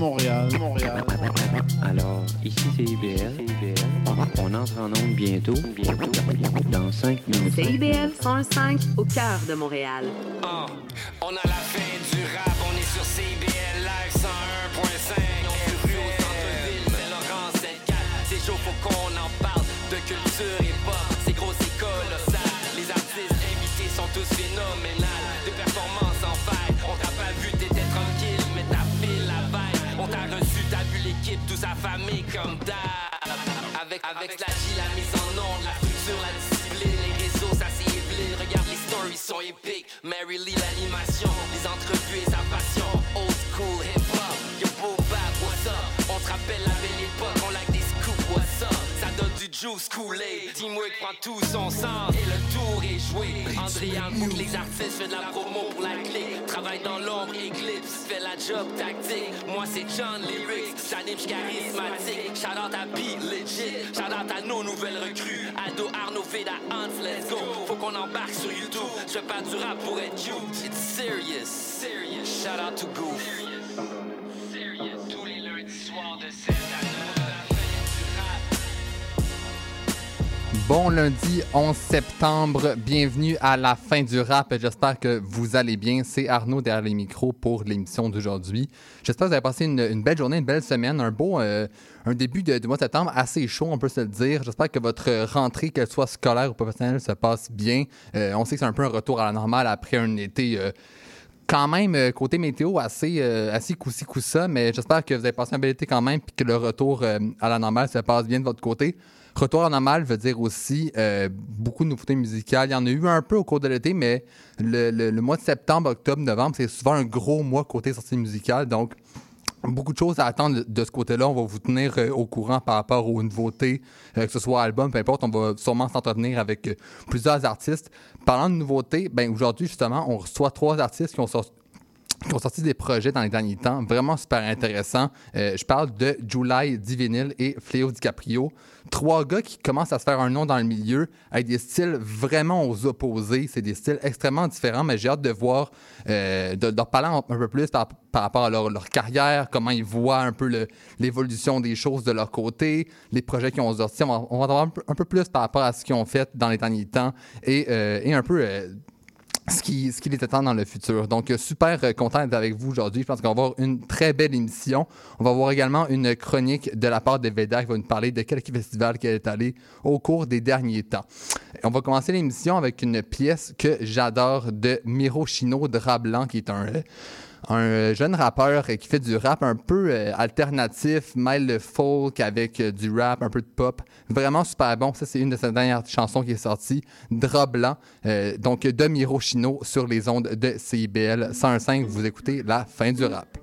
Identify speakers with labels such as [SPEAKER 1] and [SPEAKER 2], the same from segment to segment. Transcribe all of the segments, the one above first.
[SPEAKER 1] Montréal, Montréal.
[SPEAKER 2] Alors, ici c'est IBL. On entre en onde bientôt. Bientôt. Dans 5 minutes.
[SPEAKER 3] CIBL 105 au cœur de Montréal.
[SPEAKER 4] Ah, on a la fin du rap, on est sur CBL Live 101.5. On rue au centre-ville, Saint-Laurent, Sainte-Cat. C'est chaud, faut qu'on en parle de culture et pop. C'est gros, c'est colossal. Les artistes invités sont tous phénoménales. Toute sa famille comme d'hab. Avec, avec la G, la mise en onde, la structure, la discipline, les réseaux, ça c'est ébile. Regarde les stories sont épiques. Mary Lee, l'animation, les entrevues et sa passion. Juice coulé, Teamwork prend tout son sens et le tour est joué. Andréan boucle les artistes, fait de la promo pour la clique. Travaille dans l'ombre, éclipse, fait la job tactique. Moi c'est John Lyrics, j'anime, charismatique. Shout out à Beat Legit, shout out à nos nouvelles recrues. Ado, Arnaud, Feda, Hans, let's go. Faut qu'on embarque sur YouTube. Je fais pas du rap pour être cute. It's serious, serious. Shout out to Goof. Serious. Tous les lundis soirs de 7 à
[SPEAKER 5] Bon lundi 11 septembre, bienvenue à la fin du rap. J'espère que vous allez bien. C'est Arnaud derrière les micros pour l'émission d'aujourd'hui. J'espère que vous avez passé une, belle journée, une belle semaine, un beau euh, début de, de mois de septembre assez chaud, on peut se le dire. J'espère que votre rentrée, qu'elle soit scolaire ou professionnelle, se passe bien. Euh, on sait que c'est un peu un retour à la normale après un été. euh, quand même, côté météo, assez, euh, assez coussi coussa, mais j'espère que vous avez passé un bel été quand même, puis que le retour à la normale se passe bien de votre côté. La normale veut dire aussi euh, beaucoup de nouveautés musicales. Il y en a eu un peu au cours de l'été, mais le, mois de septembre, octobre, novembre, c'est souvent un gros mois côté sortie musicale. Donc, beaucoup de choses à attendre de- ce côté-là. On va vous tenir euh, au courant par rapport aux nouveautés, euh, que ce soit album, peu importe. On va sûrement s'entretenir avec plusieurs artistes. Parlant de nouveautés, ben aujourd'hui, justement, on reçoit trois artistes qui ont sorti qui ont sorti des projets dans les derniers temps, vraiment super intéressants. Euh, je parle de July Divinil et Fléau DiCaprio. Trois gars qui commencent à se faire un nom dans le milieu avec des styles vraiment aux opposés. C'est des styles extrêmement différents, mais j'ai hâte de voir, euh, de, leur parler un, peu plus par, rapport à leur, carrière, comment ils voient un peu l'évolution des choses de leur côté, les projets qu'ils ont sortis. On va, en avoir un peu, un peu plus par rapport à ce qu'ils ont fait dans les derniers temps et, euh, et un peu euh, ce qui, ce qui les attend dans le futur. Donc, euh, super euh, content d'être avec vous aujourd'hui. Je pense qu'on va avoir une très belle émission. On va avoir également une chronique de la part de Veda qui va nous parler de quelques festivals qu'elle est allée au cours des derniers temps. On va commencer l'émission avec une pièce que j'adore de Miro Chino Drap Blanc, qui est un, un euh, jeune rappeur qui fait du rap un peu euh, alternatif, mêle le folk avec euh, du rap, un peu de pop. Vraiment super bon. Ça, c'est une de ses dernières chansons qui est sortie, Drap Blanc. Donc, de Miro Chino sur les ondes de CIBL 101.5. Vous écoutez la fin du rap.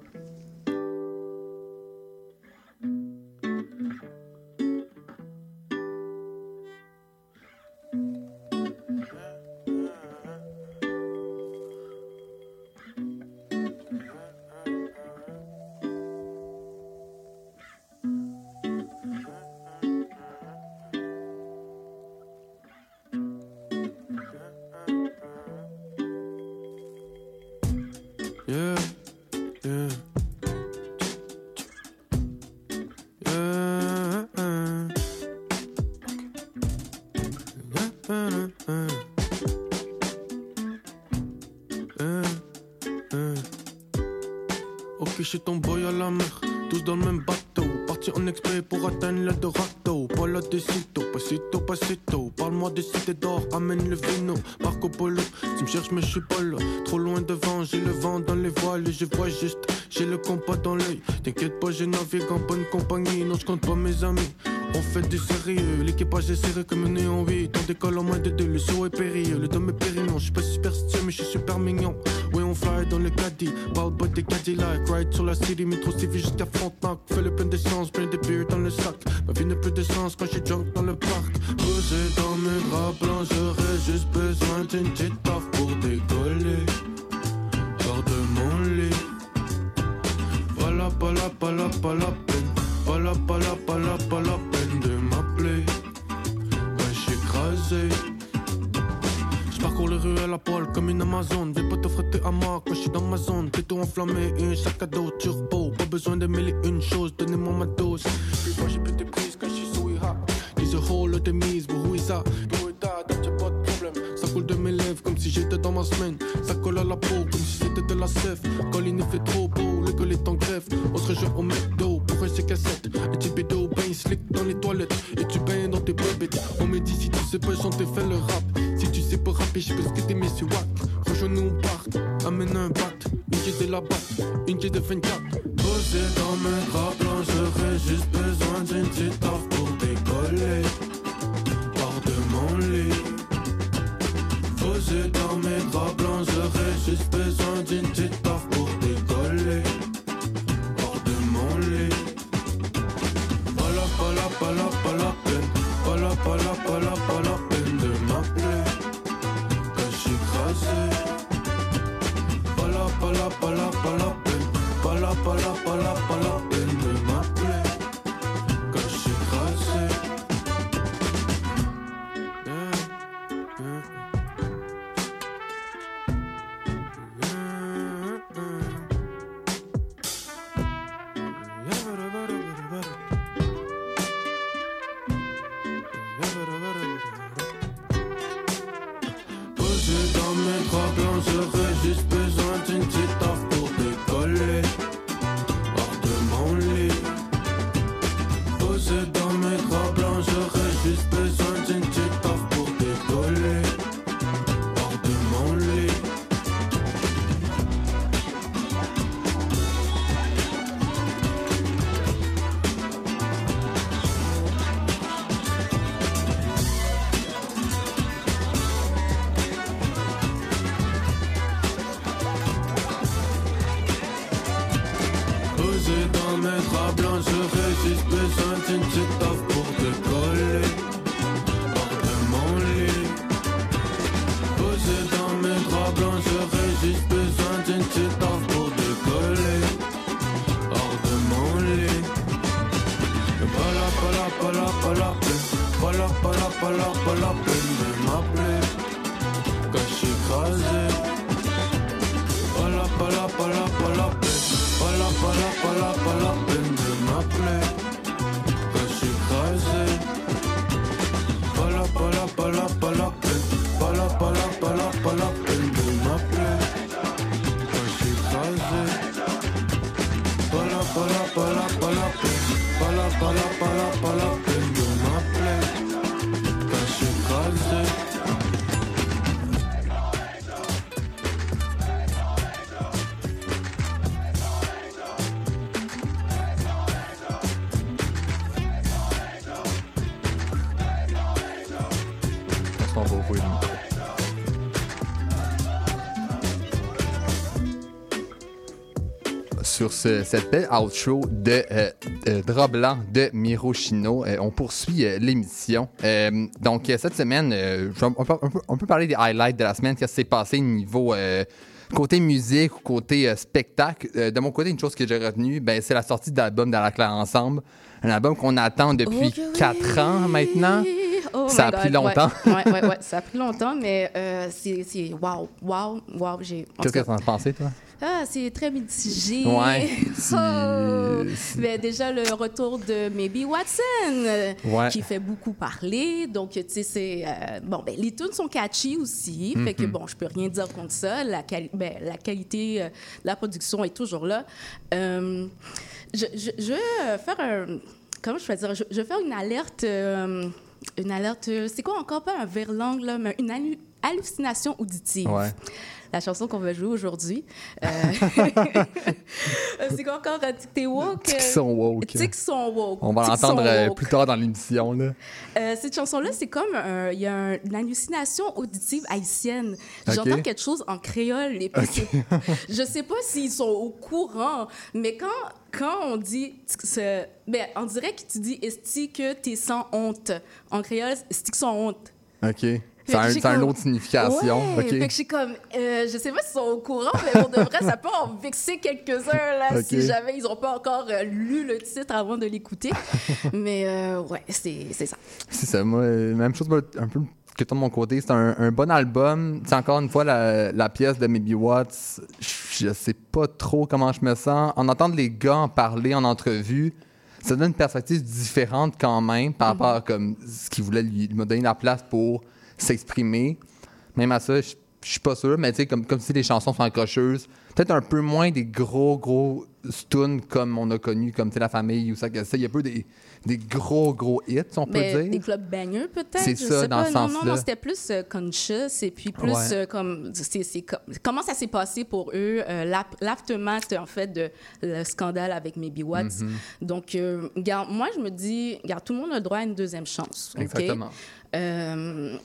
[SPEAKER 6] je suis batte. Une qui Posé dans mes draps blancs, j'aurais juste besoin d'une petite taf pour décoller. Hors de mon lit. Posé dans mes draps blancs, j'aurais juste besoin d'une petite taf pour décoller. Hors de mon lit. La, pas la, pas la, pas la peine. Pas la, pas la, pas la, pas
[SPEAKER 5] Sur ce- cette belle outro de euh, euh, Drap blanc de Miro Chino, euh, on poursuit euh, l'émission. Euh, donc, euh, cette semaine, on, peut, on parler des highlights de la semaine, qu'est-ce qui s'est passé niveau côté musique ou côté spectacle. De mon côté, une chose que j'ai retenue, ben, c'est la sortie de l'album Dans la claire ensemble. Un album qu'on attend depuis
[SPEAKER 7] oui.
[SPEAKER 5] quatre ans maintenant.
[SPEAKER 7] Oh
[SPEAKER 5] Ça a pris longtemps.
[SPEAKER 7] Ouais, ouais, ouais, ouais, ça a pris longtemps, mais euh, c'est c'est- wow, wow, wow. j'ai- en
[SPEAKER 5] Qu'est-ce que t'en as pensé, toi?
[SPEAKER 7] Ah, c'est très mitigé.
[SPEAKER 5] Ouais,
[SPEAKER 7] Oh. Mais déjà, le retour de Maybe Watson, euh,
[SPEAKER 5] Ouais.
[SPEAKER 7] qui fait beaucoup parler. Donc, tu sais, c'est. euh, bon, ben, les tunes sont catchy aussi. Fait
[SPEAKER 5] Mm-hmm.
[SPEAKER 7] que, bon, je peux rien dire contre ça. La, quali- ben, la qualité euh, de la production est toujours là. Euh, je, je, je vais faire un. Comment je peux dire? Je, je vais faire une alerte. une alerte. C'est quoi encore? Pas un verlangue, là, mais une hallu- hallucination auditive.
[SPEAKER 5] Ouais.
[SPEAKER 7] La chanson qu'on va jouer aujourd'hui. Euh, c'est quoi encore? euh, T'es woke?
[SPEAKER 5] Tic sont woke.
[SPEAKER 7] Sont woke.
[SPEAKER 5] On va l'entendre euh, plus tard dans l'émission. là.
[SPEAKER 7] Euh, cette chanson-là, c'est comme il y a un- une hallucination auditive haïtienne. J'entends quelque chose en créole. Et puis c'est- je sais pas s'ils sont au courant, mais quand, quand on dit, ben, on dirait que tu dis esti que t'es sans honte? En créole, esti que sans honte?
[SPEAKER 5] OK. C'est
[SPEAKER 7] que
[SPEAKER 5] un, une autre signification.
[SPEAKER 7] Ouais,
[SPEAKER 5] OK.
[SPEAKER 7] fait que comme, euh, je sais pas s'ils sont au courant, mais pour de vrai, ça peut en vexer quelques-uns là, si jamais ils ont pas encore euh, lu le titre avant de l'écouter. mais euh, ouais, c'est c'est ça.
[SPEAKER 5] C'est ça. Moi, euh, même chose, un peu que de mon côté, c'est un, un bon album. C'est encore une fois la, la pièce de Maybe Watts. Je sais pas trop comment je me sens. En entendre les gars en parler en entrevue, ça donne une perspective différente quand même par rapport à comme, ce qu'il voulait lui, lui donner la place pour s'exprimer. Même à ça, je suis pas sûr, mais tu sais, comme, comme si les chansons sont accrocheuses. Peut-être un peu moins des gros, gros stuns comme on a connu, comme La Famille ou ça, que ça. Il y a peu des, des gros, gros hits, on peut dire.
[SPEAKER 7] des clubs bangers, peut-être.
[SPEAKER 5] C'est ça,
[SPEAKER 7] sais
[SPEAKER 5] dans
[SPEAKER 7] pas.
[SPEAKER 5] ce
[SPEAKER 7] Non, non,
[SPEAKER 5] sens-là.
[SPEAKER 7] non, c'était plus euh, conscious et puis plus
[SPEAKER 5] Ouais.
[SPEAKER 7] euh, comme. c'est comme- comment ça s'est passé pour eux, euh, l'aftermath, en fait, de le scandale avec Maybe Watts.
[SPEAKER 5] Mhm.
[SPEAKER 7] Donc, euh, regarde, moi, je me dis, regarde, tout le monde a le droit à une deuxième chance. OK?
[SPEAKER 5] Exactement.
[SPEAKER 7] Euh,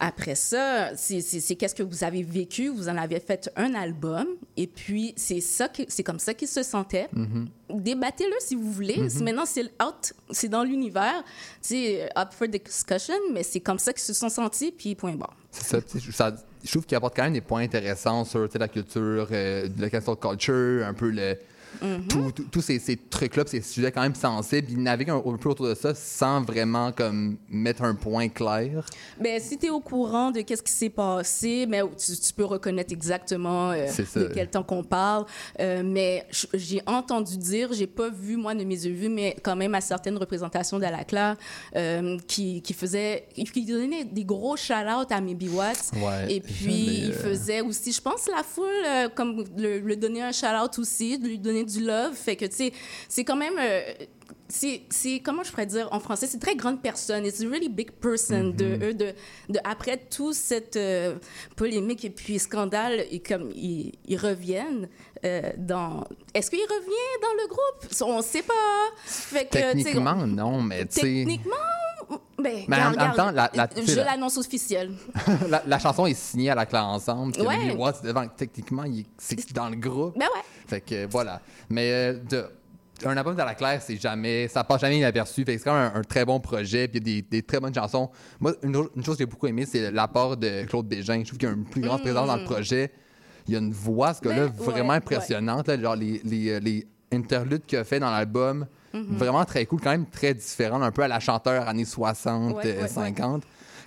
[SPEAKER 7] après ça, c'est qu'est-ce que vous avez vécu? Vous en avez fait un album, et puis c'est ça, que- c'est comme ça qu'ils se sentaient.
[SPEAKER 5] Mm-hmm.
[SPEAKER 7] Débattez-le si vous voulez. Si Maintenant, c'est out, c'est dans l'univers, c'est up for discussion, mais c'est comme ça qu'ils se sont sentis, puis point barre.
[SPEAKER 5] C'est ça, je- trouve qu'il apporte quand même des points intéressants sur la culture, euh, de la cancel culture, un peu le. Tout- Tous ces, ces trucs-là, ces sujets quand même sensibles, il navigue un, un peu autour de ça sans vraiment comme mettre un point clair.
[SPEAKER 7] Ben, si tu es au courant de qu'est-ce qui s'est passé, mais tu, tu peux reconnaître exactement euh, de quel temps qu'on parle. Euh, mais j'ai entendu dire, j'ai pas vu moi de mes yeux vus, mais quand même à certaines représentations d'Alacla euh, qui, qui faisaient, qui donnaient des gros shout-outs à Maybe Watts.
[SPEAKER 5] Ouais,
[SPEAKER 7] Et puis il
[SPEAKER 5] euh,
[SPEAKER 7] faisait aussi, je pense, la foule comme le, le donner un shout-out aussi, de lui donner du love. Fait que tu sais, c'est quand même euh, c'est, comment je pourrais dire en français, c'est très grande personne. It's a really big person
[SPEAKER 5] Mm-hmm.
[SPEAKER 7] de eux, de, de après toute cette euh, polémique et puis scandale, et comme ils, ils reviennent euh, dans. Est-ce qu'ils reviennent dans le groupe? On ne sait pas. Fait que,
[SPEAKER 5] Techniquement, non, mais tu sais.
[SPEAKER 7] Techniquement. Ben,
[SPEAKER 5] Mais en même temps, la- la-
[SPEAKER 7] je
[SPEAKER 5] la-
[SPEAKER 7] l'annonce officielle.
[SPEAKER 5] la, la chanson est signée à la classe ensemble.
[SPEAKER 7] Ouais.
[SPEAKER 5] Maybe Watts, devant, techniquement, il est- c'est dans le groupe.
[SPEAKER 7] Ben ouais.
[SPEAKER 5] Fait que voilà. Mais euh, de, un album de la Claire, c'est jamais, ça passe jamais inaperçu. Fait c'est quand même un, un très bon projet. Puis il y a des, des très bonnes chansons. Moi, une, chose que j'ai beaucoup aimé, c'est l'apport de Claude Bégin. Je trouve qu'il y a une plus grande présence dans le projet. Il y a une voix, ce gars-là, vraiment
[SPEAKER 7] ouais.
[SPEAKER 5] impressionnante. là. genre les, les, euh, les interludes qu'il a fait dans l'album,
[SPEAKER 7] Mm-hmm.
[SPEAKER 5] vraiment très cool, quand même très différent, un peu à la chanteur années 60,
[SPEAKER 7] Ouais, ouais,
[SPEAKER 5] euh,
[SPEAKER 7] ouais.
[SPEAKER 5] 50.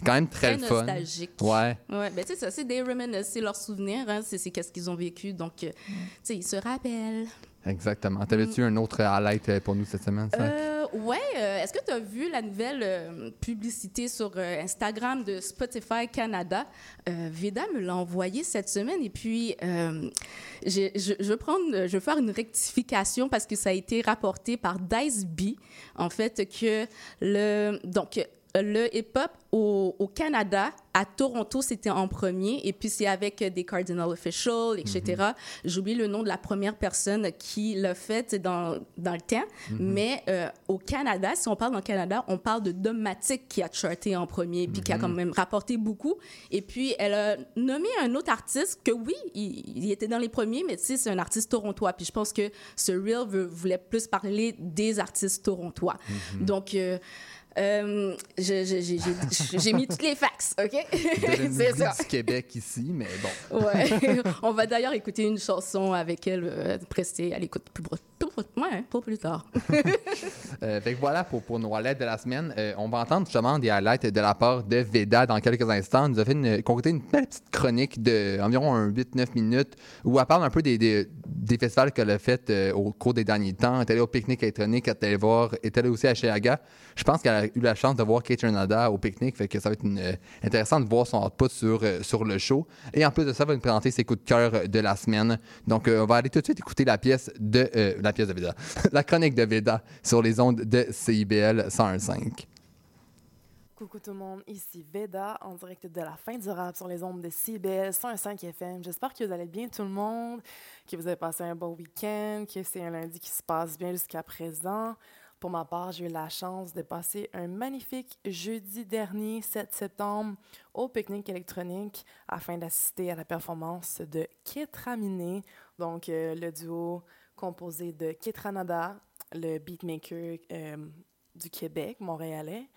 [SPEAKER 5] Quand même très, fun.
[SPEAKER 7] nostalgique.
[SPEAKER 5] Ouais.
[SPEAKER 7] Ouais, ben tu sais, ça, c'est des reminiscences, c'est leurs souvenirs, hein, c'est c'est qu'est-ce qu'ils ont vécu. Donc, euh, tu sais, ils se rappellent.
[SPEAKER 5] Exactement. T'avais-tu un autre highlight euh, pour nous cette semaine, ça?
[SPEAKER 7] Euh, ouais, euh, est-ce que tu as vu la nouvelle euh, publicité sur Instagram de Spotify Canada? Veda me l'a envoyé cette semaine et puis je, je, vais prendre, je vais faire une rectification parce que ça a été rapporté par Dice B, en fait, que le. Donc, le hip-hop au, au Canada, à Toronto, c'était en premier, et puis c'est avec euh, des Cardinal Official, etc. J'oublie le nom de la première personne qui l'a fait dans, dans le temps, mais euh, au Canada, si on parle dans le Canada, on parle de Domatic qui a charté en premier, puis qui a quand même rapporté beaucoup. Et puis, elle a nommé un autre artiste que oui, il, il était dans les premiers, mais tu sais, c'est un artiste torontois. Puis je pense que ce veut- voulait plus parler des artistes torontois. Donc, euh, euh, j'ai mis toutes les fax, OK? C'est ça.
[SPEAKER 5] du Québec ici, mais bon.
[SPEAKER 7] Ouais. On va d'ailleurs écouter une chanson avec elle, euh, prestée à l'écoute plus, bro- pour plus tard.
[SPEAKER 5] Euh, fait que voilà pour, pour nos highlights de la semaine. Euh, on va entendre justement des highlights de la part de Veda dans quelques instants. Elle nous a fait une, concocté une belle petite chronique d'environ 8-9 minutes où elle parle un peu des, des, festivals qu'elle a fait euh, au cours des derniers temps. Elle est allée au pique-nique électronique, elle est allée voir, elle est allée aussi à Cheaga. Je pense qu'elle a eu la chance de voir Kate Renada au pique-nique, fait que ça va être euh, intéressant de voir son output sur, sur le show. Et en plus de ça, elle va nous présenter ses coups de cœur de la semaine. Donc, on va aller tout de suite écouter la pièce de la pièce de Veda, la chronique de Veda sur les ondes de CIBL 101.5.
[SPEAKER 8] Coucou tout le monde, ici Veda en direct de la fin du rap sur les ondes de CBL 105 FM. J'espère que vous allez bien tout le monde, que vous avez passé un bon week-end, que c'est un lundi qui se passe bien jusqu'à présent. Pour ma part, j'ai eu la chance de passer un magnifique jeudi dernier, 7 septembre, au pique-nique électronique afin d'assister à la performance de Ketraminé, donc euh, le duo composé de Ketranada, le beatmaker euh, du Québec, montréalais,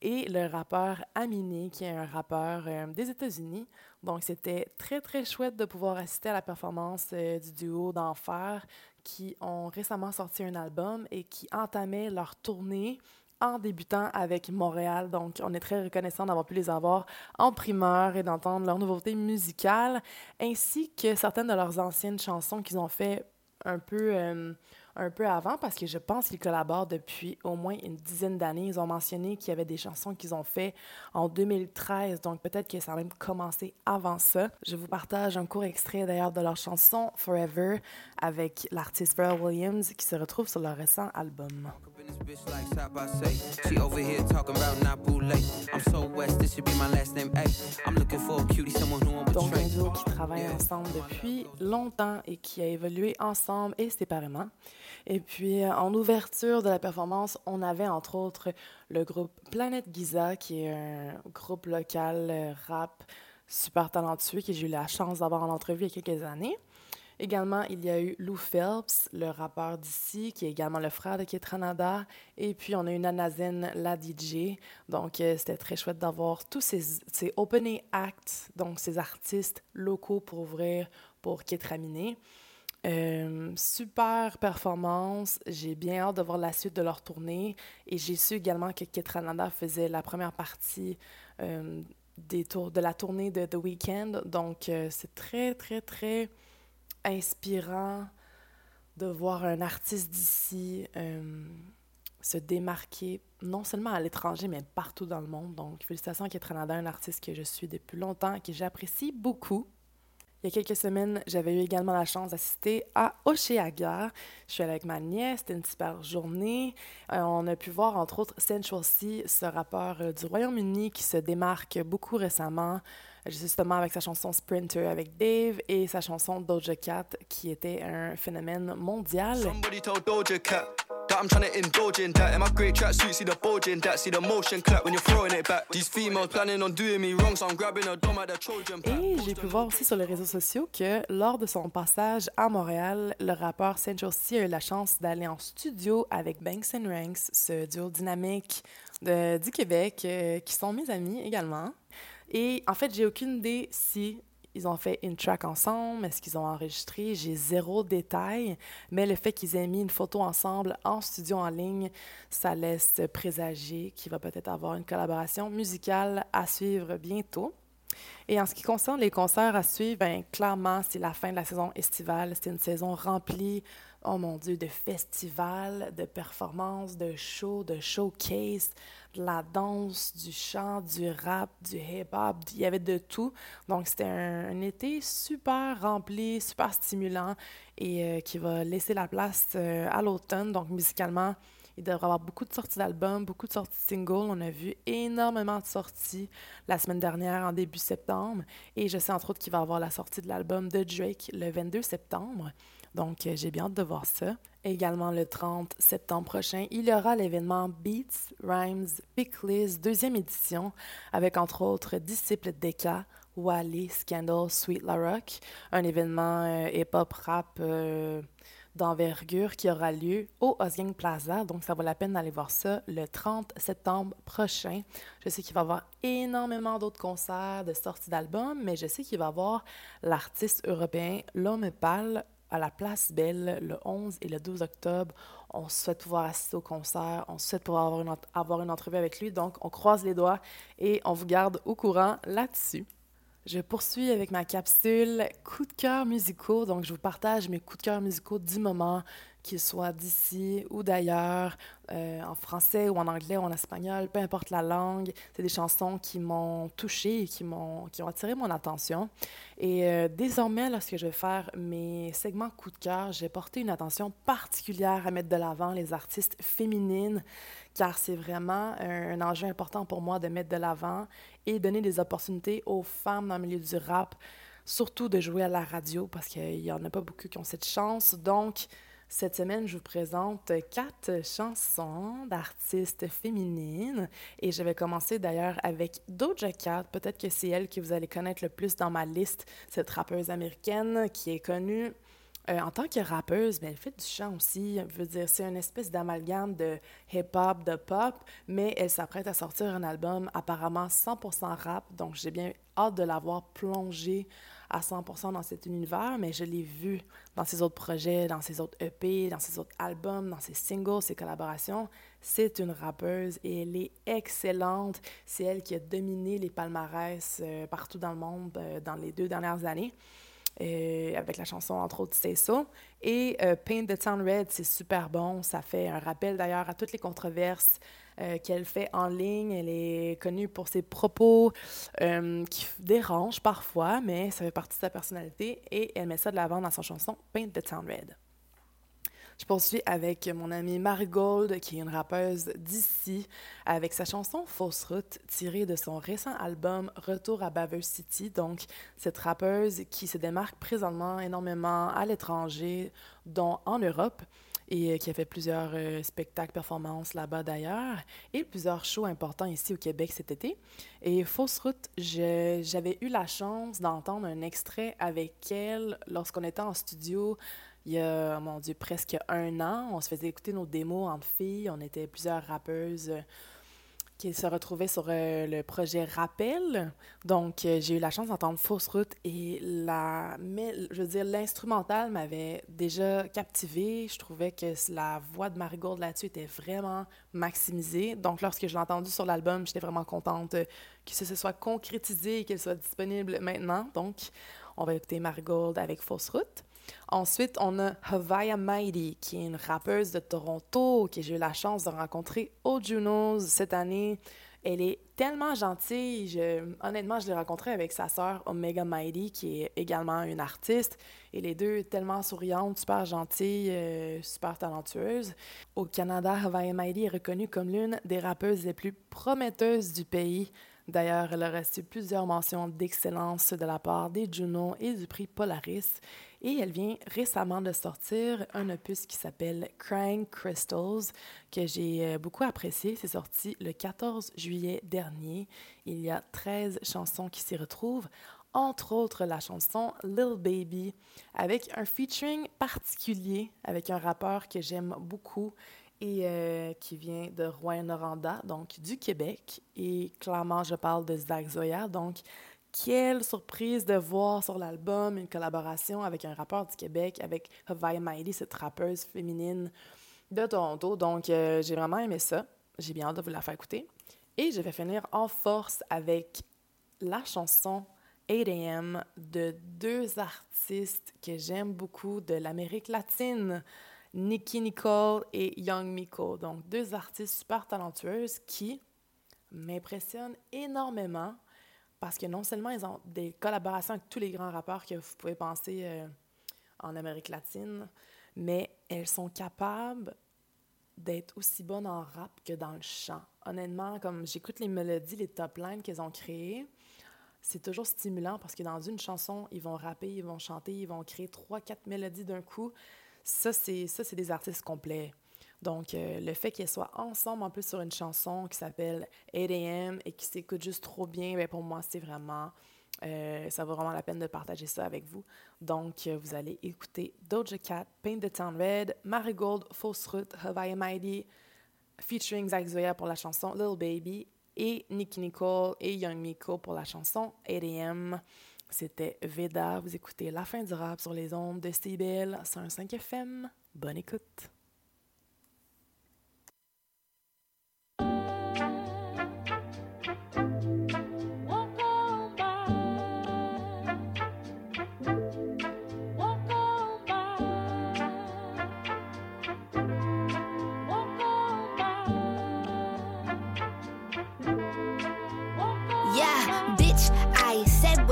[SPEAKER 8] et le rappeur Aminé, qui est un rappeur euh, des États-Unis. Donc, c'était très, très chouette de pouvoir assister à la performance euh, du duo d'Enfer, qui ont récemment sorti un album et qui entamaient leur tournée en débutant avec Montréal. Donc, on est très reconnaissant d'avoir pu les avoir en primeur et d'entendre leurs nouveautés musicales, ainsi que certaines de leurs anciennes chansons qu'ils ont fait un peu, euh, un peu avant, parce que je pense qu'ils collaborent depuis au moins une dizaine d'années. Ils ont mentionné qu'il y avait des chansons qu'ils ont fait en 2013, donc peut-être que ça a même commencé avant ça. Je vous partage un court extrait d'ailleurs de leur chanson Forever avec l'artiste Pharrell Williams qui se retrouve sur leur récent album.
[SPEAKER 9] This bitch like top I say. She over here talking about Nabu late. I'm so west, this should be my last name. Hey, I'm looking for a cutie, someone who won't
[SPEAKER 8] Donc, un duo qui travaille ensemble depuis longtemps et qui a évolué ensemble et séparément. Et puis, euh, en ouverture de la performance, on avait entre autres le groupe Planète Giza, qui est un groupe local euh, rap super talentueux que j'ai eu la chance d'avoir en entrevue il y a quelques années. Également, il y a eu Lou Phelps, le rappeur d'ici, qui est également le frère de Ketranada. Et puis, on a eu Nana Zen, la DJ. Donc, euh, c'était très chouette d'avoir tous ces, ces opening acts, donc ces artistes locaux pour ouvrir pour Ketraminé. Euh, super performance. J'ai bien hâte de voir la suite de leur tournée. Et j'ai su également que Ketranada faisait la première partie euh, des tours, de la tournée de The Weeknd. Donc, c'est très, très, très inspirant de voir un artiste d'ici euh, se démarquer, non seulement à l'étranger, mais partout dans le monde. Donc, félicitations à Ketranada, un artiste que je suis depuis longtemps et que j'apprécie beaucoup. Il y a quelques semaines, j'avais eu également la chance d'assister à Oceaga. Je suis allée avec ma nièce, c'était une super journée. Euh, on a pu voir, entre autres, Central C, ce rappeur euh, du Royaume-Uni qui se démarque beaucoup récemment, justement avec sa chanson Sprinter avec Dave et sa chanson Doja Cat, qui était un phénomène mondial.
[SPEAKER 10] Somebody told Doja Cat that I'm trying to indulge in that. In my great tracksuit, see the bulge in that. See the motion clap when you're throwing it back. These females planning on doing me wrong, so I'm grabbing a dome at the Trojan pack.
[SPEAKER 8] Et j'ai pu voir aussi sur les réseaux sociaux que lors de son passage à Montréal, le rappeur Central C a eu la chance d'aller en studio avec Banks and Ranks, ce duo dynamique de, du Québec, euh, qui sont mes amis également. Et en fait, j'ai aucune idée si ils ont fait une track ensemble, est-ce qu'ils ont enregistré, j'ai zéro détail, mais le fait qu'ils aient mis une photo ensemble en studio en ligne, ça laisse présager qu'il va peut-être avoir une collaboration musicale à suivre bientôt. Et en ce qui concerne les concerts à suivre, ben, clairement, c'est la fin de la saison estivale. C'est une saison remplie, oh mon Dieu, de festivals, de performances, de shows, de showcase, de la danse, du chant, du rap, du hip-hop. Il y avait de tout. Donc, c'était un, été super rempli, super stimulant et euh, qui va laisser la place euh, à l'automne. Donc, musicalement, il devrait y avoir beaucoup de sorties d'albums, beaucoup de sorties singles. On a vu énormément de sorties la semaine dernière, en début septembre. Et je sais entre autres qu'il va avoir la sortie de l'album de Drake le 22 septembre. Donc, euh, j'ai bien hâte de voir ça. Également, le 30 septembre prochain, il y aura l'événement Beats, Rhymes, Pickles, deuxième édition, avec entre autres Disciple Deka, Wally, Scandal, Sweet La Rock, un événement euh, hip-hop rap euh, d'envergure qui aura lieu au Osgang Plaza. Donc, ça vaut la peine d'aller voir ça le 30 septembre prochain. Je sais qu'il va y avoir énormément d'autres concerts, de sorties d'albums, mais je sais qu'il va y avoir l'artiste européen L'Homme Pâle à la Place Belle le 11 et le 12 octobre. On souhaite pouvoir assister au concert, on souhaite pouvoir avoir une, avoir une entrevue avec lui. Donc, on croise les doigts et on vous garde au courant là-dessus. Je poursuis avec ma capsule coup de cœur musicaux. Donc, je vous partage mes coups de cœur musicaux du moment, qu'ils soient d'ici ou d'ailleurs, euh, en français ou en anglais ou en espagnol, peu importe la langue. C'est des chansons qui m'ont touchée et qui, m'ont, qui ont attiré mon attention. Et euh, désormais, lorsque je vais faire mes segments coup de cœur, j'ai porté une attention particulière à mettre de l'avant les artistes féminines, car c'est vraiment un, un enjeu important pour moi de mettre de l'avant et donner des opportunités aux femmes dans le milieu du rap, surtout de jouer à la radio, parce qu'il n'y en a pas beaucoup qui ont cette chance. Donc, cette semaine, je vous présente quatre chansons d'artistes féminines et je vais commencer d'ailleurs avec Doja Cat. Peut-être que c'est elle que vous allez connaître le plus dans ma liste, cette rappeuse américaine qui est connue euh, en tant que rappeuse, mais elle fait du chant aussi. Je veux dire, c'est une espèce d'amalgame de hip-hop, de pop, mais elle s'apprête à sortir un album apparemment 100% rap, donc j'ai bien hâte de la voir plonger à 100% dans cet univers, mais je l'ai vue dans ses autres projets, dans ses autres EP, dans ses autres albums, dans ses singles, ses collaborations. C'est une rappeuse et elle est excellente. C'est elle qui a dominé les palmarès euh, partout dans le monde euh, dans les deux dernières années. Euh, avec la chanson entre autres C'est ça. Et Paint the Town Red, c'est super bon. Ça fait un rappel d'ailleurs à toutes les controverses euh, qu'elle fait en ligne. Elle est connue pour ses propos euh, qui dérangent parfois, mais ça fait partie de sa personnalité et elle met ça de l'avant dans son chanson Paint the Town Red. Je poursuis avec mon amie Marigold, qui est une rappeuse d'ici, avec sa chanson Fausse Route, tirée de son récent album Retour à Baver City. Donc, cette rappeuse qui se démarque présentement énormément à l'étranger, dont en Europe, et euh, qui a fait plusieurs euh, spectacles, performances là-bas d'ailleurs, et plusieurs shows importants ici au Québec cet été. Et Fausse Route, j'avais eu la chance d'entendre un extrait avec elle lorsqu'on était en studio il y a, mon Dieu, presque un an. On se faisait écouter nos démos entre filles. On était plusieurs rappeuses euh, qui se retrouvaient sur euh, le projet Rappel. Donc, euh, j'ai eu la chance d'entendre Fausse Route et la, mais, je veux dire, l'instrumental m'avait déjà captivée. Je trouvais que la voix de Marigold là-dessus était vraiment maximisée. Donc, lorsque je l'ai entendue sur l'album, j'étais vraiment contente euh, que se soit concrétisé et qu'elle soit disponible maintenant. Donc, on va écouter Marigold avec Fausse Route. Ensuite, on a Havaya Mighty, qui est une rappeuse de Toronto, que j'ai eu la chance de rencontrer au Junos cette année. Elle est tellement gentille. Honnêtement, je l'ai rencontrée avec sa sœur Omega Mighty, qui est également une artiste. Et les deux, tellement souriantes, super gentilles, euh, super talentueuses. Au Canada, Havaya Mighty est reconnue comme l'une des rappeuses les plus prometteuses du pays. D'ailleurs, elle a reçu plusieurs mentions d'excellence de la part des Juno et du prix Polaris. Et elle vient récemment de sortir un opus qui s'appelle Crying Crystals, que j'ai euh, beaucoup apprécié. C'est sorti le 14 juillet dernier. Il y a 13 chansons qui s'y retrouvent, entre autres la chanson Lil Baby, avec un featuring particulier avec un rappeur que j'aime beaucoup et euh, qui vient de Rouen-Noranda, donc du Québec. Et clairement, je parle de Zach Zoya, donc quelle surprise de voir sur l'album une collaboration avec un rappeur du Québec, avec Havaya Miley, cette rappeuse féminine de Toronto. Donc, euh, j'ai vraiment aimé ça. J'ai bien hâte de vous la faire écouter. Et je vais finir en force avec la chanson 8am de deux artistes que j'aime beaucoup de l'Amérique latine, Nicki Nicole et Young Miko. Donc, deux artistes super talentueuses qui m'impressionnent énormément parce que non seulement ils ont des collaborations avec tous les grands rappeurs que vous pouvez penser euh, en Amérique latine, mais elles sont capables d'être aussi bonnes en rap que dans le chant. Honnêtement, comme j'écoute les mélodies, les top lines qu'elles ont créées, c'est toujours stimulant parce que dans une chanson, ils vont rapper, ils vont chanter, ils vont créer trois, quatre mélodies d'un coup. Ça, c'est ça, c'est des artistes complets. Donc, euh, le fait qu'ils soient ensemble en plus sur une chanson qui s'appelle 8am et qui s'écoute juste trop bien, ben pour moi, c'est vraiment. euh, ça vaut vraiment la peine de partager ça avec vous. Donc, euh, vous allez écouter Doja Cat, Paint the Town Red, Marigold, Fausse Route, Hawaii Mighty, featuring Zach Zoya pour la chanson Little Baby et Nicki Nicole et Young Miko pour la chanson 8am. C'était Veda. Vous écoutez La fin du rap sur les ondes de CBL 105 FM. Bonne écoute.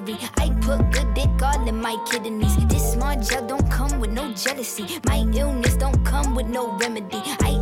[SPEAKER 11] Misery. I put good dick all in my kidneys. This small gel don't come with no jealousy. My illness don't come with no remedy. I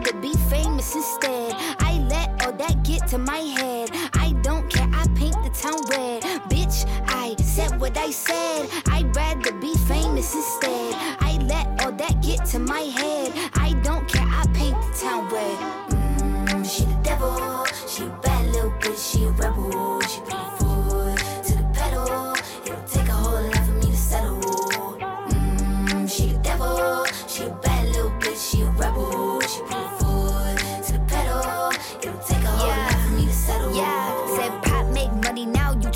[SPEAKER 11] be famous instead. I let all that get to my head. I don't care, I paint the town red. Bitch, I said what I said. I'd rather be famous instead. I let all that get to my head. I don't care, I paint the town red. Mm, she the devil, she a bad little bitch, she a rebel. She put her foot to the pedal. It'll take a whole lot for me to settle. Mm, she the devil, she a bad little bitch, she a rebel.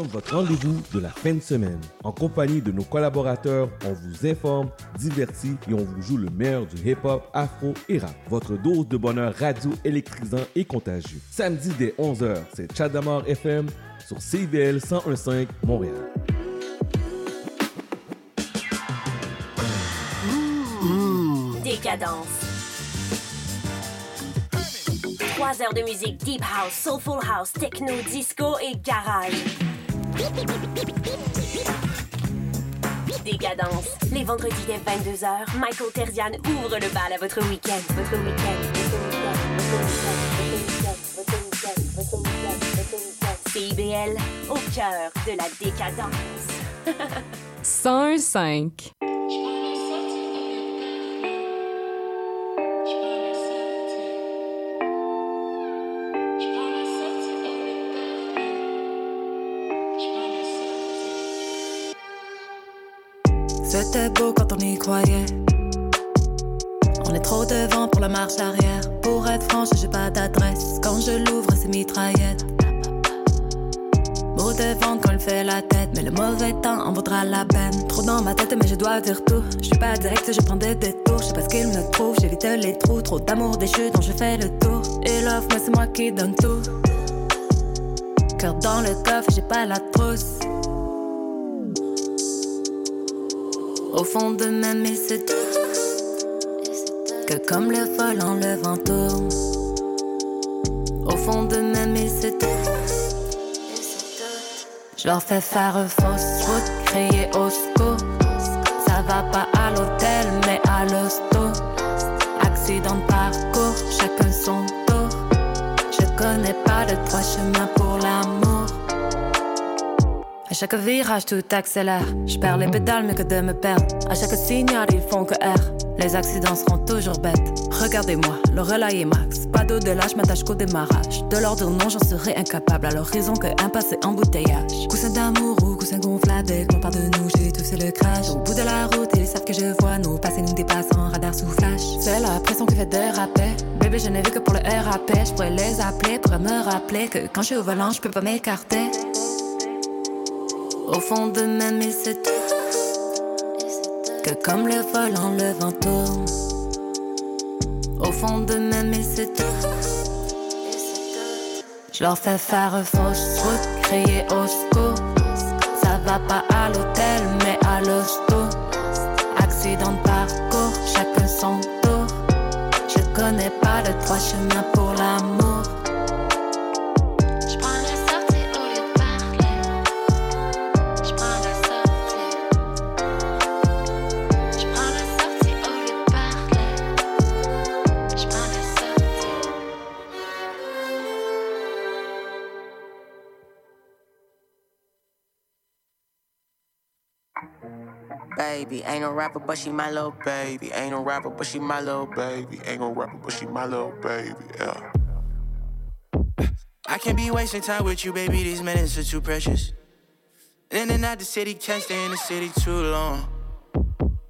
[SPEAKER 12] votre rendez-vous de la fin de semaine. En compagnie de nos collaborateurs, on vous informe, divertit et on vous joue le meilleur du hip-hop, afro et rap. Votre dose de bonheur radio électrisant et contagieux. Samedi dès 11h, c'est Chat d'Amour FM sur CIVL 1015 Montréal.
[SPEAKER 13] Décadence. Trois heures de musique deep house, soulful house, techno, disco et garage. Décadence. Les vendredis dès 22h, Michael Terzian ouvre le bal à votre week-end. Votre week-end. Votre week-end. Votre week-end. Votre week-end. Votre week-end. CIBL, au cœur de la décadence.
[SPEAKER 14] 105.
[SPEAKER 15] C'était beau quand on y croyait. On est trop devant pour la marche arrière. Pour être franche, j'ai pas d'adresse. Quand je l'ouvre, c'est mitraillette. Beau de vente quand il fait la tête, mais le mauvais temps en vaudra la peine. Trop dans ma tête, mais je dois dire tout. Je suis pas direct, je prends des détours. Je sais pas ce qu'il me trouve, j'évite les trous. Trop d'amour déchu dont je fais le tour. Et l'offre, moi, c'est moi qui donne tout. Cœur dans le coffre, j'ai pas la trousse. Au fond de même, et c'est. Que comme le volant, le vent tourne. Au fond de ils se doutent. Je leur fais faire fausse route, crier au secours. Ça va pas à l'hôtel, mais à l'hosto. Accident de parcours, chacun son tour. Je connais pas de trois chemins pour l'amour. Chaque virage, tout accélère. Je perds les pédales, mais que de me perdre. À chaque signal, ils font que R. Les accidents seront toujours bêtes. Regardez-moi, le relais est max. Pas d'au-delà, je m'attache qu'au démarrage. De leur dire non, j'en serais incapable. À l'horizon que un passé embouteillage. Coussin d'amour ou coussin dès qu'on parle de nous, j'ai tout c'est le crash. Au bout de la route, ils savent que je vois nos passés nous dépassant, radar sous flash. C'est la pression qui fait déraper. Bébé, je n'ai vu que pour le RAP. Je pourrais les appeler pour me rappeler que quand je suis au volant, je peux pas m'écarter. Au fond de même, ils se Que comme le volant, le vent tourne. Au fond de même, ils se Je leur fais faire fausse route, crier au secours. Ça va pas à l'hôtel, mais à l'hosto. Accident de parcours, chacun son tour. Je connais pas de trois chemins
[SPEAKER 16] ain't no rapper, but she my little baby. Ain't no rapper, but she my little baby. Ain't no rapper, but she my little baby. Yeah.
[SPEAKER 17] I can't be wasting time with you, baby. These minutes are too precious. In and out the city, can't stay in the city too long.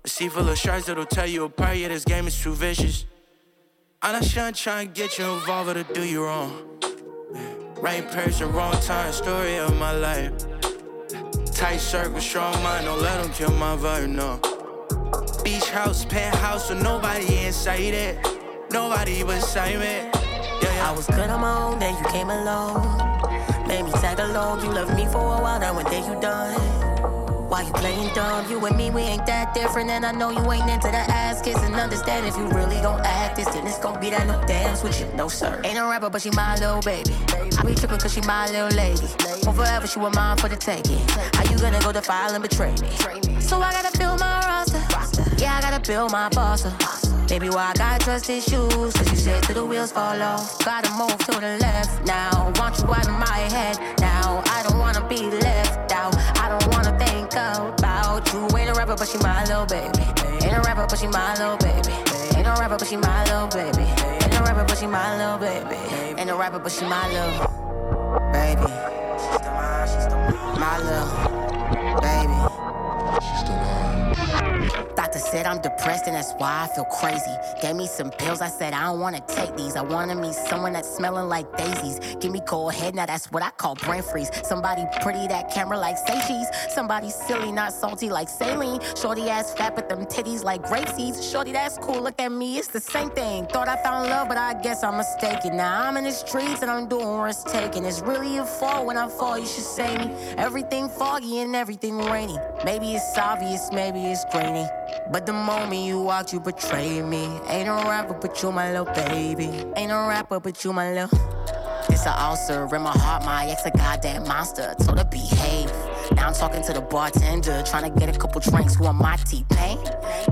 [SPEAKER 17] A sea full of sharks that'll tell you apart. Yeah, this game is too vicious. I'm not sure trying to get you involved or to do you wrong. Right person, wrong time, story of my life. Tight circle, strong mind, don't let them kill my vibe, no. Beach house, penthouse, so nobody inside it. Nobody beside me. Yeah, yeah.
[SPEAKER 16] I was good on my own, then you came along. Made me tag along, you loved me for a while, now one day you done. Why you playing dumb? You and me, we ain't that different, and I know you ain't into the ass kiss and understand if you really gon' act this, then it's gon' be that no dance with you, no sir. Ain't no rapper, but she my little baby. I be trippin' cause she my little lady. For forever, she was mine for the taking. How you gonna go defile and betray me? So I gotta build my. Yeah, I gotta build my boss up. Baby, why I got trust issues? Cause you said till the wheels fall off. Gotta move to the left now. Want you out of my head now. I don't wanna be left out. I don't wanna think about you. Ain't a rapper, but she my little baby. Ain't a rapper, but she my little baby. Ain't no rapper, but she my little baby. Ain't no rapper, but she my little baby. Ain't no rapper, but she my little baby. My little baby. Doctor said I'm depressed and that's why I feel crazy. Gave me some pills, I said I don't wanna take these. I wanna meet someone that's smelling like daisies. Give me cold head, now that's what I call brain freeze. Somebody pretty, that camera like say cheese. Somebody silly, not salty like saline. Shorty ass fat, but them titties like grape seeds. Shorty, that's cool, look at me, it's the same thing. Thought I found love, but I guess I'm mistaken. Now I'm in the streets and I'm doing risk taking. It's really a fall when I fall, you should save me. Everything foggy and everything rainy. Maybe it's obvious, maybe it's grainy. But the moment you walked, you betrayed me. Ain't no rapper, but you my little baby. Ain't no rapper, but you my little. It's an ulcer in my heart, my ex a goddamn monster. Told her behave. Now I'm talking to the bartender, trying to get a couple drinks. Who am my T-Pain?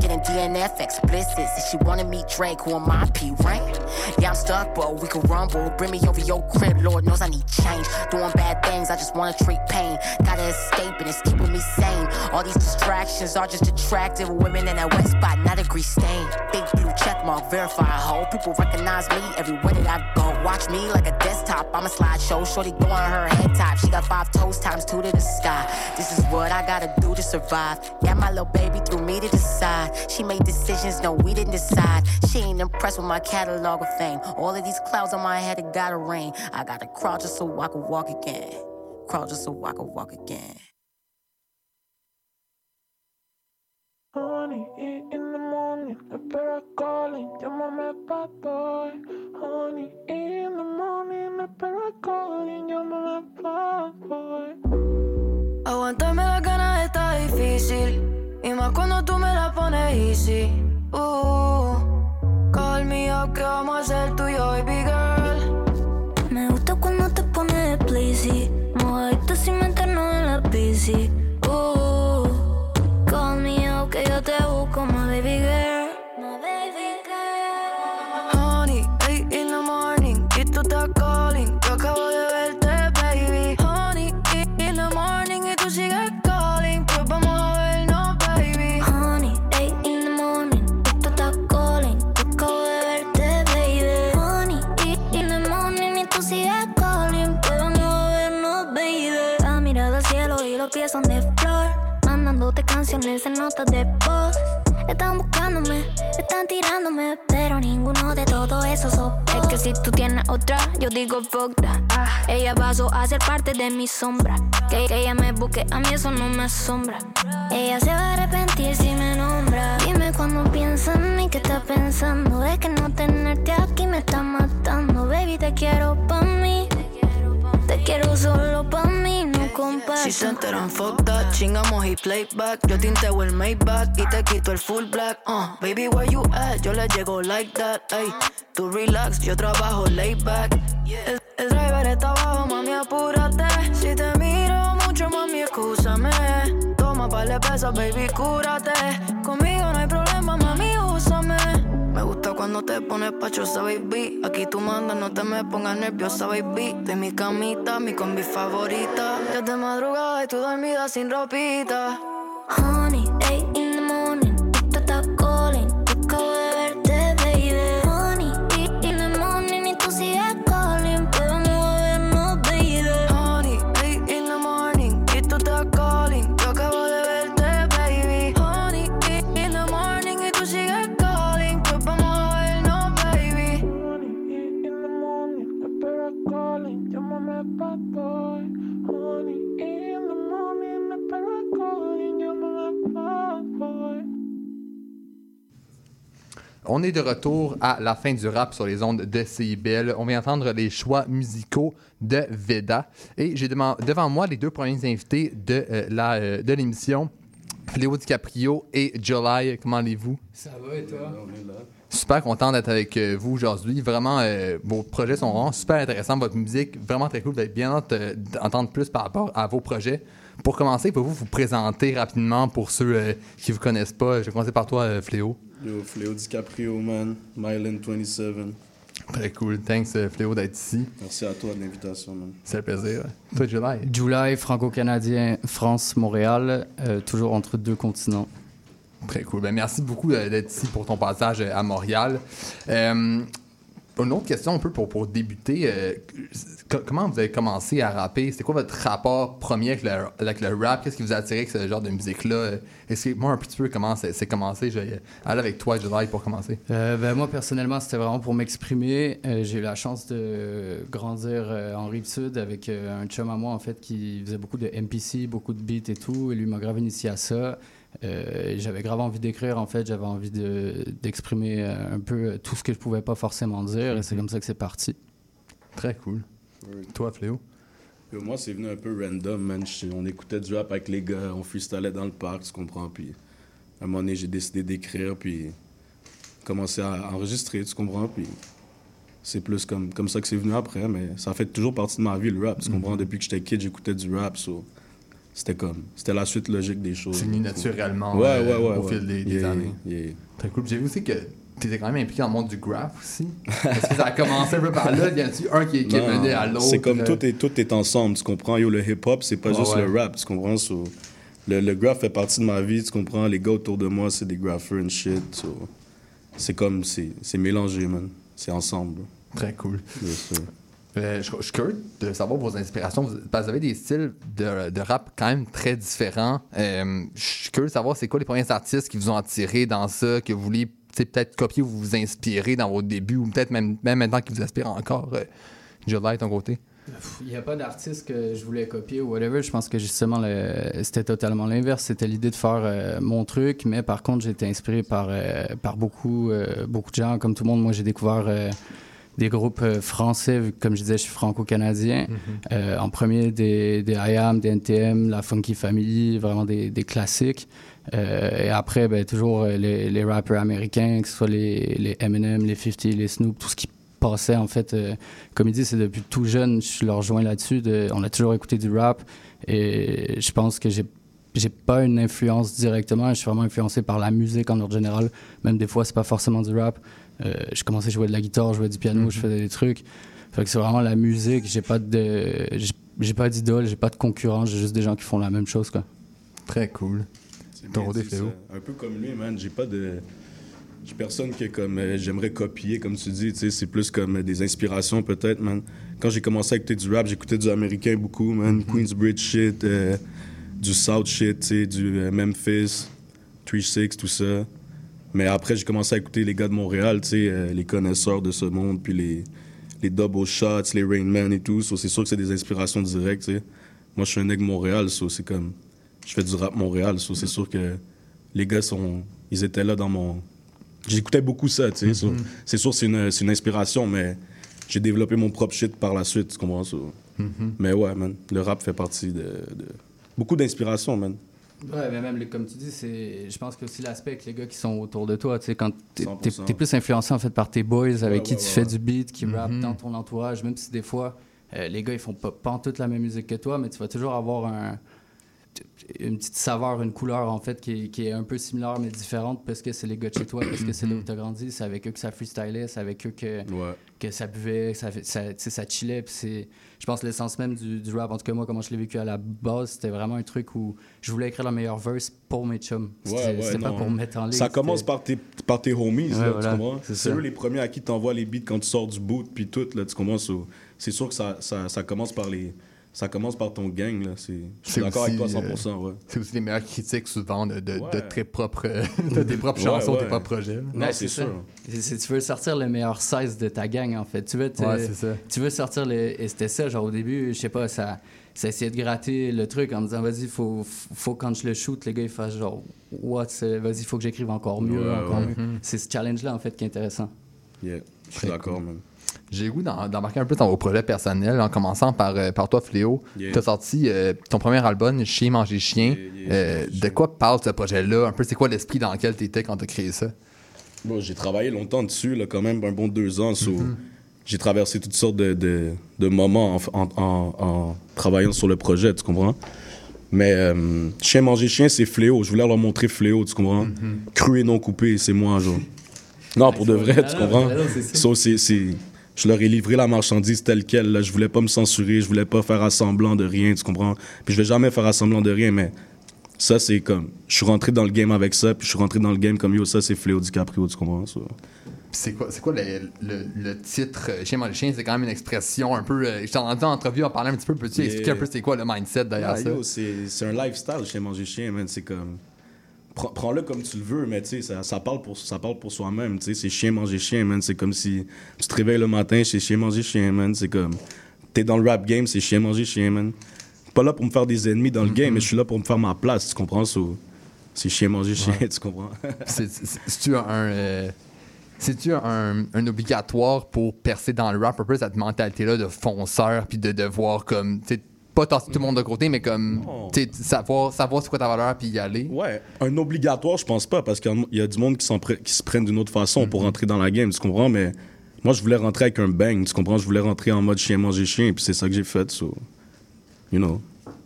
[SPEAKER 16] Getting DNF explicit. Said she wanna meet Drake. Who am I P-Rain? Yeah, I'm stuck, but we can rumble. Bring me over your crib, Lord knows I need change. Doing bad things, I just wanna treat pain. Gotta escape and it's keeping me sane. All these distractions are just attractive women in that wet spot, not a grease stain. Big blue check mark, verify hoe. People recognize me everywhere that I go. Watch me like a desktop, I'm a slideshow. Shorty going her head top. She got five toes times two to the sky. This is what I gotta do to survive. Yeah, my little baby threw me to the side. She made decisions, no, we didn't decide. She ain't impressed with my catalog of fame. All of these clouds on my head, it gotta rain. I gotta crawl just so I can walk again. Crawl just so I can walk again.
[SPEAKER 6] Honey, in the morning, the bear calling, llámame bad boy. Honey, in the morning, the bear calling, llámame bad boy.
[SPEAKER 15] Aguantarme la ganas está difícil. Y más cuando tú me la pones easy. Uh,
[SPEAKER 18] que vamos a hacer tú yo, baby girl.
[SPEAKER 19] Me gusta cuando te pones explicit Mojadito sin meternos en la bici uh, Call me out que yo te busco, my baby girl En notas de voz. Están buscándome, están tirándome Pero ninguno de todo eso so Es que si tú tienes otra, yo digo fuck Ella pasó a ser parte de mi sombra. Que, que ella me busque, a mí eso no me asombra. Ella se va a arrepentir si me nombra. Dime cuando piensa en mí, ¿qué estás pensando? Es que no tenerte aquí me está matando. Baby, te quiero pa' mí quiero solo pa' mí, no comparto
[SPEAKER 18] Si se enteran, fuck that. Chingamos y playback. Yo tinteo el Maybach y te quito el full black. Uh, baby, where you at? Yo le llego like that. Ey, tú relax, yo trabajo laid back. El, el driver está abajo, mami, apúrate. Si te miro mucho, mami, escúchame. Toma par de pesas, baby, cúrate. Conmigo no hay problema. Me gusta cuando te pones pachosa, baby. Aquí tú mandas, no te me pongas nerviosa, baby. De mi camita, mi combi favorita. Ya de madrugada y tú dormida sin ropita.
[SPEAKER 19] Honey, 8
[SPEAKER 5] On est de retour à la fin du rap sur les ondes de CIBL. On vient entendre les choix musicaux de Veda. Et j'ai devant moi les deux premiers invités de euh, la, euh, de l'émission, Léo DiCaprio et July. Comment allez-vous?
[SPEAKER 20] Ça va et toi?
[SPEAKER 5] Super content d'être avec euh, vous aujourd'hui. Vraiment, euh, vos projets sont vraiment super intéressants. Votre musique, vraiment très cool. Vous avez bien hâte euh, d'entendre plus par rapport à vos projets. Pour commencer, pouvez-vous vous présenter rapidement pour ceux euh, qui ne vous connaissent pas? Je vais commencer par toi, euh, Fléau.
[SPEAKER 1] Yo, Fléau DiCaprio, man. Mylan 27.
[SPEAKER 5] Très cool. Thanks, euh, Fléau, d'être ici.
[SPEAKER 1] Merci à toi de l'invitation, man.
[SPEAKER 5] C'est un plaisir. Toi, July?
[SPEAKER 20] July, franco-canadien, France, Montréal, euh, toujours entre deux continents.
[SPEAKER 5] Très cool. Ben, merci beaucoup euh, d'être ici pour ton passage à Montréal. Euh, une autre question un peu pour, pour débuter. euh, co- comment vous avez commencé à rapper? C'était quoi votre rapport premier avec le, rap? Qu'est-ce qui vous a attiré avec ce genre de musique-là? Explique-moi un petit peu comment c'est commencé. Je avec toi, July, pour commencer.
[SPEAKER 20] Ben, moi, personnellement, c'était vraiment pour m'exprimer. J'ai eu la chance de grandir en Rive-Sud avec un chum à moi, en fait, qui faisait beaucoup de MPC, beaucoup de beats et tout. Et lui m'a grave initié à ça. Euh, j'avais grave envie d'écrire, en fait. J'avais envie de- d'exprimer euh, un peu tout ce que je pouvais pas forcément dire. Et c'est comme ça que c'est parti.
[SPEAKER 5] Très cool. Toi, Fléau?
[SPEAKER 1] Moi, c'est venu un peu random, man. Je- On écoutait du rap avec les gars, on freestylait dans le parc, tu comprends? Puis à un moment donné, j'ai décidé d'écrire, puis commencer à enregistrer, tu comprends? Puis c'est plus comme, comme ça que c'est venu après, mais ça fait toujours partie de ma vie, le rap. Tu comprends, depuis que j'étais kid, j'écoutais du rap, so c'était comme, c'était la suite logique des choses.
[SPEAKER 5] C'est venu naturellement
[SPEAKER 1] Ouais,
[SPEAKER 5] euh,
[SPEAKER 1] ouais, ouais.
[SPEAKER 5] au fil des, des
[SPEAKER 1] Yeah,
[SPEAKER 5] années.
[SPEAKER 1] yeah.
[SPEAKER 5] Très cool. J'ai vu aussi que tu étais quand même impliqué dans le monde du graph aussi. Est-ce que ça a commencé un peu par là? Y a-tu un qui, qui est mené à l'autre?
[SPEAKER 1] C'est comme
[SPEAKER 5] euh,
[SPEAKER 1] tout est, tout est ensemble, tu comprends? Yo, le hip-hop, c'est pas juste le rap, tu comprends? So, le, le graph fait partie de ma vie, tu comprends? Les gars autour de moi, c'est des graphers and shit. so, c'est comme, c'est c'est mélangé, man. C'est ensemble.
[SPEAKER 5] Très cool.
[SPEAKER 1] Sûr.
[SPEAKER 5] Euh, je, suis curieux de savoir vos inspirations. Vous, avez des styles de, rap quand même très différents. Euh, je suis curieux de savoir c'est quoi les premiers artistes qui vous ont attiré dans ça, que vous voulez peut-être copier ou vous inspirer dans vos débuts, ou peut-être même, maintenant qui vous inspirent encore. Euh, July, ton côté?
[SPEAKER 20] Il n'y a pas d'artiste que je voulais copier ou whatever. Je pense que justement, c'était totalement l'inverse. C'était l'idée de faire euh, mon truc, mais par contre, été inspiré par, beaucoup, beaucoup de gens. Comme tout le monde, moi, j'ai découvert des groupes euh, français, comme je disais, je suis franco-canadien.
[SPEAKER 5] Mhm.
[SPEAKER 20] Euh, en premier, des, des IAM, des NTM, la Funky Family, vraiment des, des classiques. Euh, et après, ben, toujours les, les rappeurs américains, que ce soit les, les Eminem, les 50, les Snoop, tout ce qui passait, en fait. euh, comme il dit, c'est depuis tout jeune, je leur rejoins là-dessus. de- on a toujours écouté du rap. Et je pense que j'ai j'ai pas une influence directement, je suis vraiment influencé par la musique en ordre général. Même des fois, c'est pas forcément du rap. Euh, je commençais à jouer de la guitare, je jouais du piano, je faisais des trucs. Fait que c'est vraiment la musique. J'ai pas de, j'ai- pas d'idole, j'ai pas de concurrent, j'ai juste des gens qui font la même chose, quoi.
[SPEAKER 5] Très cool.
[SPEAKER 1] C'est
[SPEAKER 5] Ton
[SPEAKER 1] dit. Un peu comme lui, man. J'ai pas de. J'ai personne qui est comme. euh, J'aimerais copier, comme tu dis. Tu sais, c'est plus comme euh, des inspirations, peut-être, man. Quand j'ai commencé à écouter du rap, j'écoutais du américain beaucoup, man. Queensbridge shit, euh, du South shit, tu sais, du euh, Memphis, 3-6, tout ça. Mais après, j'ai commencé à écouter les gars de Montréal, tu sais, euh, les connaisseurs de ce monde, puis les, les double shots, les Rain Man et tout. So, c'est sûr que c'est des inspirations directes, tu sais. Moi, je suis un nègre Montréal, so, c'est comme. Je fais du rap Montréal, so, c'est sûr que les gars sont. Ils étaient là dans mon. J'écoutais beaucoup ça, tu sais. so,
[SPEAKER 5] Mhm.
[SPEAKER 1] C'est sûr, c'est une, c'est une inspiration, mais j'ai développé mon propre shit par la suite, tu comprends?
[SPEAKER 5] Mhm.
[SPEAKER 1] Mais ouais, man, le rap fait partie de. de- Beaucoup d'inspiration, man.
[SPEAKER 20] Ouais, mais même, comme tu dis, c'est, je pense que aussi l'aspect avec les gars qui sont autour de toi, tu sais, quand t'es,
[SPEAKER 1] 100%.
[SPEAKER 20] t'es- t'es plus influencé en fait par tes boys avec
[SPEAKER 1] Ouais,
[SPEAKER 20] qui
[SPEAKER 1] ouais,
[SPEAKER 20] tu
[SPEAKER 1] ouais,
[SPEAKER 20] fais du beat, qui rappent dans ton entourage, même si des fois, euh, les gars, ils font pas, pas en toute la même musique que toi, mais tu vas toujours avoir un, une petite saveur, une couleur en fait qui est, qui est un peu similaire mais différente parce que c'est les gars de chez toi, parce que c'est là où tu as grandi, c'est avec eux que ça freestylait, c'est avec eux que, que ça buvait, que ça, fait- ça, chillait. Puis c'est, je pense, l'essence même du, du rap, en tout cas moi, comment je l'ai vécu à la base, c'était vraiment un truc où je voulais écrire le meilleur verse pour mes chums. C'était,
[SPEAKER 1] Ouais, ouais,
[SPEAKER 20] c'était pas pour me mettre en ligne.
[SPEAKER 1] Ça commence par tes, par tes homies,
[SPEAKER 20] Ouais,
[SPEAKER 1] là,
[SPEAKER 20] voilà,
[SPEAKER 1] tu comprends?
[SPEAKER 20] c'est
[SPEAKER 1] eux les premiers à qui t'envoient les beats quand tu sors du boot, puis tout, là, tu commences au- C'est sûr que ça, ça, ça commence par les... Ça commence par ton gang, là. c'est- Je suis d'accord avec toi
[SPEAKER 5] aussi,
[SPEAKER 1] 100%, ouais.
[SPEAKER 5] C'est aussi les meilleures critiques souvent de, de, de
[SPEAKER 1] Ouais.
[SPEAKER 5] tes propres, de tes propres chansons,
[SPEAKER 1] ouais.
[SPEAKER 5] tes propres projets.
[SPEAKER 20] Ouais, c'est ça. C'est- c'est- tu veux sortir le meilleur 16 de ta gang, en fait. Tu veux, te-
[SPEAKER 5] Ouais, c'est ça.
[SPEAKER 20] tu veux sortir le. Et c'était ça, genre au début, je sais pas, ça, ça essayait de gratter le truc en me disant, vas-y, faut, faut quand je le shoot, les gars, ils fassent genre, what, c'est- vas-y, faut que j'écrive encore mieux,
[SPEAKER 1] Ouais,
[SPEAKER 20] encore
[SPEAKER 1] ouais.
[SPEAKER 20] mieux.
[SPEAKER 5] Mhm.
[SPEAKER 20] C'est ce challenge-là, en fait, qui est intéressant.
[SPEAKER 1] Yeah, je suis d'accord, man.
[SPEAKER 5] J'ai goût d'embarquer un peu dans vos projets personnels, en commençant par, euh, par toi, Fléau.
[SPEAKER 1] Yeah.
[SPEAKER 5] Tu as sorti euh, ton premier album, Chien, Manger, Chien. Euh, de quoi parle ce projet-là? Un peu, c'est quoi l'esprit dans lequel tu étais quand tu as créé ça?
[SPEAKER 1] Bon, j'ai travaillé longtemps dessus, là, quand même, un bon deux ans. so,
[SPEAKER 5] Mhm.
[SPEAKER 1] J'ai traversé toutes sortes de, de, de moments en, en, en- en travaillant sur le projet, tu comprends? Mais euh, Chien manger chien, c'est Fléau. Je voulais leur montrer Fléau, tu comprends?
[SPEAKER 5] Mhm.
[SPEAKER 1] Cru et non coupé, c'est moi, genre. Non, pour de vrai, tu comprends?
[SPEAKER 20] ah.
[SPEAKER 1] So, c'est- c'est- Je leur ai livré la marchandise telle quelle. Là. Je voulais pas me censurer, je voulais pas faire assemblant de rien, tu comprends? Puis je vais jamais faire assemblant de rien, mais ça, c'est comme. Je suis rentré dans le game avec ça, puis je suis rentré dans le game comme yo, ça, c'est Fléau DiCaprio, tu comprends?
[SPEAKER 5] Puis C'est quoi, c'est quoi le, le- le titre? Euh, Chien, Manger, Chien? C'est quand même une expression un peu. euh, je t'ai entendu en entrevue en parler un petit peu. Peux-tu expliquer un peu c'est quoi le mindset derrière
[SPEAKER 1] Ah,
[SPEAKER 5] ça?
[SPEAKER 1] c'est c'est un lifestyle chez Manger Chien, man. C'est comme. Prends- Prends-le comme tu le veux, mais tu sais, ça, ça parle pour, ça parle pour soi-même. Tu sais, c'est chien manger chien, man. C'est comme si tu te réveilles le matin, c'est chien manger chien, man. C'est comme. T'es dans le rap game, c'est chien manger chien, man. Pas là pour me faire des ennemis dans le game, mais je suis là pour me faire ma place, tu comprends? So, c'est chien manger chien,
[SPEAKER 5] Ouais.
[SPEAKER 1] tu comprends?
[SPEAKER 5] C'est- c'est- C'est-tu un. euh, C'est-tu un, un obligatoire pour percer dans le rap un peu cette mentalité-là de fonceur puis de devoir comme. tu Pas tasser tout le monde de côté, mais comme. Savoir, savoir c'est quoi ta valeur puis y aller.
[SPEAKER 1] Ouais, un obligatoire, je pense pas, parce qu'il y a- du monde qui, pre- qui se prennent d'une autre façon
[SPEAKER 5] Mm-hmm.
[SPEAKER 1] pour rentrer dans la game, tu comprends? Mais moi, je voulais rentrer avec un bang, tu comprends? Je voulais rentrer en mode chien manger chien, puis c'est ça que j'ai fait, so, you know.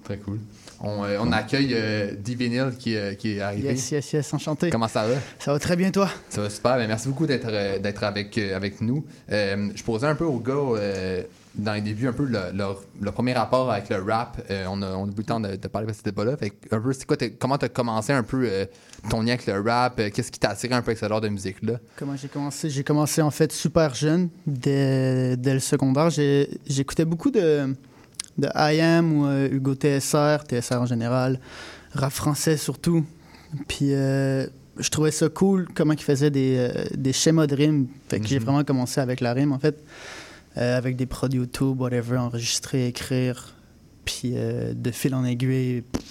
[SPEAKER 5] Très cool. On, euh, on accueille euh, Divinil qui, euh, qui est arrivé.
[SPEAKER 21] Yes, yes, yes, enchanté.
[SPEAKER 5] Comment ça va?
[SPEAKER 21] Ça va très bien, toi?
[SPEAKER 5] Ça va super. Merci beaucoup d'être euh, d'être avec, euh, avec nous. Euh, je posais un peu aux gars euh, dans les débuts un peu le, premier rapport avec le rap. Euh, on, a, on a eu le temps de, de parler de ce débat-là. Fait un peu, c'est quoi, t'as- comment tu as commencé un peu euh, ton lien avec le rap? Euh, Qu'est-ce qui t'a attiré un peu avec ce genre de musique-là?
[SPEAKER 21] Comment j'ai commencé? J'ai commencé en fait super jeune, dès, dès le secondaire. J'écoutais beaucoup de, de IAM ou Hugo TSR, TSR en général, rap français surtout. Puis je trouvais ça cool comment ils faisaient des, des schémas de rimes. Fait que j'ai
[SPEAKER 5] Mhm.
[SPEAKER 21] vraiment commencé avec la rime en fait, euh, avec des prods YouTube, whatever, enregistrer, écrire. Puis euh, de fil en aiguille, pff,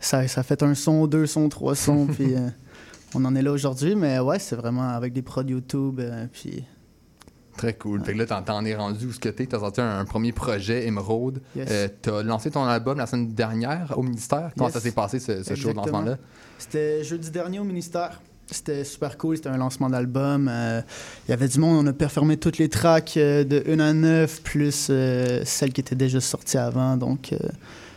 [SPEAKER 21] ça, ça fait un son, deux sons, trois sons, puis euh, on en est là aujourd'hui. Mais ouais, c'est vraiment avec des prods YouTube, puis
[SPEAKER 5] Très cool. Fait que là, t'en, es rendu où ce que t'es? T'as sorti un, un premier projet, Emerald.
[SPEAKER 21] Yes.
[SPEAKER 5] Euh, t'as lancé ton album la semaine dernière au ministère. Comment
[SPEAKER 21] Yes.
[SPEAKER 5] ça s'est passé, ce, ce show de lancement-là?
[SPEAKER 21] C'était jeudi dernier au ministère. C'était super cool, c'était un lancement d'album. Euh, Il y avait du monde, on a performé toutes les tracks euh, de 1 à 9, plus euh, celles qui étaient déjà sorties avant. Donc,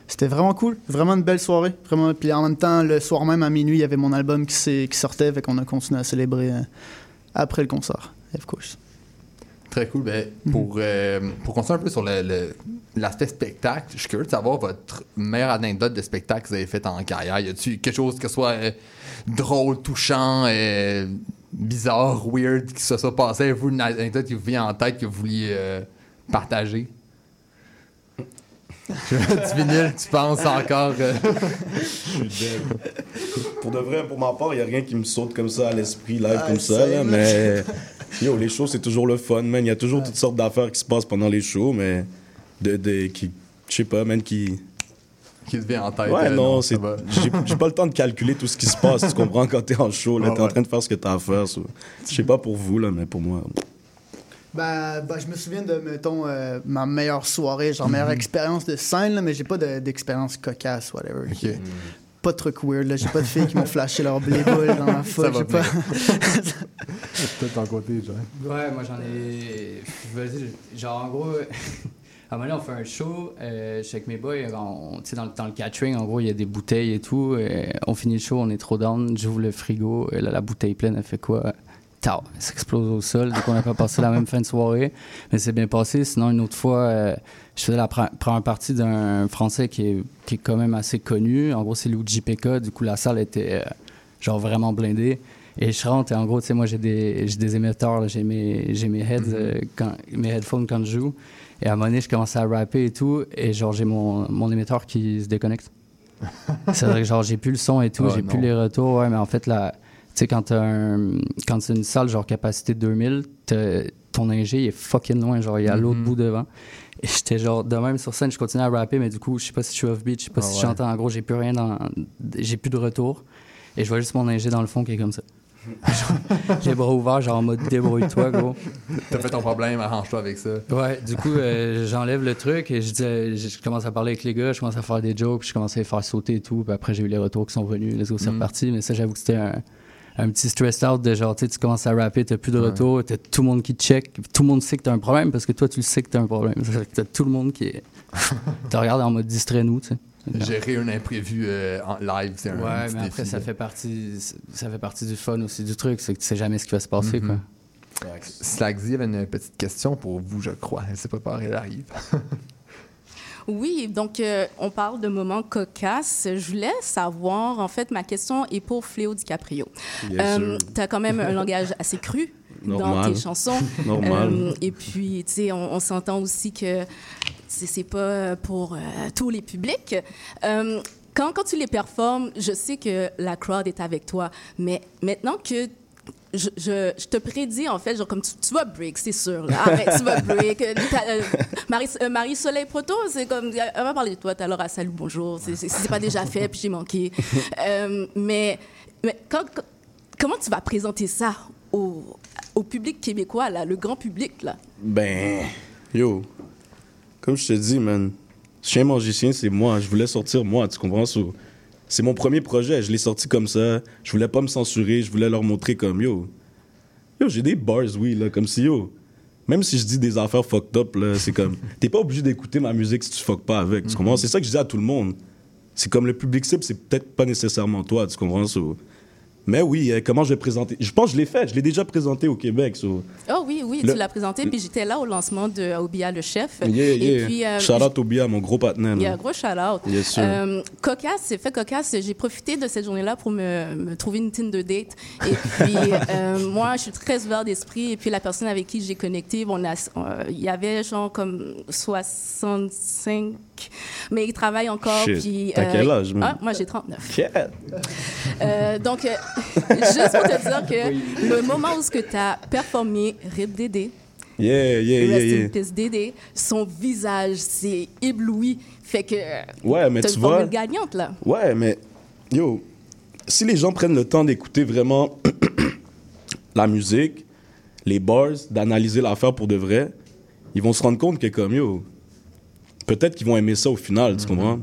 [SPEAKER 21] c'était vraiment cool, vraiment une belle soirée. Vraiment. Puis en même temps, le soir même à minuit, il y avait mon album qui, sortait, fait qu'on a continué à célébrer après le concert, of course.
[SPEAKER 5] Très cool. Ben,
[SPEAKER 21] Mhm.
[SPEAKER 5] pour, euh, pour continuer un peu sur le- le- l'aspect spectacle, je suis curieux de savoir votre meilleure anecdote de spectacle que vous avez fait en carrière. Y a-tu quelque chose que ce soit euh, drôle, touchant, euh, bizarre, weird, qui se soit passé? Vous, une anecdote qui vous vient en tête que vous vouliez euh, partager? vinyle, tu penses encore. euh,
[SPEAKER 1] Je suis dead. Pour de vrai, pour ma part, il n'y a rien qui me saute comme ça à l'esprit live
[SPEAKER 21] Ah,
[SPEAKER 1] comme ça. là, mais yo, les shows, c'est toujours le fun, man. Il y a toujours toutes sortes d'affaires qui se passent pendant les shows, mais de, de- qui, je sais pas, man, qui.
[SPEAKER 5] qui te vient en tête.
[SPEAKER 1] Ouais,
[SPEAKER 5] euh,
[SPEAKER 1] non, c'est. J'ai pas le temps de calculer tout ce qui se passe, tu comprends, quand t'es en show, là. T'es en train de faire ce que t'as à faire. Je sais pas pour vous, là, mais pour moi.
[SPEAKER 21] Ben, ben, je me souviens de, mettons, euh, ma meilleure soirée, genre meilleure expérience de scène, là, mais j'ai pas de- d'expérience cocasse, whatever.
[SPEAKER 5] Ok.
[SPEAKER 21] Pas de truc weird, là. J'ai pas de filles qui m'ont flashé leur bléboule dans la foule.
[SPEAKER 5] va
[SPEAKER 21] J'ai pas...
[SPEAKER 5] De ton côté, genre.
[SPEAKER 20] Ouais, moi j'en ai. Vas-y, genre en gros, à un moment donné, on fait un show, euh, je suis avec mes boys, on- tu sais, dans, le- dans le catering, en gros, il y a des bouteilles et tout. euh, on finit le show, on est trop down, j'ouvre le frigo, et là, la bouteille pleine, elle fait quoi? Tao, elle s'explose au sol, donc on n'a pas passé la même fin de soirée, mais c'est bien passé. Sinon, une autre fois, euh, je faisais la pre- première partie d'un Français qui est, qui est quand même assez connu. En gros, c'est Lou JPK, du coup, la salle était euh, genre vraiment blindée. Et je rentre et en gros, tu sais, moi j'ai des, j'ai des émetteurs, j'ai mes, j'ai mes heads, euh, quand, mes headphones quand je joue. Et à un moment donné, je commençais à rapper et tout, et genre j'ai mon, mon émetteur qui se déconnecte. C'est vrai que genre j'ai plus le son et tout,
[SPEAKER 5] Ah,
[SPEAKER 20] j'ai plus les retours, ouais, mais en fait, là, tu sais, quand un, quand c'est une salle genre capacité 2000, t'as- ton ingé il est fucking loin, genre il est à l'autre
[SPEAKER 5] Mhm.
[SPEAKER 20] bout devant. J'étais genre de même sur scène, je continuais à rapper, mais du coup, je sais pas si je suis off beat, je sais pas
[SPEAKER 5] Ah
[SPEAKER 20] si
[SPEAKER 5] ouais.
[SPEAKER 20] je chante en gros, j'ai plus rien dans, j'ai plus de retour. Et je vois juste mon ingé dans le fond qui est comme ça. Les bras ouverts, genre en mode débrouille-toi, gros.
[SPEAKER 5] T'as fait ton problème, arrange-toi avec ça.
[SPEAKER 20] Ouais, du coup, euh, j'enlève le truc et je, dis, je commence à parler avec les gars, je commence à faire des jokes, puis je commence à les faire sauter et tout. Puis après, j'ai eu les retours qui sont venus. Let's go, c'est
[SPEAKER 5] Mm.
[SPEAKER 20] reparti. Mais ça, j'avoue que c'était un, un petit stress out de genre, tu sais, tu commences à rapper, t'as plus de
[SPEAKER 5] Ouais.
[SPEAKER 20] retour, t'as tout le monde qui te check. Tout le monde sait que t'as un problème parce que toi, tu le sais que t'as un problème. C'est-à-dire que T'as tout le monde qui est. te regarde en mode distrait-nous, tu sais.
[SPEAKER 5] Gérer un imprévu euh, en live, c'est un
[SPEAKER 20] Ouais,
[SPEAKER 5] petit
[SPEAKER 20] mais après,
[SPEAKER 5] défi,
[SPEAKER 20] ça
[SPEAKER 5] là.
[SPEAKER 20] fait, partie, ça fait partie du fun aussi du truc, c'est que tu sais jamais ce qui va se passer,
[SPEAKER 5] Mhm.
[SPEAKER 20] quoi.
[SPEAKER 5] Slagsy avait une petite question pour vous, je crois. Elle s'est préparée, elle arrive.
[SPEAKER 7] Oui, donc euh, on parle de moments cocasses. Je voulais savoir, en fait, ma question est pour Fléau DiCaprio.
[SPEAKER 1] Sûr.
[SPEAKER 7] tu as quand même un langage assez cru dans tes chansons.
[SPEAKER 1] Normal.
[SPEAKER 7] Euh, et puis, tu sais, on, on s'entend aussi que c'est pas pour euh, tous les publics. Euh, quand, quand tu les performes, je sais que la crowd est avec toi, mais maintenant que je, te prédis, en fait, genre, comme tu, tu vas break, c'est sûr. Là. Arrête, tu vas break. Euh, t'as, euh, Marie, euh, Marie-Soleil Proto, c'est comme. Elle va parler de toi l'heure à Salut, bonjour. C'est, c'est, pas déjà fait, puis j'ai manqué. Mais mais quand, comment tu vas présenter ça au, au public québécois, là, le grand public, là?
[SPEAKER 1] Ben, yo, comme je te dis, man, Chien Magicien, c'est moi. Je voulais sortir moi, tu comprends? So, c'est mon premier projet. Je l'ai sorti comme ça. Je voulais pas me censurer. Je voulais leur montrer comme, yo, yo, j'ai des bars, oui, là, comme si, yo, même si je dis des affaires fucked up, là, c'est comme, t'es pas obligé d'écouter ma musique si tu fuck pas avec, tu comprends? C'est ça que je dis à tout le monde. C'est comme le public cible, c'est peut-être pas nécessairement toi, tu comprends? So, mais oui, euh, comment je vais présenter? Je pense que je l'ai fait. Je l'ai déjà présenté au Québec. so.
[SPEAKER 7] Oh oui, oui,
[SPEAKER 1] Le-
[SPEAKER 7] tu l'as présenté, puis j'étais là au lancement de Obia le chef.
[SPEAKER 1] Yeah, yeah.
[SPEAKER 7] Et puis, euh,
[SPEAKER 1] Shout out mon gros partenaire.
[SPEAKER 7] Il y a
[SPEAKER 1] là.
[SPEAKER 7] un gros shout-out.
[SPEAKER 1] Yes, sir.
[SPEAKER 7] Euh, cocasse, c'est fait cocasse. J'ai profité de cette journée-là pour me, me trouver une Tinder date. Et puis, euh, moi, je suis très ouvert d'esprit. Et puis, la personne avec qui j'ai connecté, on euh, il y avait genre comme 65, mais il travaille encore. Puis,
[SPEAKER 1] T'as quel âge,
[SPEAKER 7] ah, moi, j'ai 39.
[SPEAKER 1] Yeah.
[SPEAKER 7] Euh, donc, euh, juste pour te dire que le moment où tu as performé Rip Dédé,
[SPEAKER 1] Yeah, yeah, yeah, yeah.
[SPEAKER 7] Dédé, son visage s'est ébloui. Fait que.
[SPEAKER 1] Ouais, mais tu
[SPEAKER 7] une
[SPEAKER 1] vois-
[SPEAKER 7] gagnante, là.
[SPEAKER 1] Ouais, mais yo, si les gens prennent le temps d'écouter vraiment la musique, les bars, d'analyser l'affaire pour de vrai, ils vont se rendre compte que comme yo, peut-être qu'ils vont aimer ça au final, tu comprends?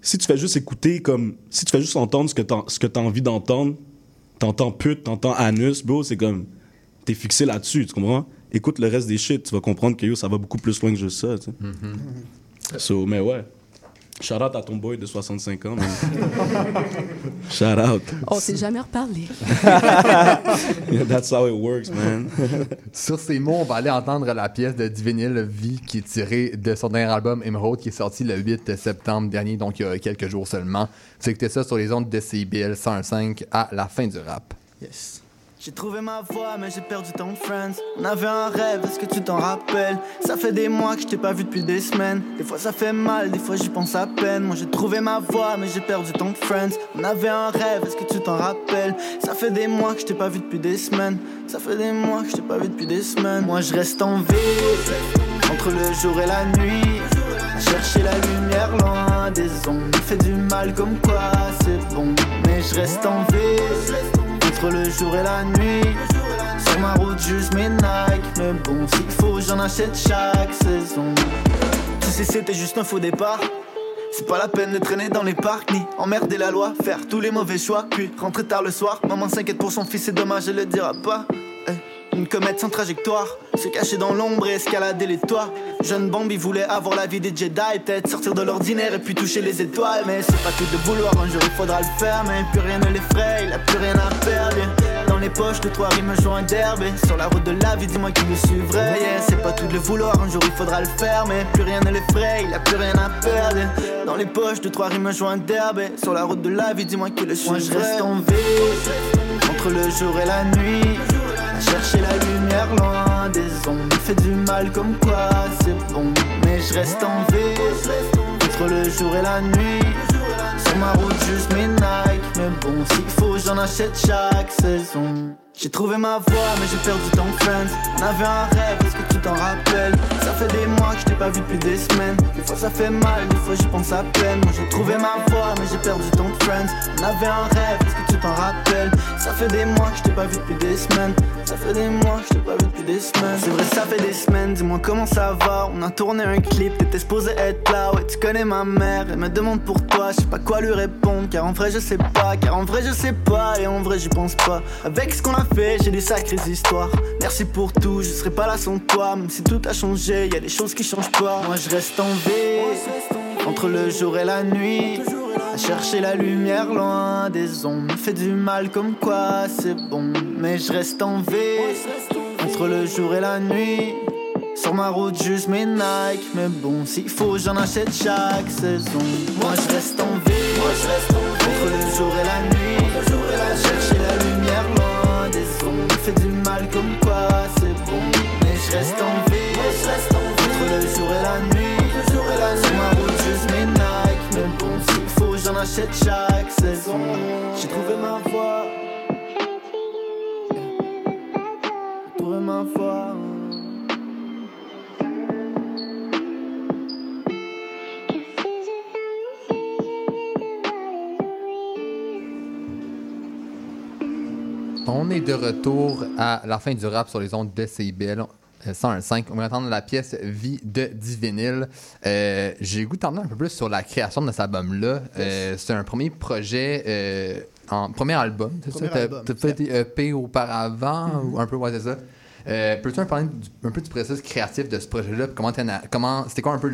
[SPEAKER 1] Si tu fais juste écouter comme, si tu fais juste entendre ce que t'as, ce que t'as envie d'entendre, t'entends pute, t'entends anus, bro, c'est comme, t'es fixé là-dessus, tu comprends? Écoute le reste des shit, tu vas comprendre que yo, ça va beaucoup plus loin que juste ça, tu sais. So, mais ouais. Shout out à ton boy de 65 ans, man. Shout out.
[SPEAKER 7] On s'est jamais reparlé.
[SPEAKER 1] Yeah, That's how it works, man.
[SPEAKER 5] Sur ces mots, on va aller entendre la pièce de Divinil Vie qui est tirée de son dernier album Emerald qui est sorti le 8 septembre dernier, donc il y a quelques jours seulement. Tu écouté ça sur les ondes de CIBL 105 à la fin du rap.
[SPEAKER 22] Yes. J'ai trouvé ma voie, mais j'ai perdu ton friends. On avait un rêve, est-ce que tu t'en rappelles? Ça fait des mois que je t'ai pas vu depuis des semaines. Des fois ça fait mal, des fois j'y pense à peine. Moi j'ai trouvé ma voie, mais j'ai perdu ton friends. On avait un rêve, est-ce que tu t'en rappelles? Ça fait des mois que je t'ai pas vu depuis des semaines. Ça fait des mois que je t'ai pas vu depuis des semaines. Moi je reste en ville, entre le jour et la nuit. Chercher la lumière loin des ondes. Fait du mal comme quoi c'est bon. Mais je reste en ville entre le jour et la nuit. Sur ma route, juste mes Nike. Mais bon, s'il faut, j'en achète chaque saison. Tu sais, c'était juste un faux départ. C'est pas la peine de traîner dans les parcs ni emmerder la loi, faire tous les mauvais choix, puis rentrer tard le soir. Maman s'inquiète pour son fils, c'est dommage, elle le dira pas. Eh, Une comète sans trajectoire, se cacher dans l'ombre et escalader les toits. Jeune Bambi voulait avoir la vie des Jedi, peut-être sortir de l'ordinaire et puis toucher les étoiles. Mais c'est pas que de vouloir, un jour il faudra le faire, mais plus rien ne l'effraie, il a plus rien à perdre. Dans les poches de trois rimes, joint d'herbe. Et Sur la route de la vie, dis-moi qui me suivrait. Yeah, c'est pas tout de le vouloir, un jour il faudra le faire, mais plus rien ne l'effraie, il a plus rien à perdre. Dans les poches de trois rimes, joint d'herbe. Et Sur la route de la vie, dis-moi qui le suivrait. Moi je reste en ville, entre le jour et la nuit. Chercher la lumière loin des ondes. Fait du mal comme quoi c'est bon. Mais je reste en ville, entre le jour et la nuit. Sur ma route, juste mes Nike. Mais bon, s'il faut, j'en achète chaque saison. J'ai trouvé ma voie, mais j'ai perdu ton friends. On avait un rêve, est-ce que tu t'en rappelles? Ça fait des mois que je t'ai pas vu depuis des semaines. Des fois ça fait mal, des fois j'y pense à peine. Moi j'ai trouvé ma voie, mais j'ai perdu ton friends. On avait un rêve, est-ce que tu t'en rappelles? Ça fait des mois que je t'ai pas vu depuis des semaines. Ça fait des mois que je t'ai pas vu depuis des semaines. C'est vrai, ça fait des semaines, dis-moi comment ça va. On a tourné un clip, t'étais supposé être là. Ouais, tu connais ma mère, elle me demande pour toi. Je sais pas quoi lui répondre, car en vrai je sais pas. Car en vrai je sais pas, et en vrai j'y pense pas. Avec ce qu'on a fait, j'ai des sacrées histoires. Merci pour tout, je serai pas là sans toi. Même si tout a changé, y a des choses qui changent pas. Moi je reste en vie, entre le jour et la nuit. Chercher la lumière loin des. Me fait du mal comme quoi c'est bon. Mais je reste en vie, entre le jour et la nuit. Sur ma route, juste mes Nike. Mais bon, s'il faut, j'en achète chaque saison. Moi je reste en vie, entre le jour et la nuit. À chercher la lumière loin des. Me fait du mal comme quoi c'est bon. Mais je reste en vie, achète chaque saison. J'ai trouvé ma voie. Trouvé ma voie.
[SPEAKER 5] On est de retour à la fin du rap sur les ondes de CIBL. Euh, 101.5. On va entendre la pièce Vie de Divinil. Euh, J'ai goût d'entendre un peu plus sur la création de cet album-là. Euh, c'est un premier projet, euh, en premier album, c'est ça?
[SPEAKER 21] Premier
[SPEAKER 5] T'as fait des EP auparavant
[SPEAKER 21] Mhm.
[SPEAKER 5] ou un peu, ouais, c'est ça. Euh, Peux-tu me parler un peu du processus créatif de ce projet-là? Comment, c'était quoi un peu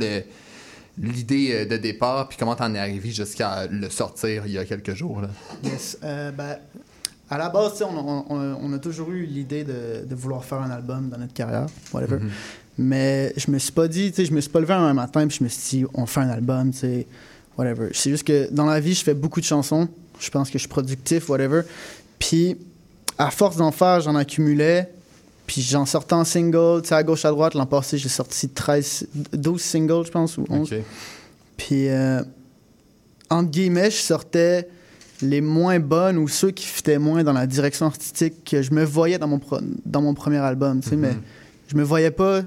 [SPEAKER 5] l'idée euh, de départ, puis comment t'en es arrivé jusqu'à le sortir il y a quelques jours? Là?
[SPEAKER 21] Yes. Euh, ben, à la base, on, on- a toujours eu l'idée de, de vouloir faire un album dans notre carrière, whatever.
[SPEAKER 5] Mhm.
[SPEAKER 21] Mais je me suis pas dit, tu sais, je me suis pas levé un matin puis je me suis dit, on fait un album, tu sais, whatever. C'est juste que dans la vie, je fais beaucoup de chansons. Je pense que je suis productif, whatever. Puis, à force d'en faire, j'en accumulais. Puis j'en sortais en single, tu sais, à gauche, à droite. L'an passé, j'ai sorti 13, 12 singles, je pense, ou 11.
[SPEAKER 5] Ok.
[SPEAKER 21] Puis, euh, entre guillemets, je sortais les moins bonnes ou ceux qui fitaient moins dans la direction artistique que je me voyais dans mon, pro- dans mon premier album, tu sais, mais je me voyais pas...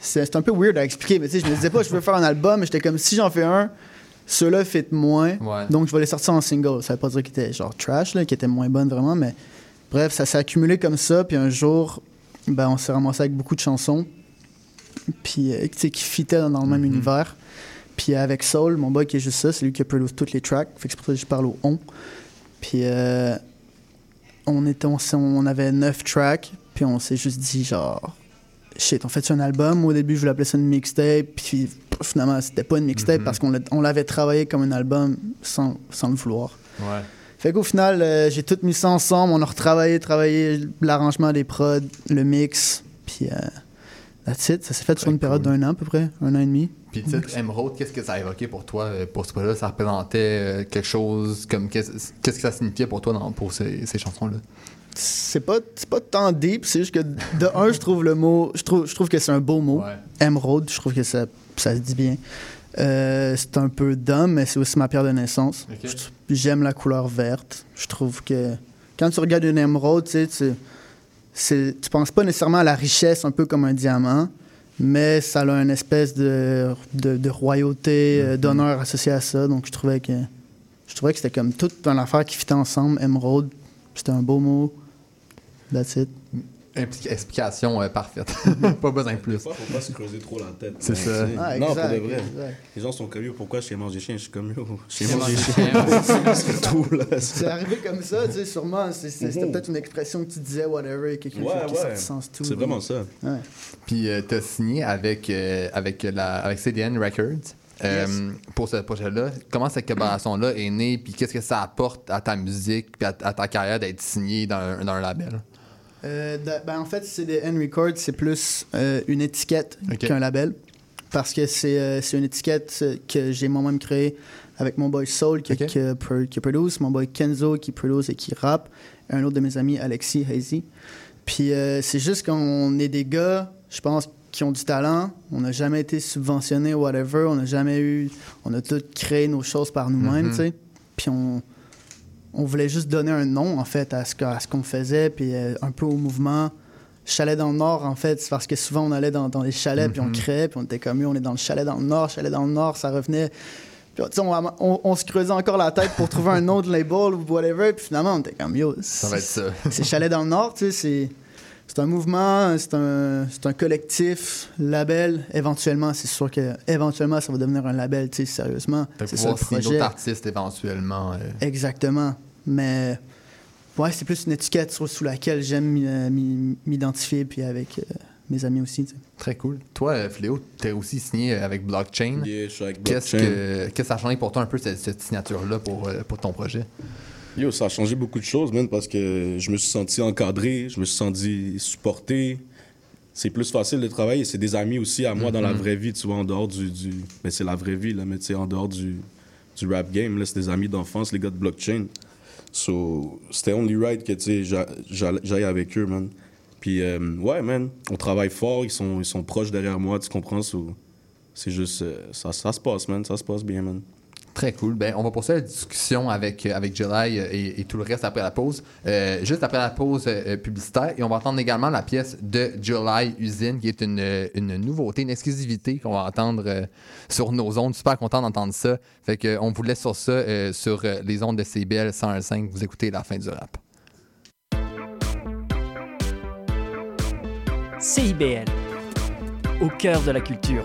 [SPEAKER 21] C'est un peu weird à expliquer, mais tu sais, je me disais pas, je veux faire un album, mais j'étais comme, si j'en fais un, ceux-là fit moins,
[SPEAKER 5] Ouais.
[SPEAKER 21] donc je vais les sortir en single. Ça veut pas dire qu'ils étaient genre trash, là, qu'ils étaient moins bonnes vraiment, mais bref, ça s'est accumulé comme ça, puis un jour, ben, on s'est ramassé avec beaucoup de chansons. Puis, euh, qui fitaient dans le même
[SPEAKER 5] Mhm.
[SPEAKER 21] univers. Puis avec Soul, mon boy qui est juste ça, c'est lui qui a produit toutes les tracks. Fait que c'est pour ça que je parle au on. Puis euh, on, était, on, on avait neuf tracks. Puis on s'est juste dit, genre, shit, on fait un album? Au début, je voulais appeler ça une mixtape. Puis finalement, c'était pas une mixtape
[SPEAKER 5] Mhm.
[SPEAKER 21] parce qu'on l'a- on l'avait travaillé comme un album sans, sans le vouloir.
[SPEAKER 5] Ouais.
[SPEAKER 21] Fait qu'au final, euh, j'ai tout mis ça ensemble. On a retravaillé, travaillé l'arrangement des prods, le mix. Puis, euh, that's it. Ça s'est fait sur une période d'un an à peu près, un an et demi.
[SPEAKER 5] Puis le titre Emerald, qu'est-ce que ça a évoqué pour toi euh, pour ce projet-là? Ça représentait euh, quelque chose comme. Qu'est-ce que ça signifiait pour toi dans- pour ces, ces chansons-là?
[SPEAKER 21] C'est pas, c'est pas tant deep, c'est juste que de un, je trouve le mot, je trouve, je trouve que c'est un beau mot. Emerald, je trouve que ça, ça se dit bien. Euh, c'est un peu dumb, mais c'est aussi ma pierre de naissance. J'aime la couleur verte. Je trouve que quand tu regardes une émeraude, tu sais, tu, penses pas nécessairement à la richesse, un peu comme un diamant, mais ça a une espèce de, de, de royauté, euh, d'honneur associé à ça. Donc je trouvais que je trouvais que c'était comme toute une affaire qui fitait ensemble. Emerald, c'était un beau mot. That's it.
[SPEAKER 5] Explication euh, parfaite. pas besoin de plus.
[SPEAKER 1] Fois, faut pas se creuser trop la tête.
[SPEAKER 5] C'est ça.
[SPEAKER 1] non, pour de vrai.
[SPEAKER 21] exact.
[SPEAKER 1] Les gens sont comme yo, pourquoi chez manger chien? Je suis comme yo, chez
[SPEAKER 21] Chez
[SPEAKER 1] manger chien. c'est tout là.
[SPEAKER 21] C'est arrivé comme ça, tu sais, sûrement. C'était
[SPEAKER 1] Mhm.
[SPEAKER 21] peut-être une expression que tu disais, whatever, et quelqu'un
[SPEAKER 1] Ouais,
[SPEAKER 21] qui
[SPEAKER 1] ouais.
[SPEAKER 21] sens tout.
[SPEAKER 1] C'est vraiment ça.
[SPEAKER 21] Ouais.
[SPEAKER 5] Puis euh, t'as signé avec, euh, avec, la, avec CDN Records. euh. Pour ce projet-là, comment cette collaboration-là est née, puis qu'est-ce que ça apporte à ta musique, puis à, à ta carrière d'être signé dans un, dans un label?
[SPEAKER 21] Euh, ben, en fait, c'est des N Records, c'est plus euh, une étiquette qu'un label. Parce que c'est euh, une étiquette que j'ai moi-même créée avec mon boy Soul qui,
[SPEAKER 5] Ok.
[SPEAKER 21] qui, produce, mon boy Kenzo qui produce et qui rappe, et un autre de mes amis, Alexis Hazy. Puis c'est juste qu'on est des gars, je pense, qui ont du talent. On n'a jamais été subventionnés, whatever. On n'a jamais eu. On a tout créé nos choses par nous-mêmes,
[SPEAKER 5] Mhm.
[SPEAKER 21] tu sais. Puis on, on voulait juste donner un nom, en fait, à ce que- à ce qu'on faisait, puis euh, un peu au mouvement. Chalet dans le Nord, en fait, c'est parce que souvent on allait dans, dans les chalets, puis on
[SPEAKER 5] Mhm.
[SPEAKER 21] créait, puis on était comme on est dans le chalet dans le Nord, chalet dans le Nord, ça revenait. Puis, tu sais, on, on- on se creusait encore la tête pour trouver un de label ou whatever, puis finalement on était comme yo,
[SPEAKER 5] Ça va être ça.
[SPEAKER 21] c'est Chalet dans le Nord, tu sais, c'est. C'est un mouvement, c'est un, c'est un collectif, label. Éventuellement, c'est sûr que éventuellement ça va devenir un label, tu sais, sérieusement. C'est ça le
[SPEAKER 5] pouvoir signer
[SPEAKER 21] projet.
[SPEAKER 5] d'autres artistes éventuellement. euh.
[SPEAKER 21] Exactement. Mais ouais, c'est plus une étiquette sous, sous laquelle j'aime euh, m'i- m'identifier, puis avec euh, mes amis aussi. tu sais.
[SPEAKER 5] Très cool. Toi, Fléau, t'es aussi signé avec Blockchain.
[SPEAKER 1] Yeah, je suis avec
[SPEAKER 5] Qu'est-ce
[SPEAKER 1] Blockchain.
[SPEAKER 5] que, qu'est-ce que ça a changé pour toi un peu cette, cette signature-là pour, euh, pour ton projet?
[SPEAKER 1] Yo, ça a changé beaucoup de choses, man, parce que je me suis senti encadré, je me suis senti supporté. C'est plus facile de travailler. C'est des amis aussi à moi dans la
[SPEAKER 5] Mhm.
[SPEAKER 1] vraie vie, tu vois, en dehors du. du... Mais c'est la vraie vie, là, mais tu sais, en dehors du, du rap game, là, c'est des amis d'enfance, les gars de blockchain. So, c'était only right que, tu sais, j'aille avec eux, man. Puis, euh, ouais, man, on travaille fort, ils sont, ils sont proches derrière moi, tu comprends? So, c'est juste. euh, ça, ça se passe, man, ça se passe bien, man.
[SPEAKER 5] Très cool. Ben, on va poursuivre la discussion avec, euh, avec July euh, et, tout le reste après la pause. Euh, juste après la pause publicitaire. Et on va entendre également la pièce de July Usine, qui est une, une nouveauté, une exclusivité qu'on va entendre sur nos ondes. Super content d'entendre ça. Fait que, on vous laisse sur ça, sur les ondes de CBL 101.5. Vous écoutez la fin du rap.
[SPEAKER 23] CIBL, au cœur de la culture.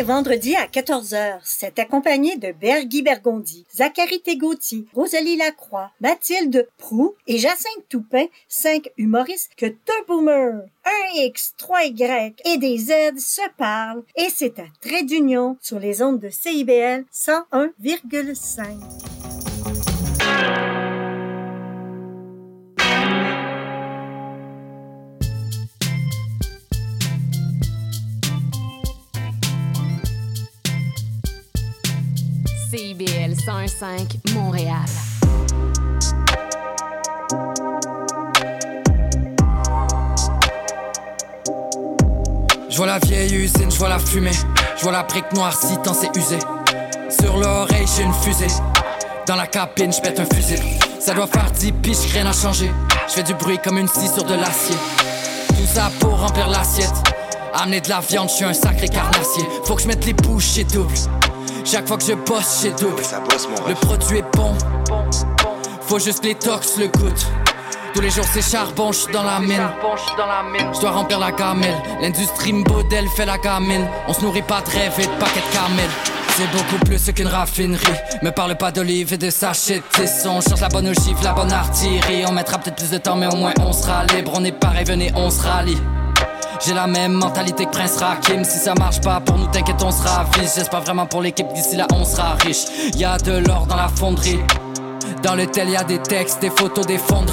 [SPEAKER 24] Les vendredis à 14h, c'est accompagné de Bergui Bergondi, Zachary Tégautier, Rosalie Lacroix, Mathilde Prou et Jacinthe Toupin, cinq humoristes que deux boomers, un X, trois Y et des Z se parlent et c'est à trait d'union sur les ondes de CIBL 101,5.
[SPEAKER 14] CIBL 105 Montréal.
[SPEAKER 25] Je vois la vieille usine, je vois la fumée, je vois la brique noircie tant c'est usé. Sur l'oreille, j'ai une fusée. Dans la cabine, je pète un fusil. Ça doit faire 10 piches, rien à changer. Je fais du bruit comme une scie sur de l'acier. Tout ça pour remplir l'assiette. Amener de la viande, je suis un sacré carnassier. Faut que je mette les bouchées doubles. Chaque fois que je bosse chez double. Le produit est bon. Faut juste que les tox le goûtent. Tous les jours c'est charbon, j'suis dans la mine. Je dois remplir la gamelle. L'industrie modèle fait la gamine. On se nourrit pas de rêve et de paquets de caramel. C'est beaucoup plus qu'une raffinerie. Me parle pas d'olive et de sachets de. On cherche la bonne ogive, la bonne artillerie. On mettra peut-être plus de temps, mais au moins on sera libre. On est pareil, venez, on se rallie. J'ai la même mentalité que Prince Rakim. Si ça marche pas pour nous, t'inquiète, on sera vise. J'espère vraiment pour l'équipe d'ici là, on sera riche. Y a de l'or dans la fonderie. Dans le tel, y a des textes, des photos, des fonds de.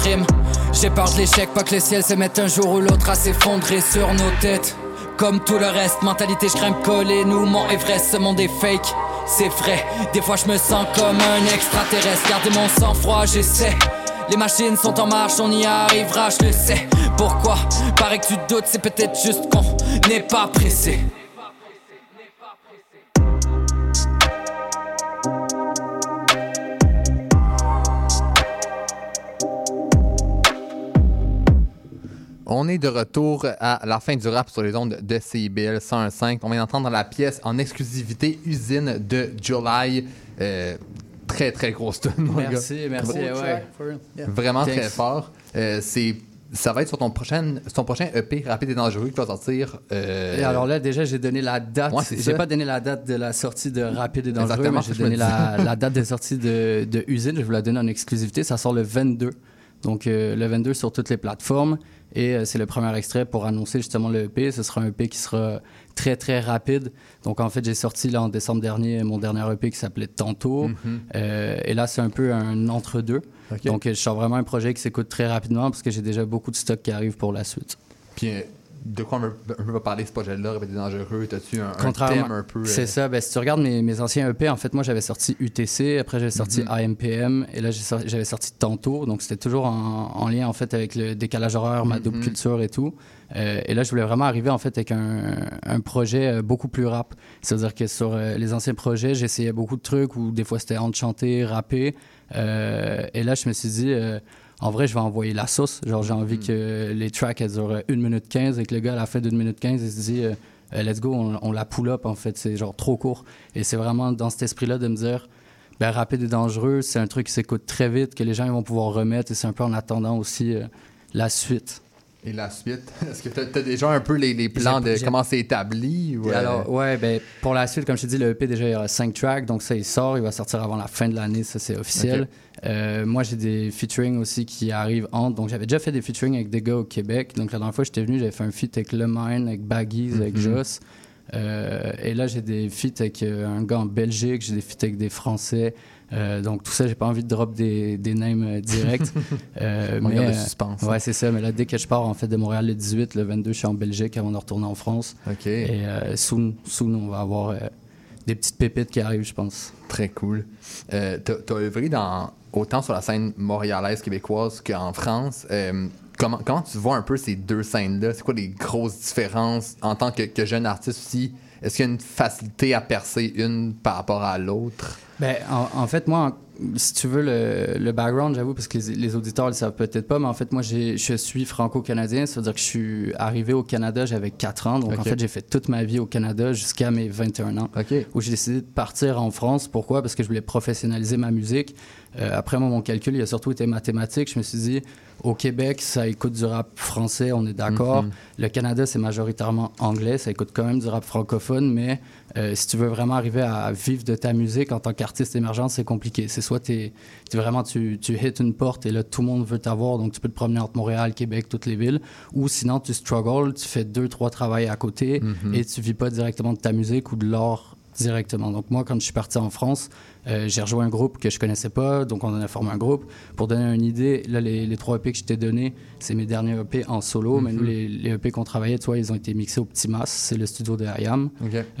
[SPEAKER 25] J'ai peur de l'échec, pas que le ciel se mette un jour ou l'autre à s'effondrer sur nos têtes. Comme tout le reste, mentalité, je grimpe coller. Nous, mon Everest, ce monde est fake. C'est vrai, des fois je me sens comme un extraterrestre. Gardez mon sang-froid, j'essaie. Les machines sont en marche, on y arrivera, je le sais. Pourquoi? Paraît que tu doutes, c'est peut-être juste qu'on n'est pas pressé.
[SPEAKER 5] On est de retour à la fin du rap sur les ondes de CIBL 101.5. On vient d'entendre la pièce en exclusivité Usine de July. Euh, très, très grosse tune, mon
[SPEAKER 20] Merci,
[SPEAKER 5] gars.
[SPEAKER 20] merci,
[SPEAKER 5] Vra-
[SPEAKER 20] ouais.
[SPEAKER 5] Vraiment
[SPEAKER 20] Thanks.
[SPEAKER 5] très fort. Euh, c'est, ça va être sur ton prochain, prochain EP, Rapide et Dangereux, qui va sortir. euh,
[SPEAKER 20] Et alors là, déjà, j'ai donné la date.
[SPEAKER 5] Ouais, c'est
[SPEAKER 20] j'ai pas donné la date de la sortie de Rapide et Dangereux,
[SPEAKER 5] Exactement,
[SPEAKER 20] mais j'ai donné la, date de sortie de, de Usine. Je vous la donne en exclusivité. Ça sort le 22. Donc, euh, le 22 sur toutes les plateformes. Et euh, c'est le premier extrait pour annoncer justement le EP. Ce sera un EP qui sera très, très rapide. Donc, en fait, j'ai sorti là en décembre dernier mon dernier EP qui s'appelait Tantôt.
[SPEAKER 5] Mhm.
[SPEAKER 20] Euh, et là, c'est un peu un entre-deux. Donc, euh, je sors vraiment un projet qui s'écoute très rapidement parce que j'ai déjà beaucoup de stock qui arrive pour la suite.
[SPEAKER 5] Puis, euh, de quoi on veut parler ce projet-là, et Dangereux T'as-tu un, un thème un peu. euh,
[SPEAKER 20] C'est ça. Ben, si tu regardes mes, mes anciens EP, en fait, moi, j'avais sorti UTC, après, j'avais sorti
[SPEAKER 5] Mhm.
[SPEAKER 20] AMPM, et là, j'avais sorti Tantôt. Donc, c'était toujours en, en lien, en fait, avec le décalage horaire, ma double
[SPEAKER 5] Mhm.
[SPEAKER 20] culture et tout. Euh, et là, je voulais vraiment arriver, en fait, avec un, un projet euh, beaucoup plus rap. C'est-à-dire que sur euh, les anciens projets, j'essayais beaucoup de trucs où des fois, c'était enchanté, rappé. Euh, et là, je me suis dit... en vrai, je vais envoyer la sauce. Genre, j'ai envie que les tracks, elles durent 1 minute 15 et que le gars, à la fin d'une minute 15, il se dit euh, let's go, on, on la pull up, en fait. C'est genre trop court. Et c'est vraiment dans cet esprit-là de me dire ben, rapide et dangereux, c'est un truc qui s'écoute très vite, que les gens ils vont pouvoir remettre et c'est un peu en attendant aussi euh, la suite.
[SPEAKER 5] Et la suite? Est-ce que t'as as déjà un peu les, les plans de comment c'est établi ou,
[SPEAKER 20] Et
[SPEAKER 5] euh,
[SPEAKER 20] alors, ouais, ben, pour la suite, comme je te dis, le EP, déjà, il y aura 5 tracks, donc ça, il sort, il va sortir avant la fin de l'année, ça, c'est officiel. Euh, moi, j'ai des featuring aussi qui arrivent entre. Donc, j'avais déjà fait des featuring avec des gars au Québec. Donc, la dernière fois que j'étais venu, j'avais fait un feat avec Le Mine, avec Baggies, avec
[SPEAKER 5] Mhm.
[SPEAKER 20] Joss. Euh, et là, j'ai des feats avec euh, un gars en Belgique, j'ai des feats avec des Français. Euh, donc, tout ça, j'ai pas envie de drop des, des names directs.
[SPEAKER 5] On
[SPEAKER 20] mais,
[SPEAKER 5] le suspense.
[SPEAKER 20] Ouais, c'est ça. Mais là, dès que je pars en fait de Montréal le 18, le 22, je suis en Belgique avant de retourner en France.
[SPEAKER 5] OK.
[SPEAKER 20] Et soon, soon, on va avoir des petites pépites qui arrivent, je pense.
[SPEAKER 5] Très cool. Euh, t'as t'as œuvré dans, autant sur la scène montréalaise québécoise qu'en France. Euh, comment, comment tu vois un peu ces deux scènes-là? C'est quoi les grosses différences en tant que, que jeune artiste aussi? Est-ce qu'il y a une facilité à percer une par rapport à l'autre?
[SPEAKER 20] Ben, en, en fait, moi, si tu veux le, le background, j'avoue, parce que les, les auditeurs ne le savent peut-être pas, mais en fait, moi, je suis franco-canadien. Ça veut dire que je suis arrivé au Canada, j'avais 4 ans. Donc, en fait, j'ai fait toute ma vie au Canada jusqu'à mes 21 ans. Où j'ai décidé de partir en France. Pourquoi? Parce que je voulais professionnaliser ma musique. Euh, après, moi, mon calcul, il a surtout été mathématique. Je me suis dit, au Québec, ça écoute du rap français, on est d'accord.
[SPEAKER 5] Mhm.
[SPEAKER 20] Le Canada, c'est majoritairement anglais. Ça écoute quand même du rap francophone, mais euh, si tu veux vraiment arriver à vivre de ta musique en tant qu'artiste émergent, c'est compliqué. C'est soit t'es, vraiment tu, tu hits une porte et là tout le monde veut t'avoir, donc tu peux te promener entre Montréal, Québec, toutes les villes, ou sinon tu struggles, tu fais deux trois travails à côté
[SPEAKER 5] Mhm.
[SPEAKER 20] et tu vis pas directement de ta musique ou de l'art directement. Donc moi, quand je suis parti en France, euh, j'ai rejoint un groupe que je connaissais pas, donc on en a formé un groupe. Pour donner une idée, là, les, les trois EP que je t'ai donnés, c'est mes derniers EP en solo, mais nous,
[SPEAKER 5] Mhm.
[SPEAKER 20] les, les EP qu'on travaillait, tu vois, ils ont été mixés au Petit Mas, c'est le studio de IAM.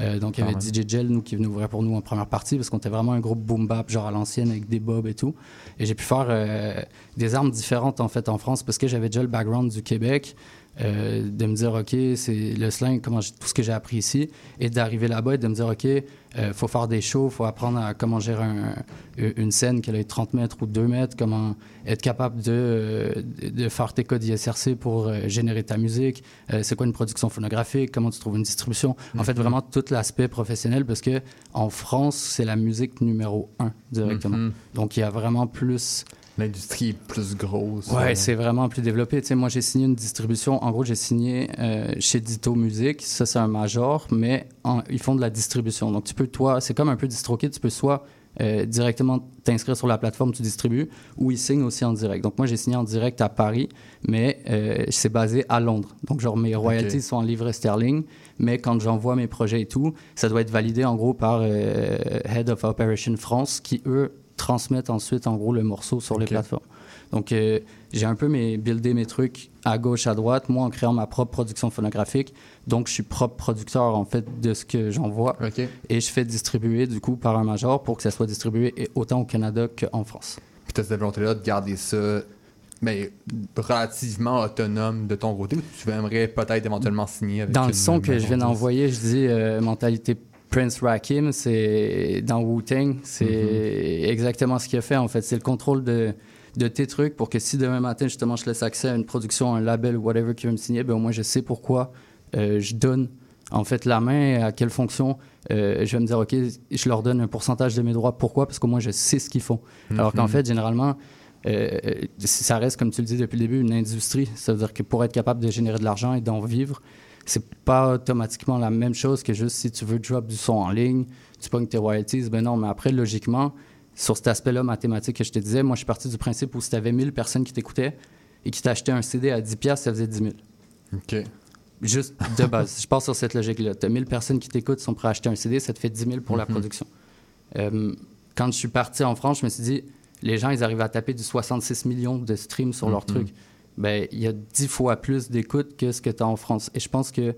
[SPEAKER 20] Euh, donc il y avait
[SPEAKER 5] Ah.
[SPEAKER 20] DJ Gel, nous, qui venait ouvrir pour nous en première partie, parce qu'on était vraiment un groupe boom bap, genre à l'ancienne, avec des bobs et tout. Et j'ai pu faire euh, des armes différentes, en fait, en France, parce que j'avais déjà le background du Québec. Euh, de me dire, OK, c'est le slang, comment tout ce que j'ai appris ici, et d'arriver là-bas et de me dire, OK, il faut faire des shows, il faut apprendre à comment gérer un- une scène qui a 30 mètres ou 2 mètres, comment être capable de, euh, de faire tes codes ISRC pour euh, générer ta musique, euh, c'est quoi une production phonographique, comment tu trouves une distribution. En fait,
[SPEAKER 5] Mhm.
[SPEAKER 20] vraiment tout l'aspect professionnel, parce que en France, c'est la musique numéro un directement.
[SPEAKER 5] Mhm.
[SPEAKER 20] Donc, il y a vraiment plus...
[SPEAKER 5] L'industrie est plus grosse.
[SPEAKER 20] Ouais,
[SPEAKER 5] euh,
[SPEAKER 20] c'est vraiment plus développé. Tu sais, moi, j'ai signé une distribution. En gros, j'ai signé euh, chez Ditto Music. Ça, c'est un major, mais en- ils font de la distribution. Donc, tu peux, toi, c'est comme un peu DistroKid. Tu peux soit euh, directement t'inscrire sur la plateforme, tu distribues, ou ils signent aussi en direct. Donc, moi, j'ai signé en direct à Paris, mais euh, c'est basé à Londres. Donc, genre, mes royalties
[SPEAKER 5] Ok.
[SPEAKER 20] sont en livres sterling, mais quand j'envoie mes projets et tout, ça doit être validé, en gros, par Head of Operation France, qui, eux, transmettent ensuite, en gros, le morceau sur les plateformes. Donc, euh, j'ai un peu mes, buildé mes trucs à gauche, à droite, moi en créant ma propre production phonographique. Donc, je suis propre producteur, en fait, de ce que j'envoie. Et je fais distribuer, du coup, par un major pour que ça soit distribué et autant au Canada qu'en France.
[SPEAKER 5] Puis tu as cette volonté-là de garder ça mais relativement autonome de ton côté ou tu aimerais peut-être éventuellement signer avec
[SPEAKER 20] Dans le son que je viens d'envoyer, je dis euh, mentalité Prince Rakim, c'est dans Wu-Tang, c'est
[SPEAKER 5] Mm-hmm.
[SPEAKER 20] exactement ce qu'il a fait en fait. C'est le contrôle de, de tes trucs pour que si demain matin, justement, je laisse accès à une production, un label ou whatever qui veut me signer, ben au moins je sais pourquoi euh, je donne en fait la main, à quelle fonction. Euh, je vais me dire, OK, je leur donne un pourcentage de mes droits. Pourquoi? Parce qu'au moins je sais ce qu'ils font. Alors qu'en
[SPEAKER 5] Mhm.
[SPEAKER 20] fait, généralement, euh, ça reste, comme tu le dis depuis le début, une industrie. Ça veut dire que pour être capable de générer de l'argent et d'en vivre, c'est pas automatiquement la même chose que juste si tu veux drop du son en ligne, tu pognes tes royalties. Ben non, mais après, logiquement, sur cet aspect-là mathématique que je te disais, moi, je suis parti du principe où si tu avais 1000 personnes qui t'écoutaient et qui t'achetaient un CD à 10$, piastres, ça faisait 10 000.
[SPEAKER 5] OK.
[SPEAKER 20] Juste de base. je pars sur cette logique-là. Tu as 1000 personnes qui t'écoutent, sont prêts à acheter un CD, ça te fait 10 000 pour la
[SPEAKER 5] Mhm.
[SPEAKER 20] production. Euh, quand je suis parti en France, je me suis dit, les gens, ils arrivent à taper du 66 millions de streams sur leur
[SPEAKER 5] Mhm.
[SPEAKER 20] truc. Ben, il y a 10 fois plus d'écoutes que ce que tu as en France. Et je pense que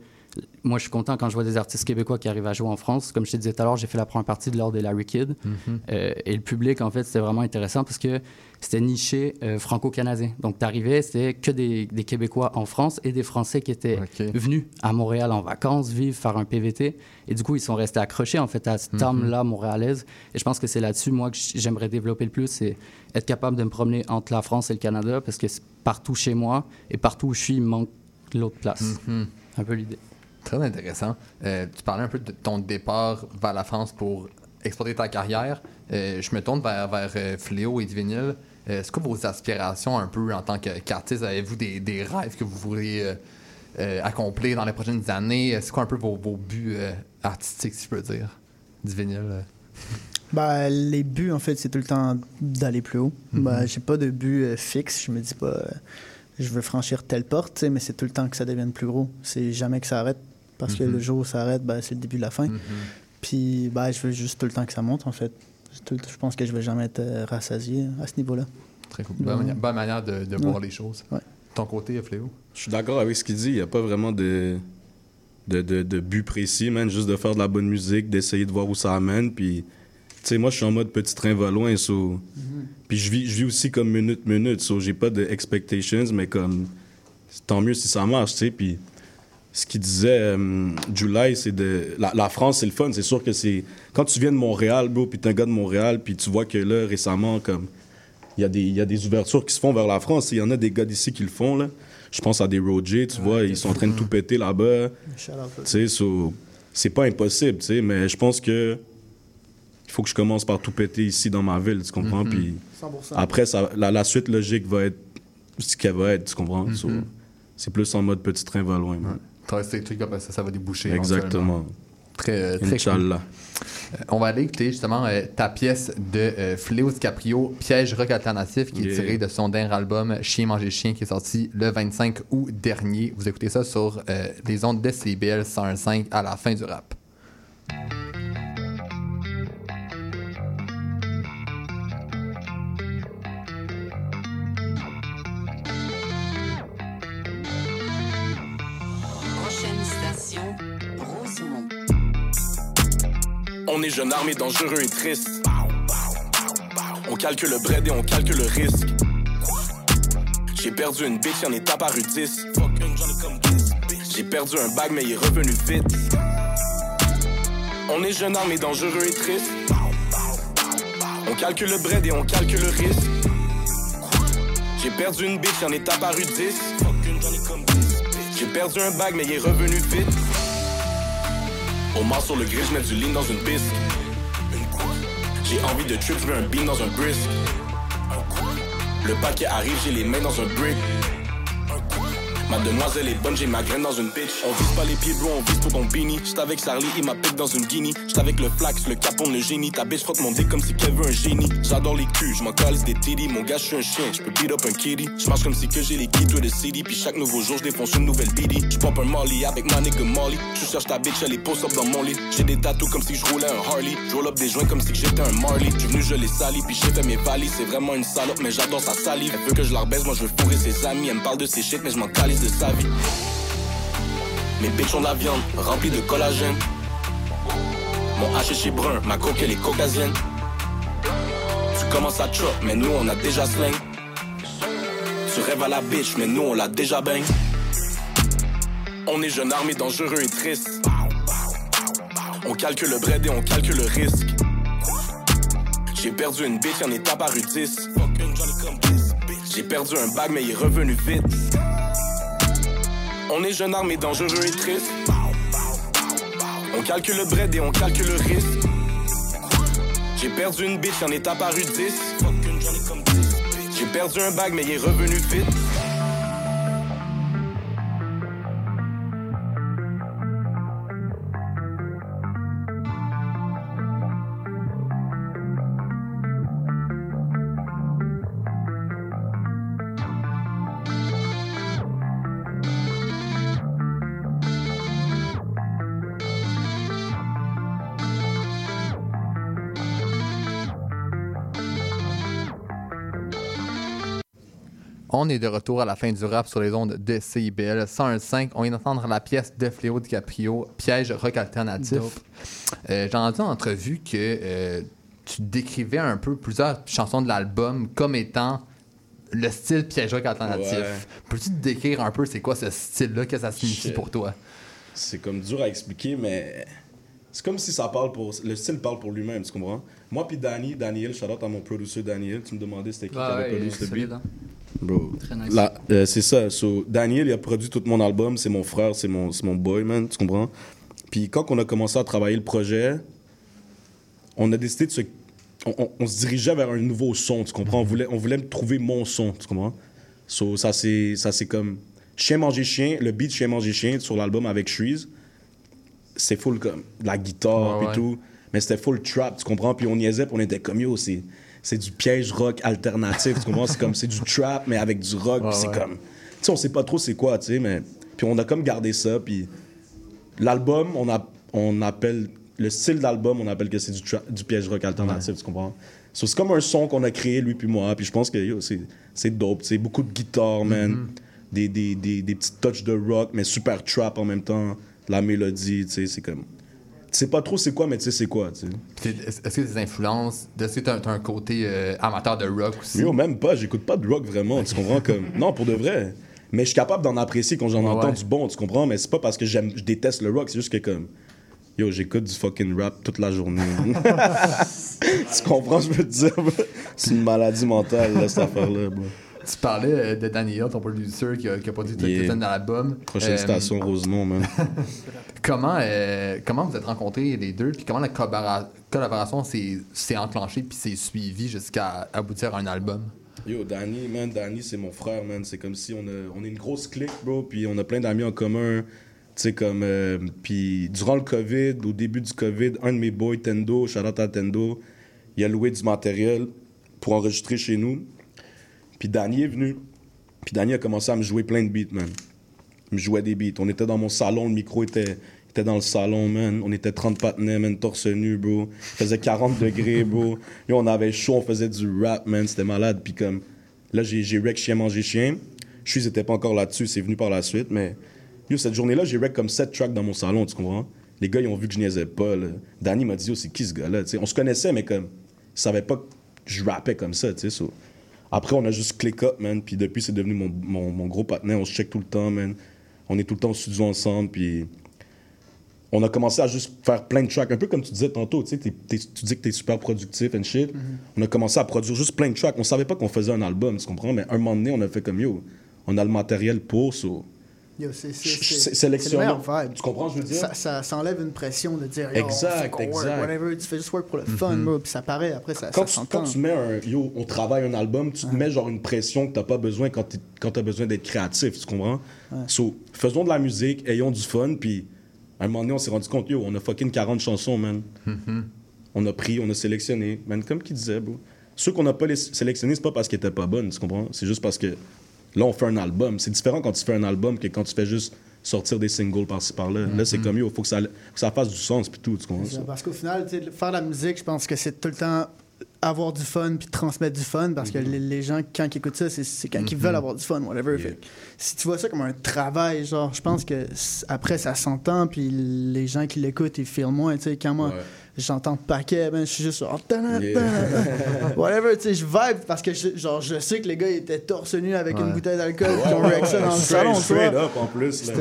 [SPEAKER 20] moi, je suis content quand je vois des artistes québécois qui arrivent à jouer en France. Comme je te disais tout à l'heure, j'ai fait la première partie de l'ordre des Larry Kidd.
[SPEAKER 5] Mhm.
[SPEAKER 20] Euh, et le public, en fait, c'était vraiment intéressant parce que c'était niché euh, franco-canadien. Donc, tu arrivais, c'était que des, des Québécois en France et des Français qui étaient venus à Montréal en vacances, vivre, faire un PVT. Et du coup, ils sont restés accrochés, en fait, à cette
[SPEAKER 5] Mhm.
[SPEAKER 20] âme-là montréalaise. Et je pense que c'est là-dessus, moi, que j'aimerais développer le plus, c'est être capable de me promener entre la France et le Canada parce que partout chez moi et partout où je suis, il me manque l'autre place.
[SPEAKER 5] Mhm.
[SPEAKER 20] Un peu l'idée.
[SPEAKER 5] Très intéressant. Euh, tu parlais un peu de ton départ vers la France pour exploiter ta carrière. Euh, je me tourne vers, vers euh, Fléau et Divinil. C'est quoi vos aspirations un peu en tant que- qu'artiste? Avez-vous des, des rêves que vous voudriez euh, euh, accomplir dans les prochaines années? C'est quoi un peu vos, vos buts artistiques, si je peux dire? Divinil.
[SPEAKER 21] Bah, les buts, en fait, c'est tout le temps d'aller plus haut.
[SPEAKER 5] Mhm.
[SPEAKER 21] Bah, j'ai pas de but fixe. Je me dis pas, je veux franchir telle porte, mais c'est tout le temps que ça devienne plus gros. C'est jamais que ça arrête. Parce que
[SPEAKER 5] Mhm.
[SPEAKER 21] le jour où ça arrête, bah, c'est le début de la fin. Puis, bah, je veux juste tout le temps que ça monte, en fait. Tout- je pense que je vais jamais être euh, rassasié à ce niveau-là.
[SPEAKER 5] Très cool.
[SPEAKER 21] Ouais.
[SPEAKER 5] Bonne, manière- bonne manière de, de
[SPEAKER 21] Ouais.
[SPEAKER 5] voir les choses.
[SPEAKER 21] Ouais.
[SPEAKER 5] Ton côté, Fléau?
[SPEAKER 1] Je suis d'accord avec ce qu'il dit. Il n'y a pas vraiment de, de, de, de but précis, man. Juste de faire de la bonne musique, d'essayer de voir où ça amène. Puis, tu sais, moi, je suis en mode petit train va loin. so- Puis, je vis, je vis aussi comme minute-minute. So, j'ai pas de expectations, mais comme, tant mieux si ça marche, tu sais. Puis, ce qu'il disait, euh, July, c'est de. La, la France, c'est le fun. C'est sûr que c'est. Quand tu viens de Montréal, bro, puis t'es un gars de Montréal, puis tu vois que là, récemment, comme. Il y, a des, il y a des ouvertures qui se font vers la France. Il y en a des gars d'ici qui le font, là. Je pense à des Roger, tu vois, ils sont en train de tout péter là-bas. Tu sais, so, c'est pas impossible, tu sais, mais je pense que. Il faut que je commence par tout péter ici dans ma ville, tu comprends?
[SPEAKER 5] Mhm.
[SPEAKER 1] Puis
[SPEAKER 21] 100%.
[SPEAKER 1] après, ça, la, la suite logique va être ce qu'elle va être, tu comprends? So,
[SPEAKER 5] Mhm.
[SPEAKER 1] c'est plus en mode petit train va loin, man.
[SPEAKER 5] Trucs, après ça, ça va déboucher.
[SPEAKER 1] Exactement.
[SPEAKER 5] Très, très
[SPEAKER 1] Inch'Allah.
[SPEAKER 5] cool. Euh, on va aller écouter justement euh, ta pièce de euh, Fléau DiCaprio, Piège rock alternatif, qui est tirée de son dernier album Chien manger chien, qui est sorti le 25 août dernier. Vous écoutez ça sur euh, les ondes de CBL 101.5 à la fin du rap.
[SPEAKER 26] On est jeune armé, dangereux et triste. On calcule le bread et on calcule le risque. J'ai perdu une bitch, y'en est apparu 10. Fuck une, j'en ai comme perdu un bag, mais il est revenu vite. On est jeune mais dangereux et triste. On calcule le bread et on calcule le risque. J'ai perdu une bitch, y'en est apparu 10. J'ai perdu un bag, mais il est revenu vite. On marche sur le grill, je mets du lean dans une bisque. J'ai envie de trip, un bean dans un brisk. Le paquet arrive, j'ai les mains dans un brick. Ma demoiselle est bonne, j'ai ma graine dans une bitch. On vise pas les pieds, bro, on vise pour ton beanie. J'suis avec Sarly, il m'a dans une guinée. J'suis avec le flax, le capon, le génie. Ta bitch frotte mon dick comme si qu'elle veut un génie. J'adore les culs, j'm'en calisse des titties. Mon gars, j'suis un chien, j'peux beat up un kitty. J'marche comme si que j'ai les keys de city. Puis chaque nouveau jour, j'défonce une nouvelle biddy. J'pompe un Molly avec ma nigga Molly. J'cherche ta bitch, elle est post up dans mon lit. J'ai des tatous comme si j'roulais un Harley. J'roule up des joints comme si j'étais un Marley. J'suis venu, je les sali, puis j'ai fait mes valises. C'est vraiment une salope, mais j'adore sa salive. Elle veut que je la moi je veux fourrer ses amis. Elle me parle de ses shit, mais j'm'en calisse de sa vie. Mes ont de la viande remplie de collagène. Mon HH est brun, ma coque elle est caucasienne. Tu commences à chop, mais nous on a déjà sling. Tu rêves à la bitch, mais nous on l'a déjà bang. On est jeune armé, dangereux et triste. On calcule le bread et on calcule le risque. J'ai perdu une bitch, y'en est apparu 10. J'ai perdu un bag, mais il est revenu vite. On est jeune armé, dangereux et triste. On calcule le bread et on calcule le risque. J'ai perdu une bitch, y'en est apparu 10. J'ai perdu un bag, mais il est revenu vite.
[SPEAKER 5] On est de retour à la fin du rap sur les ondes de CIBL 101.5. On vient d'entendre la pièce de Fléau DiCaprio, Piège rock alternatif. Euh, J'ai entendu en entrevue que euh, tu décrivais un peu plusieurs chansons de l'album comme étant le style piège rock alternatif.
[SPEAKER 1] Ouais.
[SPEAKER 5] Peux-tu te décrire un peu c'est quoi ce style-là, qu'est-ce que ça signifie
[SPEAKER 1] Shit.
[SPEAKER 5] pour toi?
[SPEAKER 1] C'est comme dur à expliquer, mais c'est comme si ça parle pour. Le style parle pour lui-même, tu comprends? Moi, puis Danny, Daniel, shout out à mon producer Daniel, tu me demandais c'était qui qui avait produit ce beat. Bro,
[SPEAKER 20] Très nice.
[SPEAKER 1] là, euh, c'est ça. So, Daniel, il a produit tout mon album, c'est mon frère, c'est mon, c'est mon boy, man, tu comprends? Puis quand on a commencé à travailler le projet, on a décidé de se. On, on- on se dirigeait vers un nouveau son, tu comprends? On voulait, on voulait trouver mon son, tu comprends? So, ça, c'est ça, c'est comme. Chien manger chien, le beat Chien manger chien sur l'album avec Shreeze, c'est full comme la guitare
[SPEAKER 5] Ouais,
[SPEAKER 1] et
[SPEAKER 5] ouais.
[SPEAKER 1] tout. Mais c'était full trap, tu comprends? Puis on niaisait, puis on était comme yo, c'est, c'est du piège rock alternatif, tu comprends? C'est comme, c'est du trap, mais avec du rock,
[SPEAKER 5] Ouais,
[SPEAKER 1] c'est
[SPEAKER 5] ouais.
[SPEAKER 1] comme. Tu sais, on sait pas trop c'est quoi, tu sais, mais. Puis on a comme gardé ça, puis l'album, on, a, on appelle. Le style d'album, on appelle que c'est du, piège rock alternatif, tu comprends? So, c'est comme un son qu'on a créé, lui puis moi, puis je pense que yo, c'est, c'est dope, tu sais. Beaucoup de guitare, man.
[SPEAKER 5] Mm-hmm.
[SPEAKER 1] des, des, des, des petites touches de rock, mais super trap en même temps. La mélodie, tu sais, c'est comme. Tu sais pas trop c'est quoi, mais tu sais c'est quoi, tu sais.
[SPEAKER 5] C'est- Est-ce est-ce que tes influences, est-ce que tu as, un côté euh, amateur de rock aussi?
[SPEAKER 1] Yo, même pas, j'écoute pas de rock vraiment, tu comprends comme non pour de vrai. Mais je suis capable d'en apprécier quand j'en
[SPEAKER 5] Ouais,
[SPEAKER 1] entends du bon, tu comprends, mais c'est pas parce que j'aime je déteste le rock, c'est juste que comme yo, j'écoute du fucking rap toute la journée. tu comprends, je veux te dire, c'est une maladie mentale là, cette affaire là, bro.
[SPEAKER 5] Tu parlais euh, de Danny Hill, ton producer qui a, qui a produit
[SPEAKER 1] Yeah.
[SPEAKER 5] dans l'album.
[SPEAKER 1] Prochaine
[SPEAKER 5] Euh,
[SPEAKER 1] station Rosemont, man.
[SPEAKER 5] Comment, euh, comment vous êtes rencontrés les deux, puis comment la collabora- collaboration s'est s'est enclenchée puis s'est suivie jusqu'à aboutir à un album?
[SPEAKER 1] Yo, Danny, man, Danny, c'est mon frère, man. C'est comme si on a, on est une grosse clique, bro, puis on a plein d'amis en commun. Tu sais, comme. euh, puis durant le COVID, au début du COVID, un de mes boys, Tendo, shout out à Tendo, il a loué du matériel pour enregistrer chez nous. Puis Danny est venu. Puis Danny a commencé à me jouer plein de beats, man. Il me jouait des beats. On était dans mon salon, le micro était, était dans le salon, man. On était 30 patinets, man, torse nu, bro. Il faisait 40 degrés, bro. Yo, on avait chaud, on faisait du rap, man. C'était malade. Puis comme, là, j'ai rec Chien manger chien. Je suis, pas encore là-dessus, c'est venu par la suite, mais cette journée-là, j'ai rec comme 7 tracks dans mon salon, tu comprends? Les gars, ils ont vu que je niaisais pas, là. Danny m'a dit, yo, c'est qui ce gars-là? On se connaissait, mais comme, ils savaient pas que je rappais comme ça, tu sais. Après, on a juste click up, man. Puis depuis, c'est devenu mon, mon, mon gros partenaire. On se check tout le temps, man. on est tout le temps au studio ensemble, puis on a commencé à juste faire plein de tracks, un peu comme tu disais tantôt, tu sais, t'es- t'es- tu dis que t'es super productif and shit. On a commencé à produire juste plein de tracks. On savait pas qu'on faisait un album, tu comprends? Mais un moment donné, on a fait comme yo, on a le matériel pour, so, Sélectionner. Tu comprends ce que je veux dire?
[SPEAKER 21] Ça, ça, ça enlève une pression de dire yo,
[SPEAKER 1] Exact,
[SPEAKER 21] on work,
[SPEAKER 1] exact.
[SPEAKER 21] whatever, tu fais juste work pour le fun, bro, puis ça paraît, après ça,
[SPEAKER 1] quand,
[SPEAKER 21] ça
[SPEAKER 1] tu,
[SPEAKER 21] s'entend.
[SPEAKER 1] quand tu mets un yo, on travaille un album, tu te mets genre une pression que t'as pas besoin quand quand t'as besoin d'être créatif, tu comprends?
[SPEAKER 21] Ouais.
[SPEAKER 1] So, faisons de la musique, ayons du fun, puis à un moment donné, on s'est rendu compte, yo, on a fucking 40 chansons, man. On a pris, on a sélectionné, man, comme qui disait, bro. Ceux qu'on n'a pas les sélectionnés, c'est pas parce qu'ils étaient pas bonnes, tu comprends? C'est juste parce que là, on fait un album. C'est différent quand tu fais un album que quand tu fais juste sortir des singles par-ci par-là. Là, c'est
[SPEAKER 21] Mhm.
[SPEAKER 1] comme, yo, faut que ça, que ça fasse du sens, puis tout, tu comprends?
[SPEAKER 21] C'est ça, Parce qu'au final, faire de la musique, je pense que c'est tout le temps avoir du fun puis transmettre du fun parce que les, les gens, quand ils écoutent ça, c'est- quand ils
[SPEAKER 1] Mhm.
[SPEAKER 21] veulent avoir du fun, whatever. Fait si tu vois ça comme un travail, genre, je pense que après, ça s'entend puis les gens qui l'écoutent, ils filment moins. Tu sais, quand moi, j'entends paquet, ben, je suis juste genre, whatever, tu sais, je vibe parce que je, genre, je sais que les gars ils étaient torse nu avec une
[SPEAKER 1] Ouais.
[SPEAKER 21] bouteille d'alcool
[SPEAKER 1] Ouais,
[SPEAKER 21] ont
[SPEAKER 1] ouais,
[SPEAKER 21] dans le
[SPEAKER 1] Straight-
[SPEAKER 21] salon,
[SPEAKER 1] straight up en plus. là.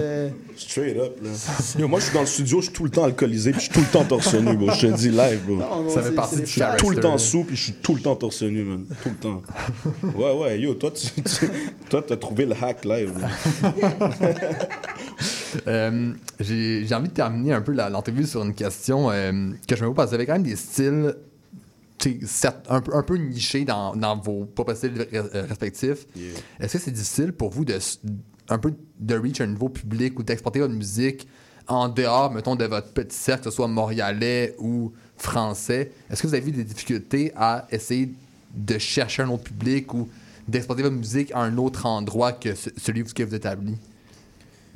[SPEAKER 1] Straight up, là. Yo, moi, je suis dans le studio, je suis tout le temps alcoolisé, puis je suis tout le temps torse nu, bro. Je te dis live, bro.
[SPEAKER 21] Non, Ça fait c'est- partie c'est du
[SPEAKER 1] Je suis tout le temps sous, puis je suis tout le temps torse nu, man. Tout le temps. Ouais, ouais, yo, toi, tu, tu- toi, t'as trouvé le hack live. bro.
[SPEAKER 5] Euh, J'ai j'ai envie de terminer un peu l'entrevue sur une question euh, que je me pose parce que vous avez quand même des styles certes, un, peu- un peu nichés dans, dans vos propres styles re- euh, respectifs. Est-ce que c'est difficile pour vous de un peu de reach un nouveau public ou d'exporter votre musique en dehors, mettons, de votre petit cercle, que ce soit montréalais ou français? Est-ce que vous avez eu des difficultés à essayer de chercher un autre public ou d'exporter votre musique à un autre endroit que ce- celui où vous établi?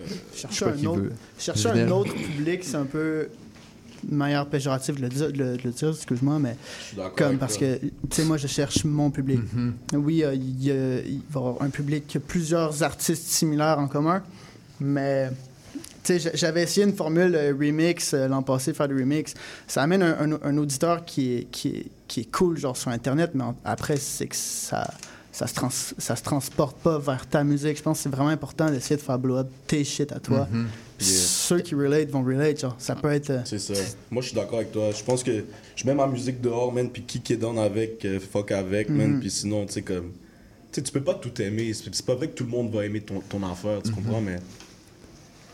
[SPEAKER 5] Je sais
[SPEAKER 21] Chercher un autre,
[SPEAKER 5] veut.
[SPEAKER 21] chercher un
[SPEAKER 5] Lionel.
[SPEAKER 21] autre public, c'est un peu manière péjorative de le dire, de le, de le dire, excuse-moi, mais comme parce
[SPEAKER 1] toi.
[SPEAKER 21] que, tu sais, moi, je cherche mon public.
[SPEAKER 5] Mhm.
[SPEAKER 21] Oui, euh, il y a- il va y avoir un public qui a plusieurs artistes similaires en commun, mais, tu sais, j'avais essayé une formule euh, remix euh, l'an passé, faire du remix. Ça amène un, un- un auditeur qui est, qui, est, qui est cool, genre sur Internet, mais en- après, c'est que ça... Ça se, trans- ça se transporte pas vers ta musique. Je pense que c'est vraiment important d'essayer de faire blow up tes shit à toi. Puis
[SPEAKER 1] Yeah.
[SPEAKER 21] Ceux qui relate vont relate. Genre. Ça peut être. euh,
[SPEAKER 1] C'est ça. Moi, je suis d'accord avec toi. Je pense que je mets ma musique dehors, man, puis qui qui est down avec, euh, fuck avec, man.
[SPEAKER 21] Mhm.
[SPEAKER 1] Puis sinon, tu sais, comme. Tu sais, tu peux pas tout aimer. C'est c'est pas vrai que tout le monde va aimer ton, ton affaire, tu comprends, mais.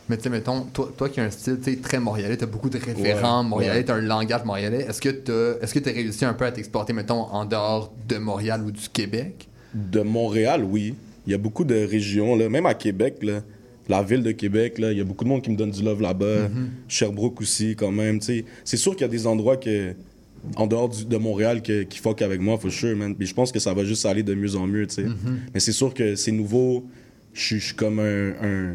[SPEAKER 5] Mais tu sais, mettons, toi, toi qui as un style tu sais, très montréalais, tu as beaucoup de référents
[SPEAKER 1] Ouais,
[SPEAKER 5] montréalais,
[SPEAKER 1] ouais.
[SPEAKER 5] tu as un langage montréalais. Est-ce que tu est-ce que tu as réussi un peu à t'exporter, mettons, en dehors de Montréal ou du Québec?
[SPEAKER 1] De Montréal, oui. Il y a beaucoup de régions, là. même à Québec, là, la ville de Québec, là, il y a beaucoup de monde qui me donne du love là-bas.
[SPEAKER 5] Mhm.
[SPEAKER 1] Sherbrooke aussi, quand même. C'est sûr qu'il y a des endroits que, en dehors du- de Montréal que- qui fuck avec moi, for sure, man. Puis je pense que ça va juste aller de mieux en mieux, tu sais.
[SPEAKER 5] Mhm.
[SPEAKER 1] Mais c'est sûr que c'est nouveau. Je suis- comme un, un,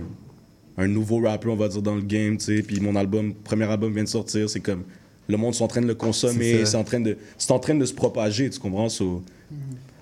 [SPEAKER 1] un nouveau rappeur, on va dire, dans le game, tu sais. Puis mon album, premier album vient de sortir, c'est comme... Le monde sont en train de le consommer,
[SPEAKER 5] C'est
[SPEAKER 1] en train de, en train de se propager, tu comprends? So,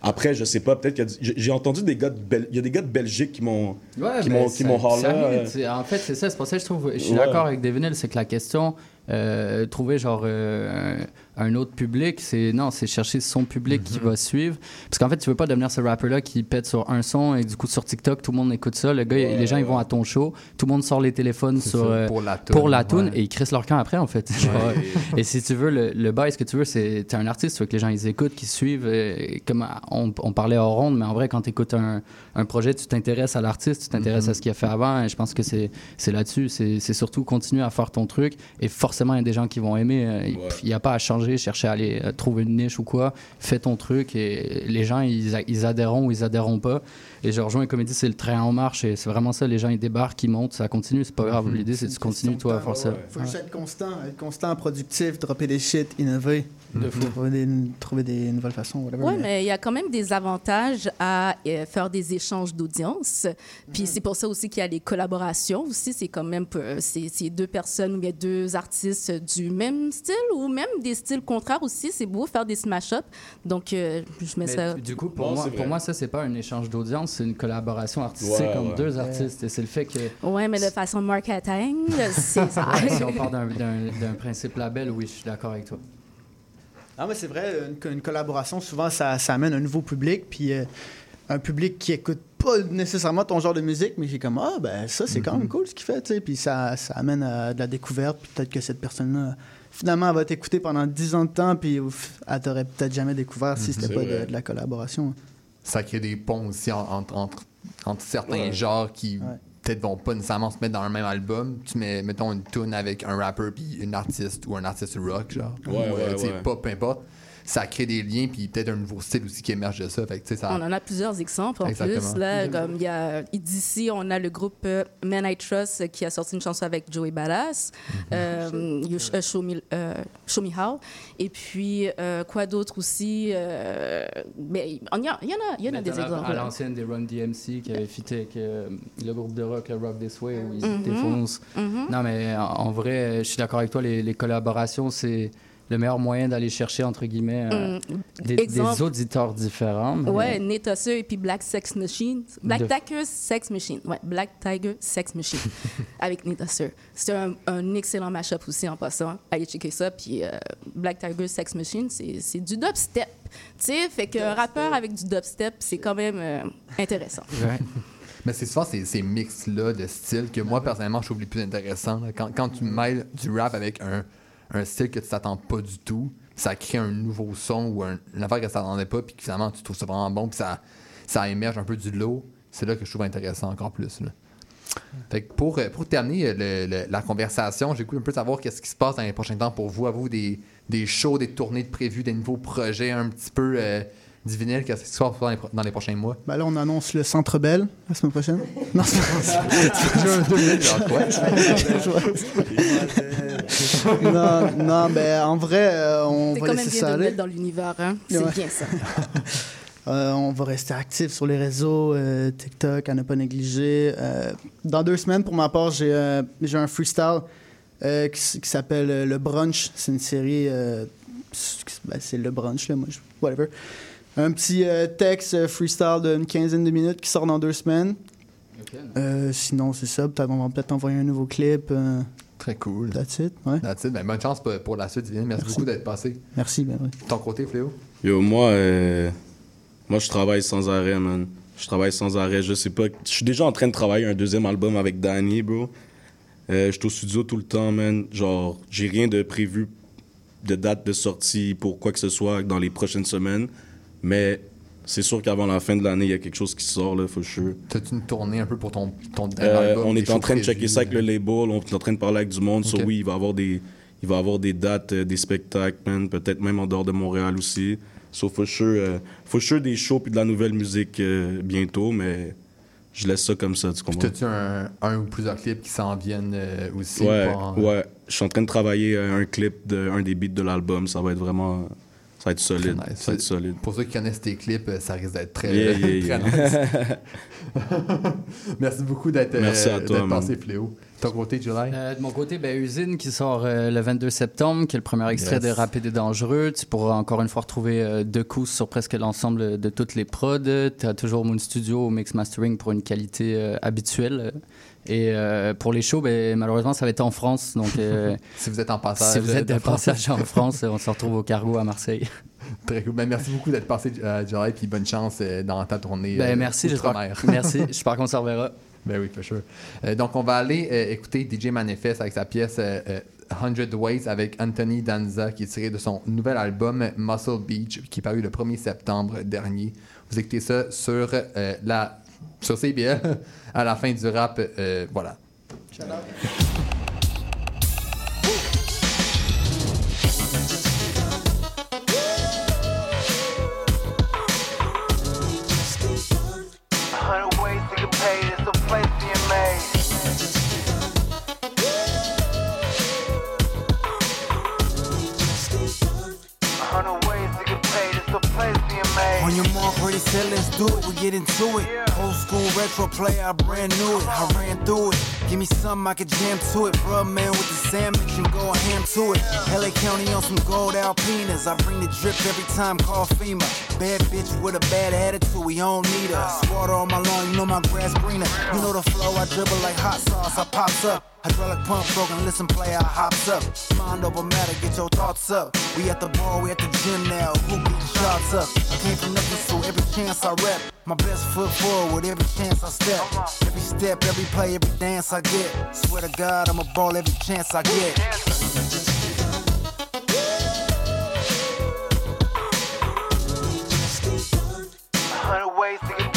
[SPEAKER 1] Après, je sais pas, peut-être qu'il y a... J'ai entendu des gars de... Bel- Il y a des gars de Belgique qui m'ont...
[SPEAKER 20] Ouais,
[SPEAKER 1] qui m'ont qui m'ont euh.
[SPEAKER 20] En fait, c'est ça. C'est pour ça que je trouve. Je suis
[SPEAKER 1] Ouais.
[SPEAKER 20] d'accord avec Devinel, c'est que la question, euh, trouver genre euh, un, autre public, c'est non, c'est chercher son public qui va suivre. Parce qu'en fait, tu veux pas devenir ce rapper-là qui pète sur un son et du coup sur TikTok, tout le monde écoute ça. Le gars, les gens ils vont à ton show, tout le monde sort les téléphones sur
[SPEAKER 5] ça,
[SPEAKER 20] euh,
[SPEAKER 5] pour la
[SPEAKER 20] pour
[SPEAKER 5] ouais.
[SPEAKER 20] et ils crissent leur camp après en fait. Et si tu veux le, le bail, ce que tu veux, c'est t'es un artiste, tu veux que les gens ils écoutent, qu'ils suivent. et comme on, on parlait hors ronde, mais en vrai, quand tu écoutes un, un projet, tu t'intéresses à l'artiste, tu t'intéresses à ce qu'il a fait avant. Et je pense que c'est c'est là-dessus. C'est surtout continuer à faire ton truc. Et forcément, il y a des gens qui vont aimer. Euh, Il n'y a pas à changer, chercher à aller euh, trouver une niche ou quoi. Fais ton truc et les gens, ils, ils adhéreront ou ils adhéreront pas. Et je rejoins, comme il dit, c'est le train en marche. Et c'est vraiment ça. Les gens, ils débarquent, ils montent, ça continue. C'est pas grave.
[SPEAKER 5] Mhm.
[SPEAKER 20] L'idée, c'est que tu continues, toi, à faire ça.
[SPEAKER 21] Faut juste être constant, être constant, productif, dropper des shit, innover. De fou. Trouver des, trouver des nouvelles façons.
[SPEAKER 7] Oui, mais il y a quand même des avantages à euh, faire des échanges d'audience. Puis c'est pour ça aussi qu'il y a les collaborations aussi. C'est quand même c'est c'est deux personnes ou bien deux artistes du même style ou même des styles contraires aussi. C'est beau faire des smash-up. Donc, euh, je mets
[SPEAKER 20] Mais
[SPEAKER 7] ça.
[SPEAKER 20] Du coup, pour,
[SPEAKER 1] Non,
[SPEAKER 20] moi, pour moi, ça, c'est pas un échange d'audience, c'est une collaboration artistique
[SPEAKER 1] Ouais,
[SPEAKER 20] entre
[SPEAKER 1] ouais.
[SPEAKER 20] deux artistes. Et c'est le fait que.
[SPEAKER 7] Ouais, mais de façon marketing, c'est ça.
[SPEAKER 20] Ouais, si on part d'un- d'un d'un principe label, oui, je suis d'accord avec toi.
[SPEAKER 21] Non, mais c'est vrai, une, une collaboration, souvent, ça, ça amène un nouveau public. Puis, euh, un public qui écoute pas nécessairement ton genre de musique, mais j'ai comme, ah, ben ça, c'est quand même cool ce qu'il fait, tu sais. Puis ça, ça amène à de la découverte. Puis peut-être que cette personne-là, finalement, elle va t'écouter pendant 10 ans de temps, puis ouf, elle t'aurait peut-être jamais découvert si c'était
[SPEAKER 5] C'est
[SPEAKER 21] pas de, de la collaboration.
[SPEAKER 5] Ça crée des ponts aussi en- entre, entre, entre certains
[SPEAKER 21] Ouais.
[SPEAKER 5] genres qui peut-être vont pas nécessairement se mettre dans le même album. Tu mets, mettons, une tune avec un rappeur puis une artiste ou un artiste rock, genre.
[SPEAKER 1] Ouais,
[SPEAKER 5] ou, euh,
[SPEAKER 1] ouais,
[SPEAKER 5] tu sais,
[SPEAKER 1] ouais.
[SPEAKER 5] pop, peu importe. Ça crée des liens puis peut-être un nouveau style aussi qui émerge de ça. Fait que, tu sais, ça...
[SPEAKER 7] On en a plusieurs exemples en
[SPEAKER 5] Exactement.
[SPEAKER 7] plus. Là, comme il y a d'ici, on a le groupe euh, Men I Trust euh, qui a sorti une chanson avec Joey euh, You Sh- euh, Show, Me, Show Me How. Et puis, euh, quoi d'autre aussi euh, Mais il y, a- il y en a, il y en a des exemples.
[SPEAKER 20] À l'ancienne des Run DMC qui avait fité avec euh, le groupe de rock, le Rock This Way, où ils
[SPEAKER 7] Mhm.
[SPEAKER 20] défoncent.
[SPEAKER 7] Mhm.
[SPEAKER 20] Non, mais en, en vrai, je suis d'accord avec toi, les, les collaborations, c'est le meilleur moyen d'aller chercher, entre guillemets, euh,
[SPEAKER 7] Mm.
[SPEAKER 20] des, auditeurs différents. mais-
[SPEAKER 7] Ouais, Nate Husser et puis Black Sex Machine. Black
[SPEAKER 20] De-
[SPEAKER 7] Tiger Sex Machine. Ouais, Black Tiger Sex Machine avec Husser. C'est un, un excellent mashup aussi en passant. Allez checker ça. Puis euh, Black Tiger Sex Machine, c'est c'est du dubstep. Tu sais, fait qu'un rappeur avec du dubstep, c'est quand même euh, intéressant.
[SPEAKER 5] Mais c'est souvent ces, ces mix-là de styles que moi, personnellement, je trouve les plus intéressants. là. Quand, quand tu mêles du rap avec un, un style que tu t'attends pas du tout, ça crée un nouveau son ou un- une affaire que tu t'attendais pas, puis finalement, tu trouves ça vraiment bon, puis ça, ça émerge un peu du lot. C'est là que je trouve intéressant encore plus. Fait que pour, euh, pour terminer euh, la conversation, j'ai un peu savoir qu'est-ce qui se passe dans les prochains temps pour vous. Avez-vous des, des shows, des tournées de prévues, des nouveaux projets un petit peu euh, du vinyle? Qu'est-ce qui passe dans les, dans les prochains mois?
[SPEAKER 21] Ben là, on annonce le Centre Bell la semaine prochaine. Non, c'est
[SPEAKER 5] quoi?
[SPEAKER 21] non, non, ben en vrai, euh, on va
[SPEAKER 7] quand même
[SPEAKER 21] laisser
[SPEAKER 7] bien
[SPEAKER 21] ça aller.
[SPEAKER 7] dans l'univers. Hein? C'est
[SPEAKER 21] Ouais.
[SPEAKER 7] bien ça.
[SPEAKER 21] Euh, on va rester actif sur les réseaux, euh, TikTok, à ne pas négliger. Euh, dans deux semaines, pour ma part, j'ai euh, un freestyle euh, qui, s'appelle euh, Le Brunch. C'est une série. euh, ben, c'est Le Brunch, là, moi, je- whatever. Un petit euh, texte euh, freestyle d'une quinzaine de minutes qui sort dans deux semaines. Euh, sinon, c'est ça. Peut-être on va peut-être envoyer un nouveau clip. euh,
[SPEAKER 5] Très cool.
[SPEAKER 21] That's it, ouais.
[SPEAKER 5] That's it. Ben, bonne chance pour, pour la suite. Merci,
[SPEAKER 21] Merci.
[SPEAKER 5] beaucoup d'être passé.
[SPEAKER 21] Merci, ben oui.
[SPEAKER 5] Ton côté, Fléau?
[SPEAKER 1] Yo, moi, euh, moi, je travaille sans arrêt, man. Je travaille sans arrêt. Je sais pas. Je suis déjà en train de travailler un deuxième album avec Danny, bro. Euh, je suis au studio tout le temps, man. Genre, j'ai rien de prévu de date de sortie pour quoi que ce soit dans les prochaines semaines. Mais c'est sûr qu'avant la fin de l'année, il y a quelque chose qui sort, là, for sure.
[SPEAKER 5] T'as-tu une tournée un peu pour ton, ton
[SPEAKER 1] Euh,
[SPEAKER 5] album?
[SPEAKER 1] on est en train de checker ça avec le label, on est en train de parler avec du monde. So
[SPEAKER 5] Ok.
[SPEAKER 1] oui, il va y avoir des, il va y avoir des dates, euh, des spectacles, peut-être même en dehors de Montréal aussi. So for sure, euh, for sure des shows puis de la nouvelle musique euh, bientôt, mais je laisse ça comme ça, tu comprends?
[SPEAKER 5] t'as-tu un, un ou plusieurs clips qui s'en viennent euh, aussi?
[SPEAKER 1] Ouais,
[SPEAKER 5] en-
[SPEAKER 1] ouais. Je suis en train de travailler euh, un clip de un des beats de l'album. Ça va être vraiment, ça va être solide.
[SPEAKER 5] Très nice.
[SPEAKER 1] Ça va être solide.
[SPEAKER 5] Pour ceux qui connaissent tes clips, euh, ça risque d'être très,
[SPEAKER 1] Yeah, yeah,
[SPEAKER 5] très
[SPEAKER 1] yeah.
[SPEAKER 5] nice. Merci beaucoup d'être euh,
[SPEAKER 1] Merci à toi,
[SPEAKER 5] d'être
[SPEAKER 1] man.
[SPEAKER 5] passé, Fléau. De ton côté, July?
[SPEAKER 20] Euh, de mon côté, ben, Usine qui sort euh, le 22 septembre, qui est le premier extrait
[SPEAKER 5] Yes.
[SPEAKER 20] de Rapide et Dangereux. Tu pourras encore une fois retrouver euh, deux coups sur presque l'ensemble de toutes les prods. Tu as toujours Moon Studio au mix mastering pour une qualité euh, habituelle. Et euh, pour les shows, ben, malheureusement, ça va être en France. Donc, euh,
[SPEAKER 5] Si vous êtes en passage.
[SPEAKER 20] si vous êtes
[SPEAKER 5] de
[SPEAKER 20] de passage en France, on se retrouve au cargo à Marseille.
[SPEAKER 5] Très cool. Ben, merci beaucoup d'être passé, euh, puis bonne chance euh, dans ta tournée.
[SPEAKER 20] Ben,
[SPEAKER 5] euh,
[SPEAKER 20] merci, j'espère- merci, j'espère qu'on se reverra.
[SPEAKER 5] Ben oui, for sure. Euh, donc, on va aller euh, écouter DJ Manifest avec sa pièce euh, euh, 100 Ways avec Anthony Danza, qui est tiré de son nouvel album Muscle Beach, qui est paru le 1er septembre dernier. Vous écoutez ça sur, euh, la, sur CBL à la fin du rap. euh, voilà.
[SPEAKER 27] A
[SPEAKER 17] On your mark, ready, set, let's do it. We get into it. Old school retro play, I brand new it. I ran through it. Give me something I could jam to it. Bruh, man, with the sandwich and go ham to it. LA County on some gold alpinas. I bring the drip every time, call FEMA.
[SPEAKER 28] bad bitch with a bad attitude, we don't need her. Water on my lawn, you know my grass greener. You know the flow, I dribble like hot sauce, I pops up. Hydraulic pump broken, listen, play, I hops up. Mind over matter, get your thoughts up. We at the bar, we at the gym now. Who getting shots up? I came from nothing, so every chance I rep. My best foot forward, every chance I step. Every step, every play, every dance I get. Swear to God, I'm a ball every chance I get.
[SPEAKER 27] Hundred ways to get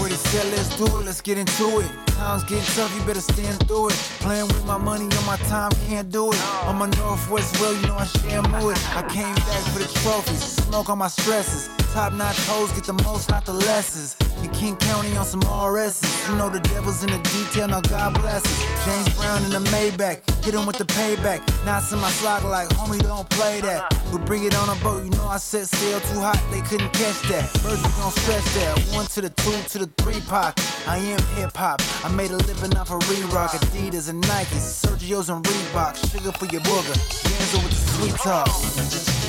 [SPEAKER 28] Mark, set, let's do it, let's get into it. Times getting tough, you better stand through it. Playing with my money on my time, can't do it. On my Northwest Road, you know I share it. I came back for the trophies, smoke on my stresses. Top notch hoes get the most, not the lessons. In King County on some RS's. You know the devil's in the detail, now God bless us. James Brown in the Maybach, hit him with the payback. Knots in my slot like, homie, don't play that. We bring it on a boat, you know I set sail too hot, they couldn't catch that. Birds we gon' stretch that. One to the two to the three pot. I am hip hop. I made a living off of re-rock, Adidas and Nikes, Sergio's and Reebok. Sugar for your booger, Danzo with the sweet talk.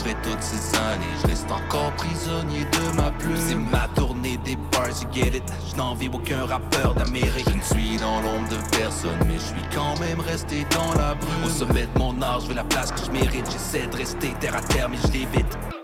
[SPEAKER 29] Après toutes ces années, je reste encore prisonnier de ma plume. C'est ma tournée des bars, you get it. Je n'envie aucun rappeur d'Amérique. Je ne suis dans l'ombre de personne, mais je suis quand même resté dans la brume. Au sommet de mon art, je veux la place que je mérite. J'essaie de rester terre à terre, mais je l'évite.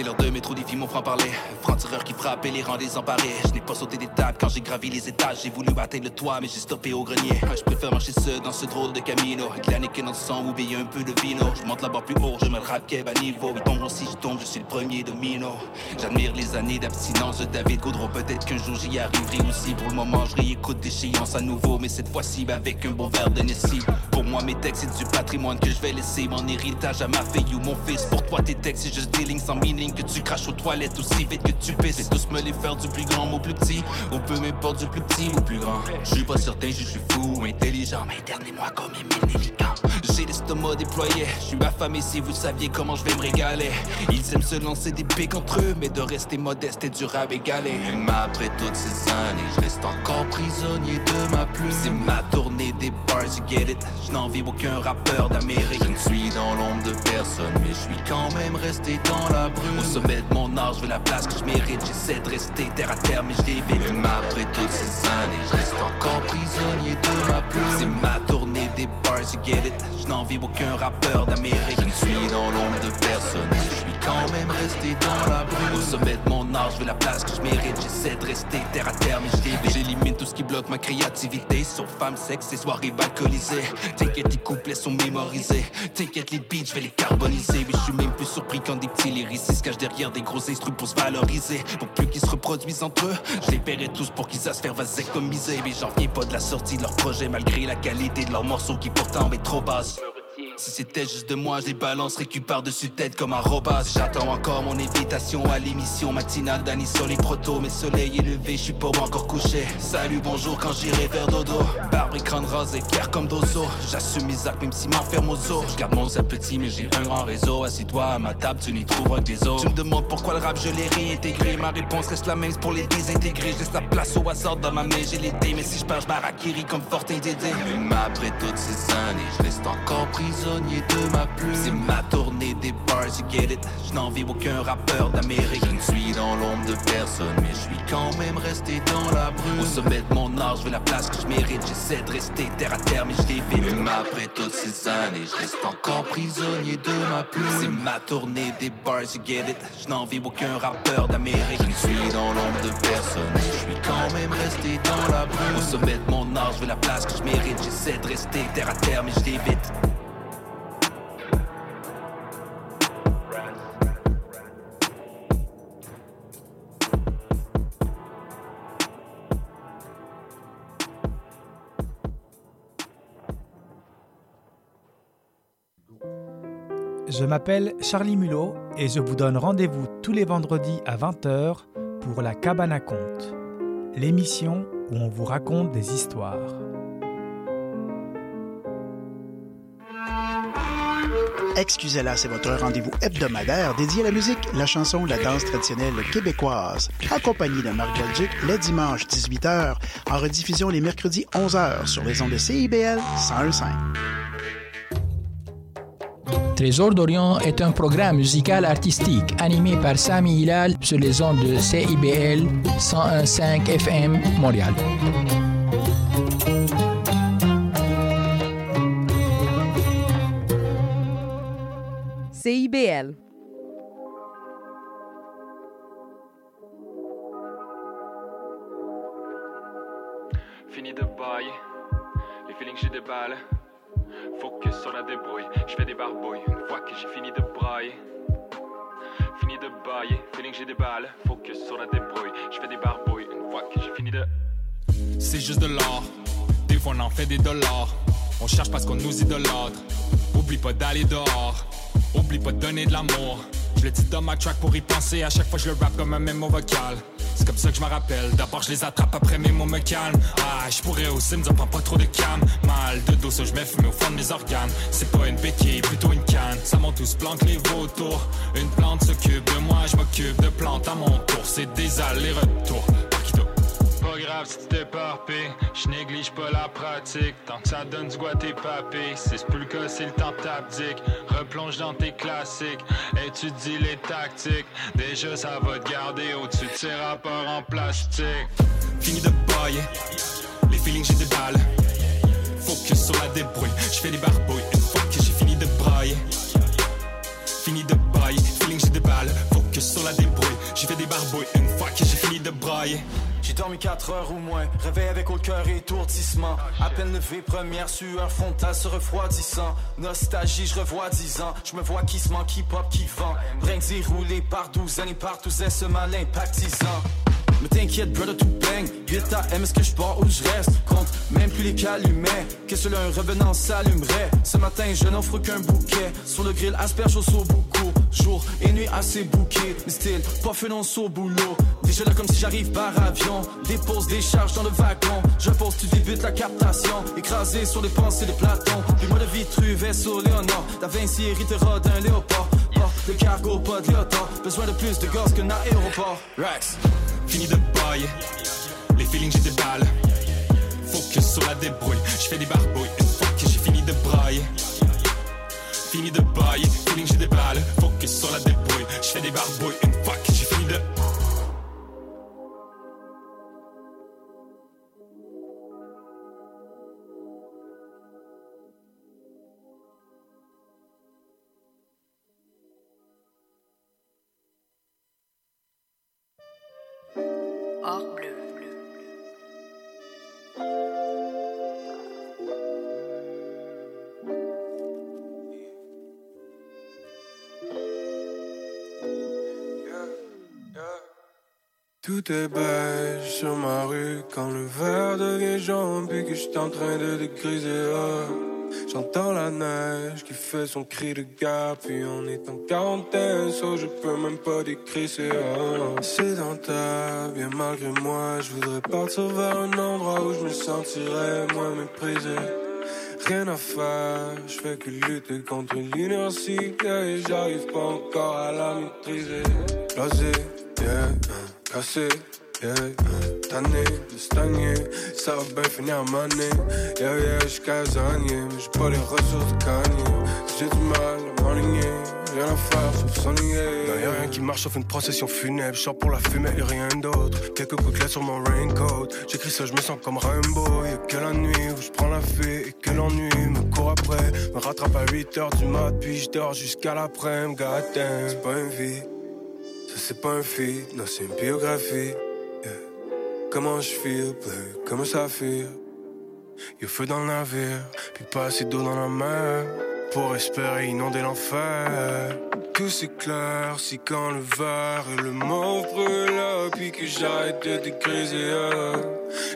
[SPEAKER 29] C'est l'heure de mes trous défis, mon franc-parler. Franc-tireur qui frappe et les rend désemparés. Je n'ai pas sauté des tables quand j'ai gravi les étages. J'ai voulu atteindre le toit, mais j'ai stoppé au grenier. Je préfère marcher seul dans ce drôle de camino. Niquée dans le sang, oublier un peu de vino. Je monte la barre plus haut, je me le rap à niveau. Il tombe aussi, je tombe, je suis le premier domino. J'admire les années d'abstinence de David Gaudreau. Peut-être qu'un jour j'y arriverai aussi. Pour le moment, je réécoute d'échéance à nouveau. Mais cette fois-ci, avec un bon verre de Nessie. Pour moi, mes textes, c'est du patrimoine que je vais laisser. Mon héritage à ma fille ou mon fils. Pour toi, tes textes, c'est juste des lignes sans meaning que tu craches aux toilettes aussi vite que tu pisses. Fais tous me les faire du plus grand au plus petit. Ou peu m'importe du plus petit au plus grand. Je suis pas certain, je suis fou ou intelligent. Mais internez-moi comme Nélican. J'ai l'estomac déployé. Je suis affamé si vous saviez comment je vais me régaler. Ils aiment se lancer des pics entre eux, mais de rester modeste et dur à égaler. Même après toutes ces années, je reste encore prisonnier de ma plume. C'est ma tournée des bars, you get it. Je n'envie aucun rappeur d'Amérique. Je ne suis dans l'ombre de personne, mais je suis quand même resté dans la brume. Au sommet de mon art, je veux la place que je mérite. J'essaie de rester terre à terre, mais je l'évite. Même après toutes ces années, je reste encore prisonnier de ma plume. C'est ma tournée des bars, you get it. Je n'envie aucun rappeur d'Amérique. Je ne suis dans l'ombre de personne, mais je suis quand même resté dans la brume. Au sommet de mon art, je veux la place que je mérite. J'essaie de rester terre à terre, mais je. J'élimine tout ce qui bloque ma créativité. Sur femmes, sexe et soirées alcoolisées. T'inquiète, les couplets sont mémorisés. T'inquiète, les beats, je vais les carboniser. Mais je suis même plus surpris quand des petits lyricistes se cachent derrière des gros instruments pour se valoriser. Pour plus qu'ils se reproduisent entre eux, je les paierai tous pour qu'ils se faire vasectomiser. Mais j'en viens pas de la sortie de leur projet, malgré la qualité de leurs morceaux qui pourtant est trop basse. Si c'était juste de moi, je les balance, récupère dessus tête comme un robot. J'attends encore mon invitation à l'émission matinale d'Annie sur les protos. Mais soleil est levé, je suis pas encore couché. Salut, bonjour quand j'irai vers dodo. Barbe et crâne rasé, clair comme dozo. J'assume mes actes même si m'enferme aux os. Je garde mon zap petit, mais j'ai un grand réseau. Assis-toi à ma table, tu n'y trouveras que des os. Tu me demandes pourquoi le rap, je l'ai réintégré. Ma réponse reste la même pour les désintégrer. Je laisse la place au hasard dans ma main, j'ai l'été. Mais si je perds, je comme Fortin Dédé. Même après toutes ces années, je reste encore prisonnier de ma plume. C'est ma tournée des bars, you get it. Je n'envie aucun rappeur d'Amérique. Je ne suis dans l'ombre de personne, mais je suis quand même resté dans la brume. Au sommet de mon art, je veux la place que je mérite. J'essaie de rester terre à terre, mais je l'évite. Même après toutes ces années, je reste encore prisonnier de ma plume. C'est ma tournée des bars, you get it. Je n'envie aucun rappeur d'Amérique. Je ne suis dans l'ombre de personne, mais je suis quand même resté dans la brume. Au sommet de mon art, je veux la place que je mérite. J'essaie de rester terre à terre, mais je l'évite.
[SPEAKER 30] Je m'appelle Charlie Mulot et je vous donne rendez-vous tous les vendredis à 20h pour La Cabane à Conte, l'émission où on vous raconte des histoires.
[SPEAKER 31] Excusez-la, c'est votre rendez-vous hebdomadaire dédié à la musique, la chanson, la danse traditionnelle québécoise, accompagné de Marc Belgique les dimanches 18h, en rediffusion les mercredis 11h sur les ondes de CIBL 101.5.
[SPEAKER 32] Trésor d'Orient est un programme musical artistique animé par Sami Hilal sur les ondes de CIBL 101.5 FM Montréal.
[SPEAKER 33] CIBL.
[SPEAKER 34] Fini de bailler, les feelings j'ai des balles. Sur la débrouille, je fais des barbouilles une fois que j'ai fini de brailler. Fini de bailler, feeling j'ai des balles. Focus sur la débrouille, je fais des barbouilles une fois que j'ai fini de.
[SPEAKER 35] C'est juste de l'or, des fois on en fait des dollars. On cherche parce qu'on nous idolâtre. Oublie pas d'aller dehors, oublie pas de donner de l'amour. Je le dis dans ma track pour y penser, à chaque fois je le rap comme un mémo vocal. C'est comme ça que je me rappelle, d'abord je les attrape, après mes mots me calment. Ah, je pourrais aussi me dire prends pas trop de cam. Mal de dos, ça je mets fumé au fond de mes organes. C'est pas une béquille, plutôt une canne. Ça monte tous planque les vautours. Une plante s'occupe de moi, je m'occupe de plantes à mon tour. C'est des allers-retours.
[SPEAKER 34] Si tu t'éparpilles, je néglige pas la pratique. Tant que ça donne à tes papilles, si c'est plus le cas, c'est le temps t'abdique. Replonge dans tes classiques, étudie les tactiques. Déjà, ça va te garder au-dessus de ces rapports en plastique.
[SPEAKER 35] Fini de bailler, les feelings j'ai des balles. Focus sur la débrouille, je fais des barbouilles une fois que j'ai fini de brailler. Fini de bailler, feeling j'ai des balles. Focus sur la débrouille, j'ai fait des barbouilles une fois que j'ai fini de brailler.
[SPEAKER 36] J'ai dormi 4 heures ou moins, réveil avec au cœur étourdissement. À peine levé, première sueur frontale se refroidissant. Nostalgie, je revois 10 ans. Je me vois qui se manque, qui pop, qui vend. Roulé par douzaines et par douzaines, ce malin pactisant. Mais t'inquiète, brother, tout bang. 8 AM, est-ce que je pars ou je reste? Compte même plus les calumets. Que seul un revenant s'allumerait. Ce matin, je n'offre qu'un bouquet. Sur le grill, asperge au saut beaucoup. Jour et nuit assez bouquet. Mais style, pas non au boulot. Déjà là, comme si j'arrive par avion. Dépose des charges dans le wagon. Je pose, tu débutes la captation. Écrasé sur les pensées des platons. Puis moi de Vitru, vaisseau Léonard. Da Vinci hérité d'un léopard. Pas de cargo, pas de léotard. Besoin de plus de gaz qu'un aéroport. Rex.
[SPEAKER 35] Fini de bailler, les feelings j'ai des balles. Focus sur la débrouille, je fais des barbouilles une fois que j'ai fini de brailler. Fini de bailler, feeling j'ai des balles. Focus sur la débrouille, je fais des barbouilles une fois que
[SPEAKER 6] Tout est beige sur ma rue quand le verre devient jaune puis que je en train de dégriser. oh. J'entends la neige qui fait son cri de guerre puis on est en quarantaine, so je peux même pas décrisser. Oh. Sédentaire, bien malgré moi, je voudrais partir vers un endroit où je me sentirais moins méprisé. Rien à faire, je fais que lutter contre l'inertie et j'arrive pas encore à la maîtriser. Blasé, yeah, cassé, yeah, tanné de stagner, ça va bien finir à maner. Yeah, yeah, j'suis casanier, mais j'ai pas les ressources de gagner. J'ai du mal à m'aligner, rien à faire sauf s'ennuyer. Non, y'a rien qui marche sauf une procession funèbre. Je sors pour la fumée et rien d'autre. Quelques gouttelettes sur mon raincoat. J'écris ça, je me sens comme Rainbow. Y'a que la nuit où je prends la vie et que l'ennui me court après. Me rattrape à 8 heures du mat, puis je dors jusqu'à l'après-midi. C'est pas une vie. C'est pas un feat, non c'est une biographie. Comment je feel, babe, comment ça feel? Y'a feu dans le navire, puis pas assez d'eau dans la mer. Pour espérer inonder l'enfer.
[SPEAKER 37] Que c'est clair si quand le verre et le mauve brûle Puis que j'arrête de dégriser ah.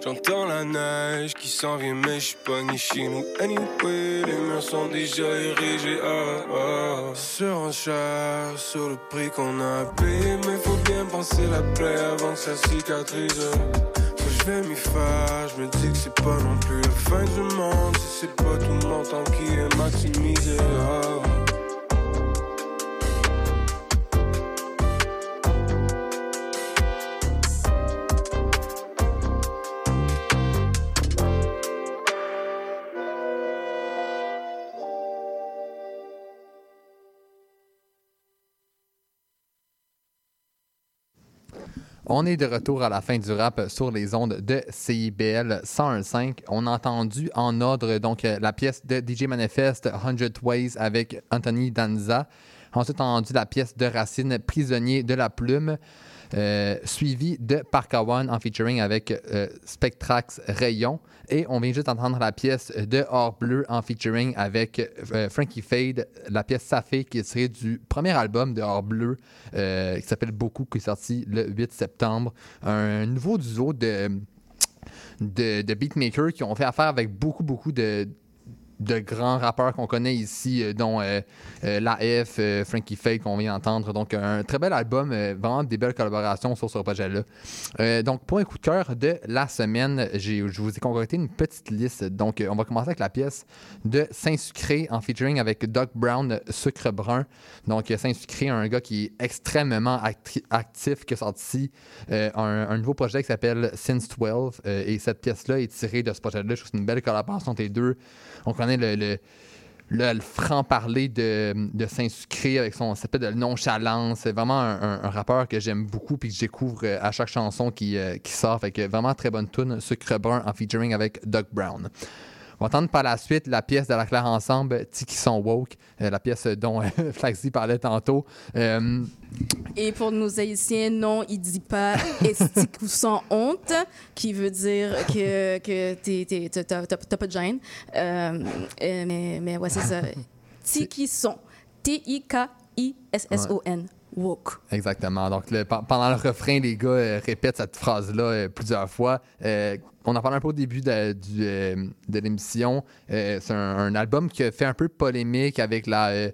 [SPEAKER 37] J'entends la neige qui s'en vient mais j'suis pas ni chez nous Anyway les murs sont déjà érigés ah, ah. Surenchère sur le prix qu'on a payé Mais faut bien penser la plaie avant que ça cicatrise Faut que je vais m'y faire, je me dis que c'est pas non plus la fin du monde Si c'est pas tout mon temps qui est maximisé.
[SPEAKER 5] On est de retour à la fin du rap sur les ondes de CIBL 101.5. On a entendu en ordre donc euh, la pièce de DJ Manifest 100 Ways avec Anthony Danza. Ensuite, on a entendu la pièce de Racine Prisonnier de la plume. Euh, suivi de Parkawan en featuring avec euh, Spectrax Rayon. Et on vient juste d'entendre la pièce de Or Bleu en featuring avec euh, Frankie Fade, la pièce Safé qui est tirée du premier album de Or Bleu qui s'appelle Beaucoup, qui est sorti le 8 septembre. Un nouveau duo de, de, de beatmakers qui ont fait affaire avec beaucoup, beaucoup de de grands rappeurs qu'on connaît ici, euh, dont euh, euh, l'AF, Frankie Fake, qu'on vient d'entendre. Donc, un très bel album, vraiment des belles collaborations sur ce projet-là. donc, pour un coup de cœur de la semaine, je vous ai concocté une petite liste. Donc, on va commencer avec la pièce de Saint-Sucré en featuring avec Doc Brown, Sucre Brun. Donc, Saint-Sucré, un gars qui est extrêmement actif, qui a sorti un, nouveau projet qui s'appelle Since 12. et cette pièce-là est tirée de ce projet-là. Je trouve que c'est une belle collaboration entre les deux. On connaît le, le, franc-parler de, de Saint-Sucré avec son s'appelle de nonchalance. C'est vraiment un, rappeur que j'aime beaucoup puis que je découvre euh, à chaque chanson qui, euh, qui sort. Fait que vraiment très bonne tune, Sucre Brun en featuring avec Doug Brown. On va entendre par la suite la pièce de la Claire Ensemble, Tiki sont woke, euh, la pièce dont Flaxy parlait tantôt.
[SPEAKER 7] Et pour nos haïtiens, non, il dit pas estique ou sans honte, qui veut dire que, que t'as pas de gêne. Euh, mais, mais ouais, c'est ça. Tiki son. T-I-K-I-S-S-O-N. Woke.
[SPEAKER 5] Exactement. Donc, pendant le refrain, les gars euh, répètent cette phrase-là euh, plusieurs fois. On en parle un peu au début de, de l'émission. c'est un, album qui a fait un peu polémique avec la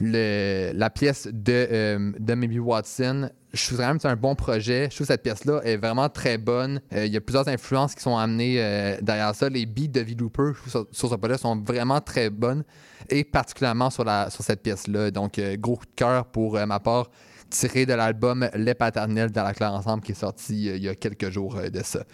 [SPEAKER 5] la pièce de, euh, Maybe Watson. Je trouve vraiment que c'est un bon projet. Je trouve que cette pièce-là est vraiment très bonne. Euh, il y a plusieurs influences qui sont amenées euh, derrière ça. Les beats de V-Looper sur, sur, ce projet sont vraiment très bonnes et particulièrement sur, sur cette pièce-là. Donc, gros coup de cœur pour ma part tiré de l'album Les Paternels de la Claire Ensemble qui est sorti il y a quelques jours de ça.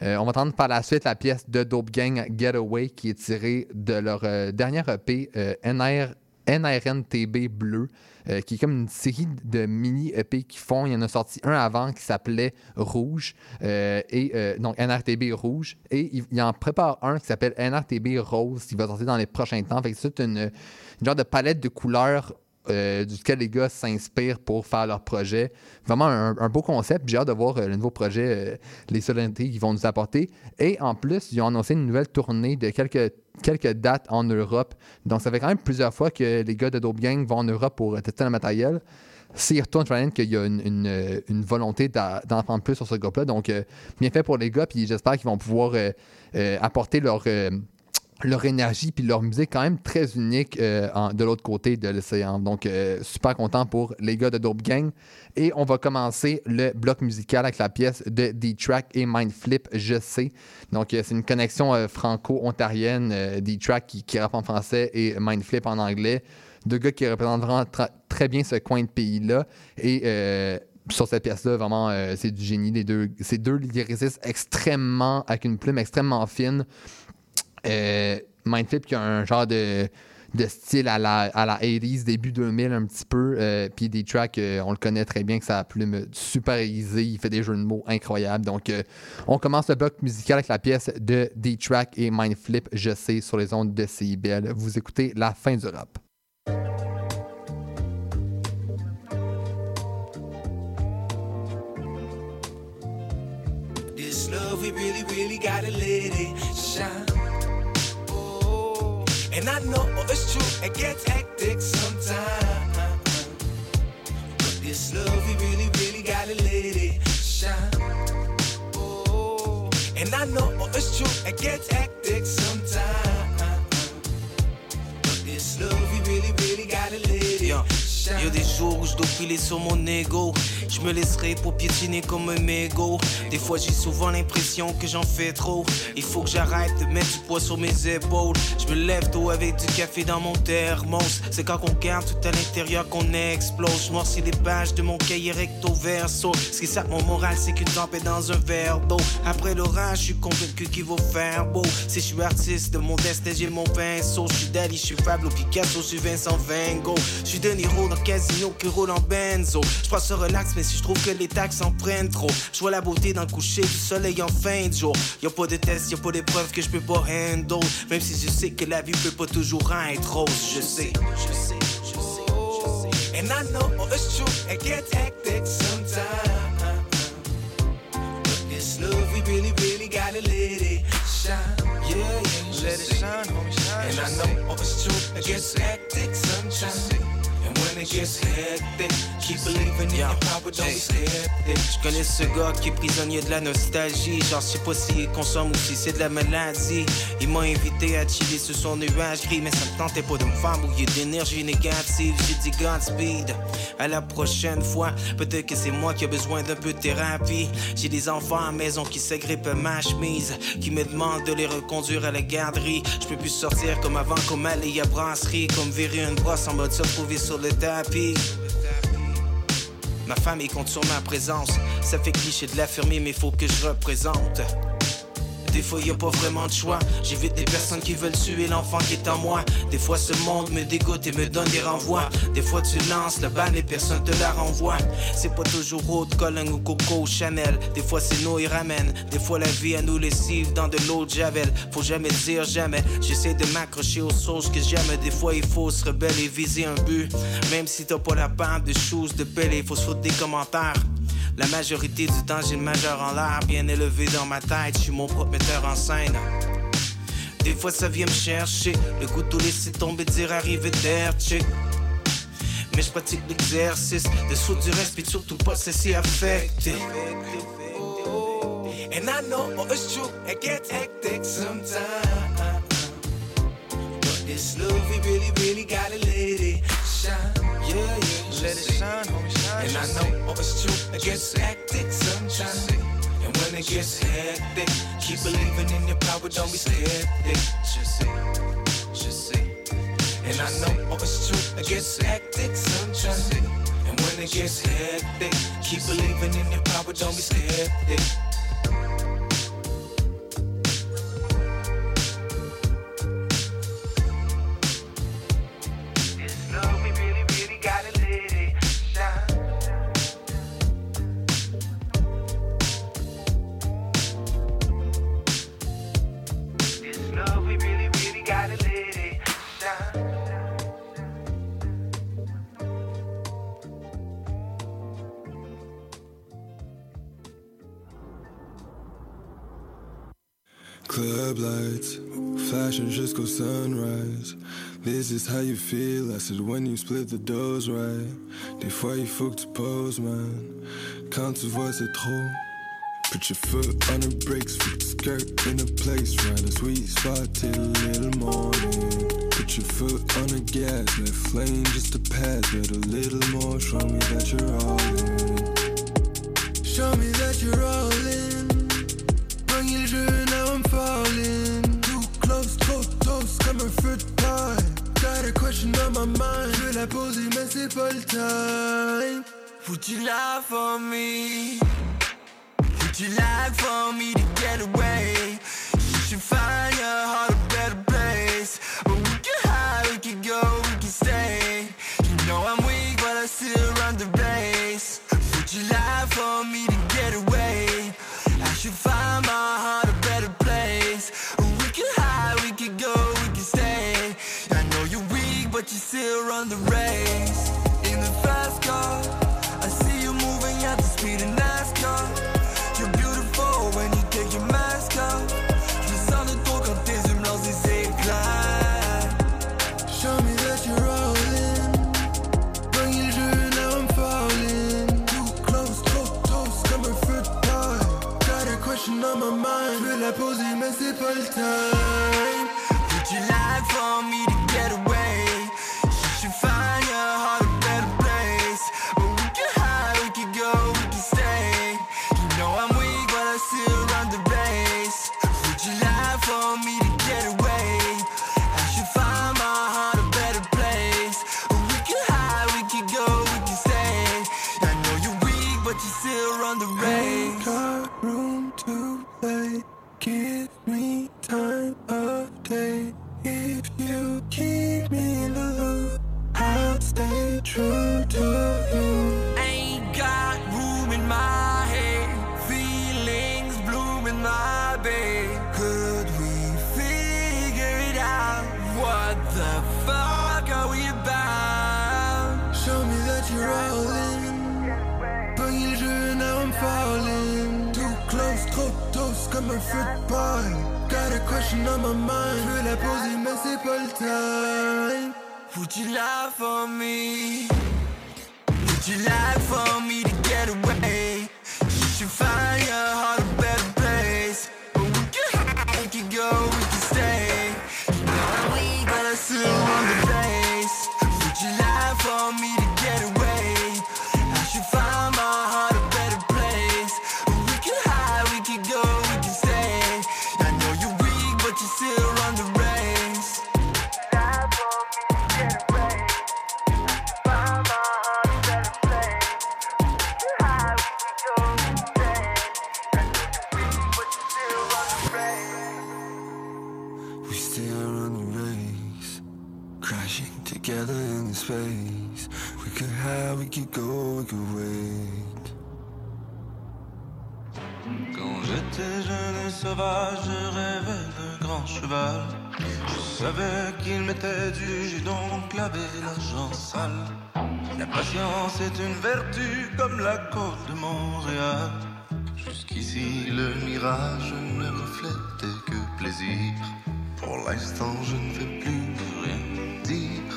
[SPEAKER 5] on va entendre par la suite la pièce de Dope Gang Getaway qui est tirée de leur dernière EP NR NRNTB Bleu, euh, qui est comme une série de mini-EP qu'ils font. Il y en a sorti un avant qui s'appelait Rouge, euh, et euh, donc NRTB Rouge, et il, en prépare un qui s'appelle NRTB Rose, qui va sortir dans les prochains temps. Fait que c'est une, une genre de palette de couleurs euh, duquel les gars s'inspirent pour faire leur projet. Vraiment un, beau concept. J'ai hâte de voir euh, le nouveau projet, euh, les solennetés qu'ils vont nous apporter. Et en plus, ils ont annoncé une nouvelle tournée de quelques, dates en Europe. Donc, ça fait quand même plusieurs fois que les gars de Dope Gang vont en Europe pour tester le matériel. S'ils retournent, je qu'il y a une, une, volonté d'en prendre plus sur ce groupe-là. Donc, bien fait pour les gars. Puis j'espère qu'ils vont pouvoir apporter leur leur énergie puis leur musique quand même très unique euh, de l'autre côté de l'océan. Donc, euh, super content pour les gars de Dope Gang. Et on va commencer le bloc musical avec la pièce de D-Track et Mindflip, je sais. Donc, euh, c'est une connexion franco-ontarienne, D-Track qui, qui rappe en français et Mindflip en anglais. Deux gars qui représentent vraiment très bien ce coin de pays-là. Et sur cette pièce-là, vraiment, c'est du génie. Les deux, ces deux lyricistes extrêmement, avec une plume extrêmement fine. Euh, Mindflip qui a un genre de, de style à la, à la 80s, début 2000 un petit peu. Euh, puis des tracks, euh, on le connaît très bien, que ça a plume super aiguisée. Il fait des jeux de mots incroyables. Donc, on commence le bloc musical avec la pièce de D-Track et Mindflip, je sais, sur les ondes de CIBL. Vous écoutez la fin du rap. This love, we really, really gotta let it shine. And I know
[SPEAKER 27] oh, it's true, it gets hectic sometimes. But this love, you really, really gotta let
[SPEAKER 17] it shine. Oh. And I know oh, it's true, it gets hectic sometimes.
[SPEAKER 27] It
[SPEAKER 17] Y a des jours où je dois piler sur mon ego. Je me laisserai pour piétiner comme un mégot. Des fois j'ai souvent l'impression que j'en fais trop. Il faut que j'arrête de mettre du poids sur mes épaules. Je me lève tôt avec du café dans mon thermos. C'est quand on garde tout à l'intérieur qu'on explose. Je morcis les pages de mon cahier recto verso. Ce qui sape mon moral, c'est qu'une tempête dans un verre d'eau. Après l'orage, je suis convaincu qu'il va faire beau. Si je suis artiste de mon destin, j'ai mon pinceau. Je suis Dali, je suis Pablo Picasso, je suis Vincent Van Gogh. Je suis De Niro dans casino qui roule en benzo. Je pense relax, mais si je trouve que les taxes en prennent trop, je vois la beauté dans le coucher du soleil en fin de jour. Y'a pas de test, y'a pas d'épreuve que je peux pas handle. Même si je sais que la vie peut pas toujours être rose, je sais, je sais, je sais, je sais.
[SPEAKER 27] And I know it's true, it gets hectic sometimes. But this love, we really, really gotta let it shine. Yeah, yeah, let it shine, homie, shine. And I know it's true, it gets hectic sometimes. And when it gets hectic, keep believing in your power, don't be skeptic.
[SPEAKER 17] Je connais ce gars qui est prisonnier de la nostalgie. Genre, je sais pas s'il consomme ou si c'est de la maladie. Il m'a invité à chiller sur son nuage gris, mais ça me tentait pas de me faire bouillir d'énergie négative. J'ai dit Godspeed. À la prochaine fois, peut-être que c'est moi qui ai besoin d'un peu de thérapie. J'ai des enfants à la maison qui s'agrippent à ma chemise, qui me demandent de les reconduire à la garderie. Je peux plus sortir comme avant, comme aller à brasserie, comme virer une brosse en mode se retrouver sur le tapis. Ma famille compte sur ma présence. Ça fait cliché de l'affirmer, mais faut que je représente. Des fois, y a pas vraiment de choix. J'évite des personnes qui veulent tuer l'enfant qui est en moi. Des fois, ce monde me dégoûte et me donne des renvois. Des fois, tu lances la balle et personne te la renvoie. C'est pas toujours Haute Colin ou Coco ou Chanel. Des fois, c'est nous et ramène. Des fois, la vie à nous lessive dans de l'eau de Javel. Faut jamais dire jamais. J'essaie de m'accrocher aux sources que j'aime. Des fois, il faut se rebeller et viser un but. Même si t'as pas la part de choses de belle, il faut se foutre des commentaires. La majorité du temps, j'ai le majeur en l'air, bien élevé dans ma tête, je suis mon propre metteur en scène. Des fois, ça vient me chercher, le goût tout laisser tomber, dire arriver d'air. Mais je pratique l'exercice de se foutre du reste, puis surtout pas laisser affecter.
[SPEAKER 27] And I know it's true, it gets hectic sometimes. But this love, we really, really gotta let it shine. Yeah, yeah, let it shine, homie, shine. And I know oh, it's true, it gets hectic sometimes. And when it gets hectic, keep believing in your power, don't be skeptic. Just say, just say. And I know oh, it's true, it gets hectic sometimes. And when it gets hectic, keep believing in your power, don't be skeptic.
[SPEAKER 37] Club lights, flashing jusqu'au sunrise. This is how you feel, I said when you split the dose right. Il faut que tu poses, man. Quand tu vois c'est trop. Put your foot on the brakes, flip the skirt in a place, right a sweet spot till little morning. Put your foot on the gas, let flame just to pass, but a little more. Show me that you're all in. Show me that you're all in. Feu de paille. Got a question on my mind. Je la poser, mais c'est pas time.
[SPEAKER 27] Would you lie for me? Would you lie for me to get away? You should find your heart a better place. But we can hide, we can go, we can stay. You know I'm weak, but I still run the race. Would you lie for me to get away? I should find my heart but you still run the race in the fast car. I see you moving at the speed of NASCAR. You're beautiful when you take your mask off. Show me that you're rolling. Bring now I'm falling. Too close. Got
[SPEAKER 29] a question on my mind. Je veux la poser, mais c'est pas le temps.
[SPEAKER 27] True to you. Ain't got room in my head, feelings bloom in my bed. Could we figure it out? What the fuck are we about? Show me that you're all in. Le jeu, now I'm falling. Too close, trop toast comme un paille. Got a question on my mind. Je veux la poser, mais c'est pas le time? Would you lie for me? Would you lie for me to get away? You should find your heart
[SPEAKER 38] je rêvais de grand cheval. Je savais qu'il m'était dû, j'ai donc lavé l'argent sale. La patience est une vertu comme la côte de Montréal. Jusqu'ici, le mirage ne reflétait que plaisir. Pour l'instant, je ne vais plus rien dire.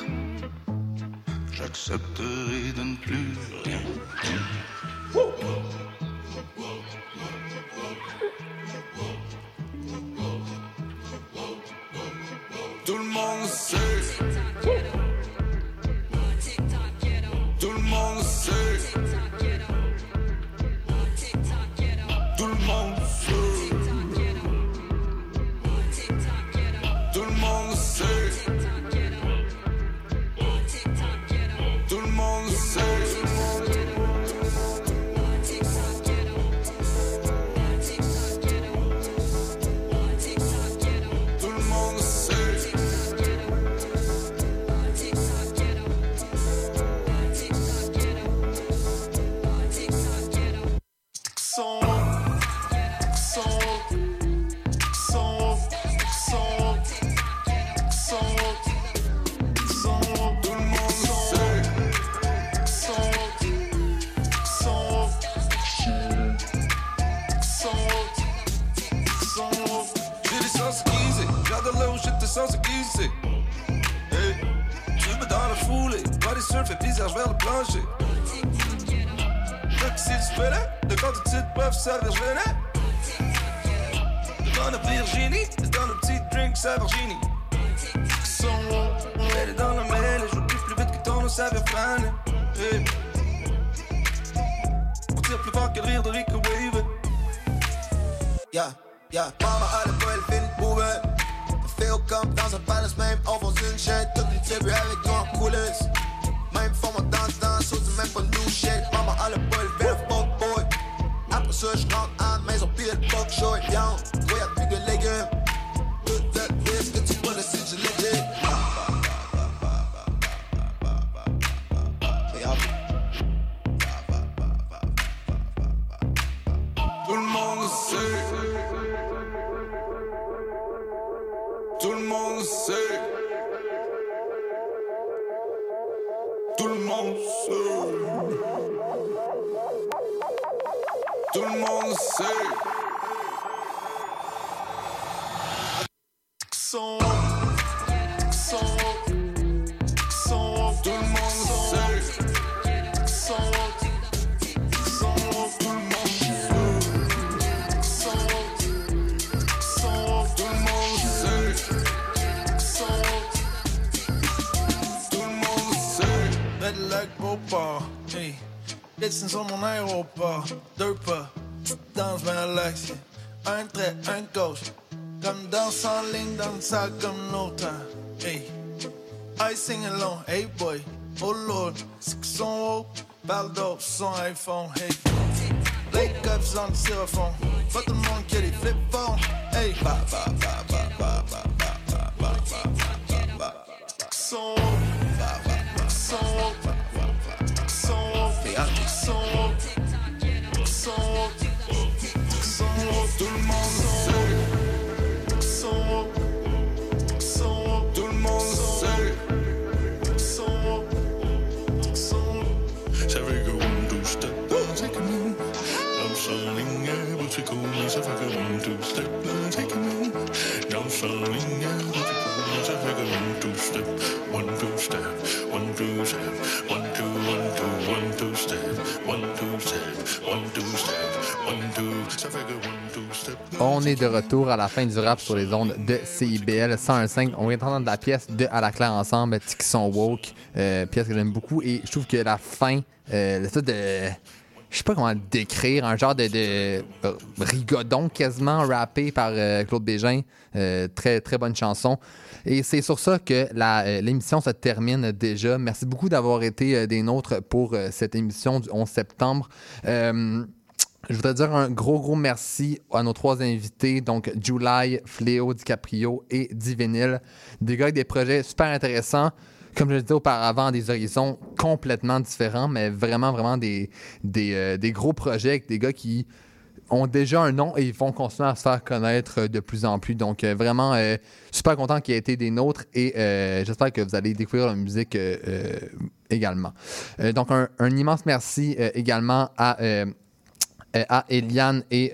[SPEAKER 38] J'accepterai de ne plus rien dire. surf en bizarre, je zit spullen, de kant het zit puff, zuiver winnen. De op Virginie, is dan een petit drink, zij Virginie. Dan een mêle, je kiffe plus vite que ton eau, On tire plus fort que le rire de Rick Wave.
[SPEAKER 39] Ja, ja, mama, alle poëlen vinden boeven. Veel kamp dans een palace, al van zijn shit. Tot die tribune, ik door cool. semaine pas de new shake. Maman a le bol vers le boy. Après ça, je rentre à la maison, pis le y'a plus de légumes. Tout le
[SPEAKER 27] monde sait. Tout le monde sait. Tout le monde sait.
[SPEAKER 36] Beauport, hey. Distance sur mon aéroport, deux pas, bien Alexia. Un trait, un gauche, comme danse en ligne dans sac comme l'autre. Hey, I sing along, hey boy, oh lord, c'est que son haut, parle son iPhone, hey. Play cups on le styrofoam, pas tout le monde flip phones, hey. Ba, ba, ba, ba, ba, ba, ba, ba, ba, ba,
[SPEAKER 40] les hâtes. Tout le monde
[SPEAKER 5] On est de retour à la fin du rap sur les ondes de CIBL 101.5. On vient d'entendre la pièce de À la claire ensemble, Tixon Woke, euh, pièce que j'aime beaucoup. Et je trouve que la fin, euh, le de. Je sais pas comment décrire, un genre de, euh, rigodon quasiment rappé par euh, Claude Bégin. Très, très bonne chanson. Et c'est sur ça que l'émission se termine déjà. Merci beaucoup d'avoir été des nôtres pour cette émission du 11 septembre. Je voudrais dire un gros, gros merci à nos trois invités, donc July, Fléau, DiCaprio et Divinil. Des gars avec des projets super intéressants. Comme je le disais auparavant, des horizons complètement différents, mais vraiment, vraiment des, des, euh, gros projets avec des gars qui ont déjà un nom et ils vont continuer à se faire connaître de plus en plus. Donc, euh, vraiment, euh, super content qu'il ait été des nôtres et j'espère que vous allez découvrir la musique également. Donc, un, immense merci également à, à Eliane et.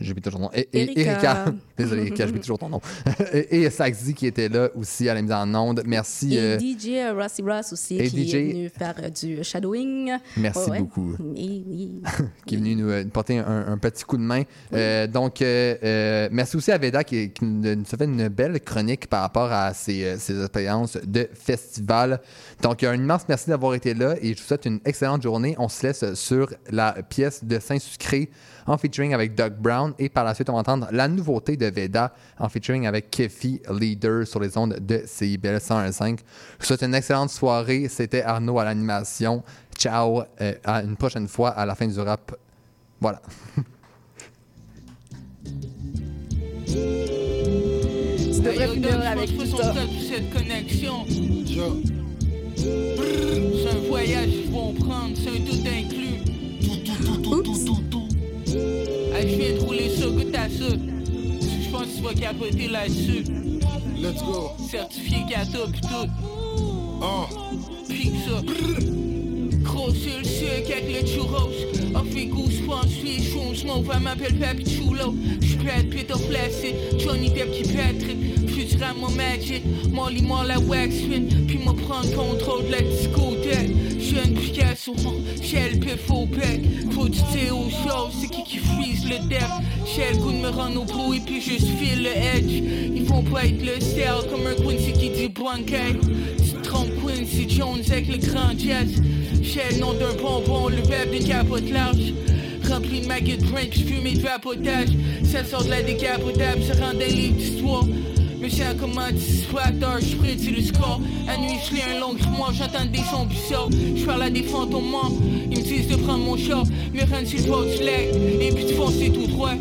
[SPEAKER 5] J'oublie toujours ton nom. Et, et-
[SPEAKER 7] Erika.
[SPEAKER 5] Erika. Désolé, Erika, j'oublie toujours ton nom. et, et Saxi qui était là aussi à la mise en onde. Merci.
[SPEAKER 7] Et
[SPEAKER 5] euh,
[SPEAKER 7] DJ Rossi Ross aussi,
[SPEAKER 5] et
[SPEAKER 7] qui
[SPEAKER 5] DJ
[SPEAKER 7] est venu faire euh, du shadowing.
[SPEAKER 5] Merci
[SPEAKER 7] ouais.
[SPEAKER 5] beaucoup.
[SPEAKER 7] Oui, oui.
[SPEAKER 5] qui est venu nous, euh, nous porter un, un petit coup de main. Euh, donc, merci aussi à Veda qui, qui nous a fait une belle chronique par rapport à ses, ses expériences de festival. Donc, un immense merci d'avoir été là et je vous souhaite une excellente journée. On se laisse sur la pièce de Saint-Sucré en featuring avec Doug Brown et par la suite, on va entendre la nouveauté de Veda en featuring avec Kefi Leader sur les ondes de CIBL 101.5. Je vous souhaite une excellente soirée. C'était Arnaud à l'animation. Ciao. Euh, à une prochaine fois à la fin du rap. Voilà.
[SPEAKER 7] Tu devrais finir avec ça.
[SPEAKER 41] cette connexion. C'est un voyage qu'ils vont prendre, c'est un tout inclus. Hey, je viens de rouler ça, goûte à ça. Je pense que tu vas capoter là-dessus.
[SPEAKER 42] Let's go.
[SPEAKER 41] Certifié gâteau pis tout.
[SPEAKER 42] Oh.
[SPEAKER 41] Ça. Gros sur le sucre avec le churros. Off les goûts, j'pense, j'suis chaud, j'smoke, elle m'appelle Papi Chulo. J'pète, Peter Placid, Johnny Depp qui pèterait. Futur à mon magic, Molly la wax fin. Puis me prendre contrôle de la discothèque. Jeune Picasso, Shell pif au bec. Faut du thé c'est qui qui freeze le depth. Goût de me rendre au bout et puis juste file le edge. Ils vont pas être le style comme un Quincy qui dit Blanquet. Tu trompes Quincy Jones avec le grand jazz. Shell nom d'un bonbon, le web d'une capote large. Rempli de maggot brain puis fumé de vapotage. Ça sort de la décapotable, ça rend des livres d'histoire. Mais c'est un commande satisfacteur, je prédis le score. À nuit, je lis un long grimoire, j'entends des sons bizarres. Je parle à des fantômes morts, ils me disent de prendre mon char, me rendre sur le bord du lac, et puis de foncer tout droit.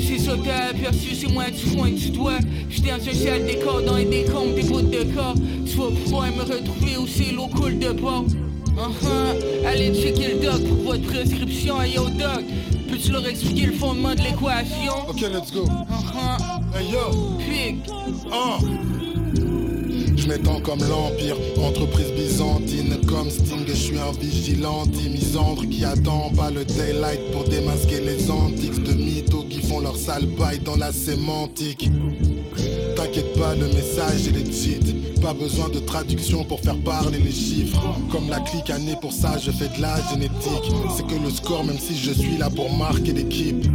[SPEAKER 41] C'est ça que aperçu, c'est moi du foin du doigt. J'étais dans un sale décor, dans un décombres, des bouts de corps. Tu vas pouvoir me retrouver aussi l'eau coule de bord. Uh-huh. Allez checker le doc pour votre prescription, hey yo doc. Peux-tu leur expliquer le fondement de l'équation?
[SPEAKER 42] Ok, let's go.
[SPEAKER 41] Uh-huh.
[SPEAKER 42] Hey yo.
[SPEAKER 41] Pig.
[SPEAKER 42] Oh. Je m'étends comme l'Empire, entreprise byzantine comme Sting, je suis un vigilante, misandre qui attend pas le daylight pour démasquer les antiques de mythos qui font leur sale paille dans la sémantique. T'inquiète pas, le message est legit. Pas besoin de traduction pour faire parler les chiffres. Comme la clique année pour ça, je fais de la génétique. C'est que le score, même si je suis là pour marquer l'équipe.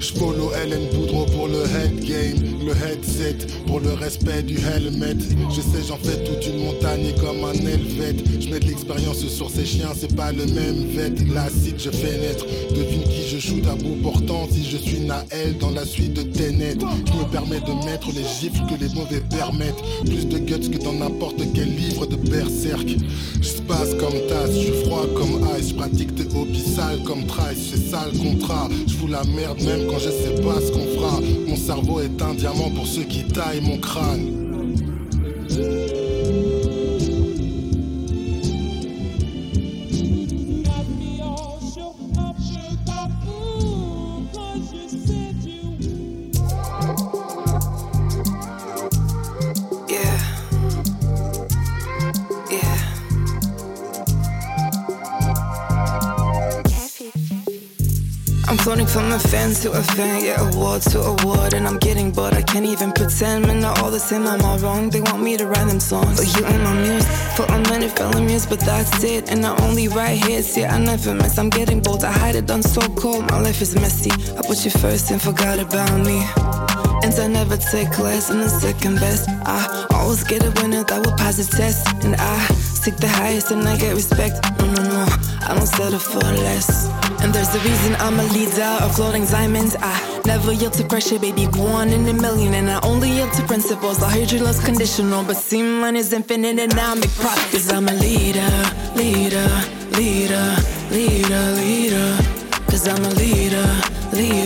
[SPEAKER 42] Je follow Hélène Boudreau pour le head game, le headset, pour le respect du helmet. Je sais, j'en fais toute une montagne comme un helvète. Je mets de l'expérience sur ces chiens, c'est pas le même vet. L'acide, je fais naître. Devine qui je shoot à bout portant si je suis Naël dans la suite de Tenet. Je me permets de mettre les gifles que les mauvais permettent. Plus de guts que dans n'importe quel livre de berserk. Je passe comme tasse, je suis froid comme ice. Je pratique des hobbies sales comme Trice, c'est ça le contrat. Je fous la merde même quand je sais pas ce qu'on fera. Mon cerveau est un diamant pour ceux qui taillent mon crâne.
[SPEAKER 43] From a fan to a fan, yeah, award to award. And I'm getting bored, I can't even pretend. Men are all the same, I'm I wrong? They want me to write them songs. But you ain't my muse. For a minute, fell amused, but that's it. And I only write hits, yeah, I never miss. I'm getting bold, I hide it, done so cold. My life is messy. I put you first and forgot about me. And I never take less and the second best. I always get a winner that will pass the test. And I seek the highest and I get respect. No, no, no, I don't settle for less. And there's a reason I'm a leader of floating diamonds. I never yield to pressure, baby. One in a million. And I only yield to principles. I heard you love's conditional, but see, mine is infinite and I make profit. Cause I'm a leader, leader, leader, leader, leader. Cause I'm a leader, leader,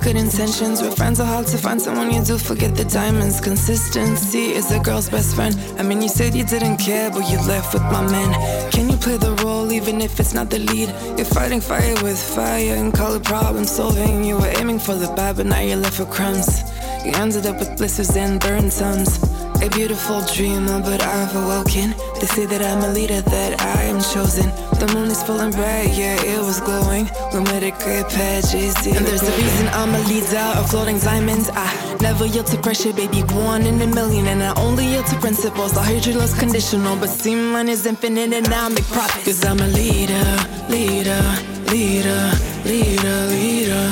[SPEAKER 43] good intentions. We're friends are hard to find someone you do forget the diamonds. Consistency is a girl's best friend. I mean, you said you didn't care, but you left with my man. Can you play the role even if it's not the lead? You're fighting fire with fire and call it problem solving. You were aiming for the bad, but now you're left with crumbs. You ended up with blisters and burned sons. A beautiful dreamer, but I've awoken. They say that I'm a leader, that I am chosen. The moon is full and bright, yeah, it was glowing. We made a great pair, Jay-Z. And there's a reason I'm a leader of floating diamonds. I never yield to pressure, baby, one in a million. And I only yield to principles. I heard your love's conditional, but see, mine is infinite and I make profit. Cause I'm a leader, leader, leader, leader, leader.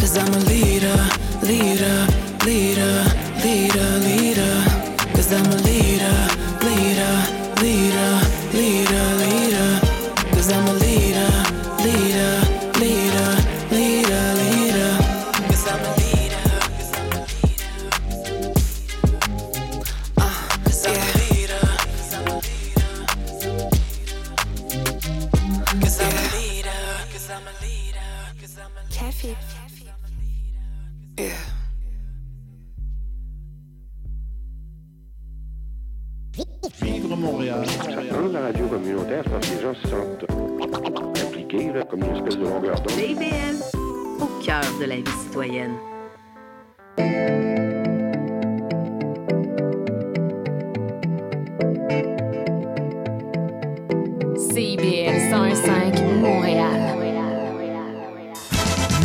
[SPEAKER 43] Cause I'm a leader, leader, leader, leader, leader. Cause I'm a
[SPEAKER 44] cœur de la vie citoyenne.
[SPEAKER 45] CIBL 105 Montréal.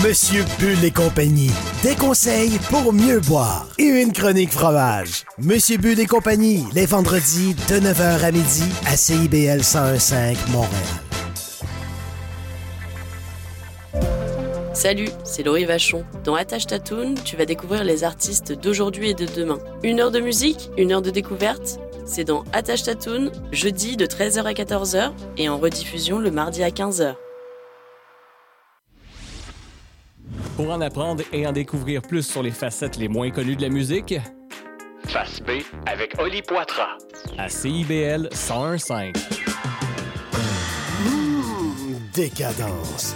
[SPEAKER 46] Monsieur Bull et compagnie, des conseils pour mieux boire et une chronique fromage. Monsieur Bull et compagnie, les vendredis de 9h à midi à CIBL 1015 Montréal.
[SPEAKER 33] Salut, c'est Laurie Vachon. Dans Attache Tatoon, tu vas découvrir les artistes d'aujourd'hui et de demain. Une heure de musique, une heure de découverte. C'est dans Attache Tatoon, jeudi de 13h à 14h et en rediffusion le mardi à 15h.
[SPEAKER 47] Pour en apprendre et en découvrir plus sur les facettes les moins connues de la musique,
[SPEAKER 48] Face B avec Oli Poitras.
[SPEAKER 47] à CIBL 1015.
[SPEAKER 46] Mmh, décadence.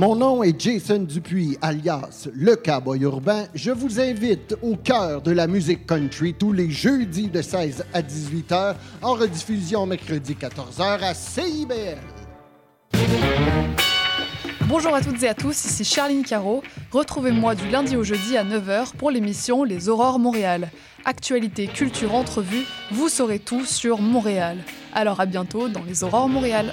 [SPEAKER 49] Mon nom est Jason Dupuis, alias Le Cowboy Urbain. Je vous invite au cœur de la musique country tous les jeudis de 16 à 18 h, en rediffusion mercredi 14 h à CIBL.
[SPEAKER 50] Bonjour à toutes et à tous, ici Charline Caro. Retrouvez-moi du lundi au jeudi à 9h pour l'émission Les Aurores Montréal. Actualité, culture, entrevue, vous saurez tout sur Montréal. Alors à bientôt dans Les Aurores Montréal.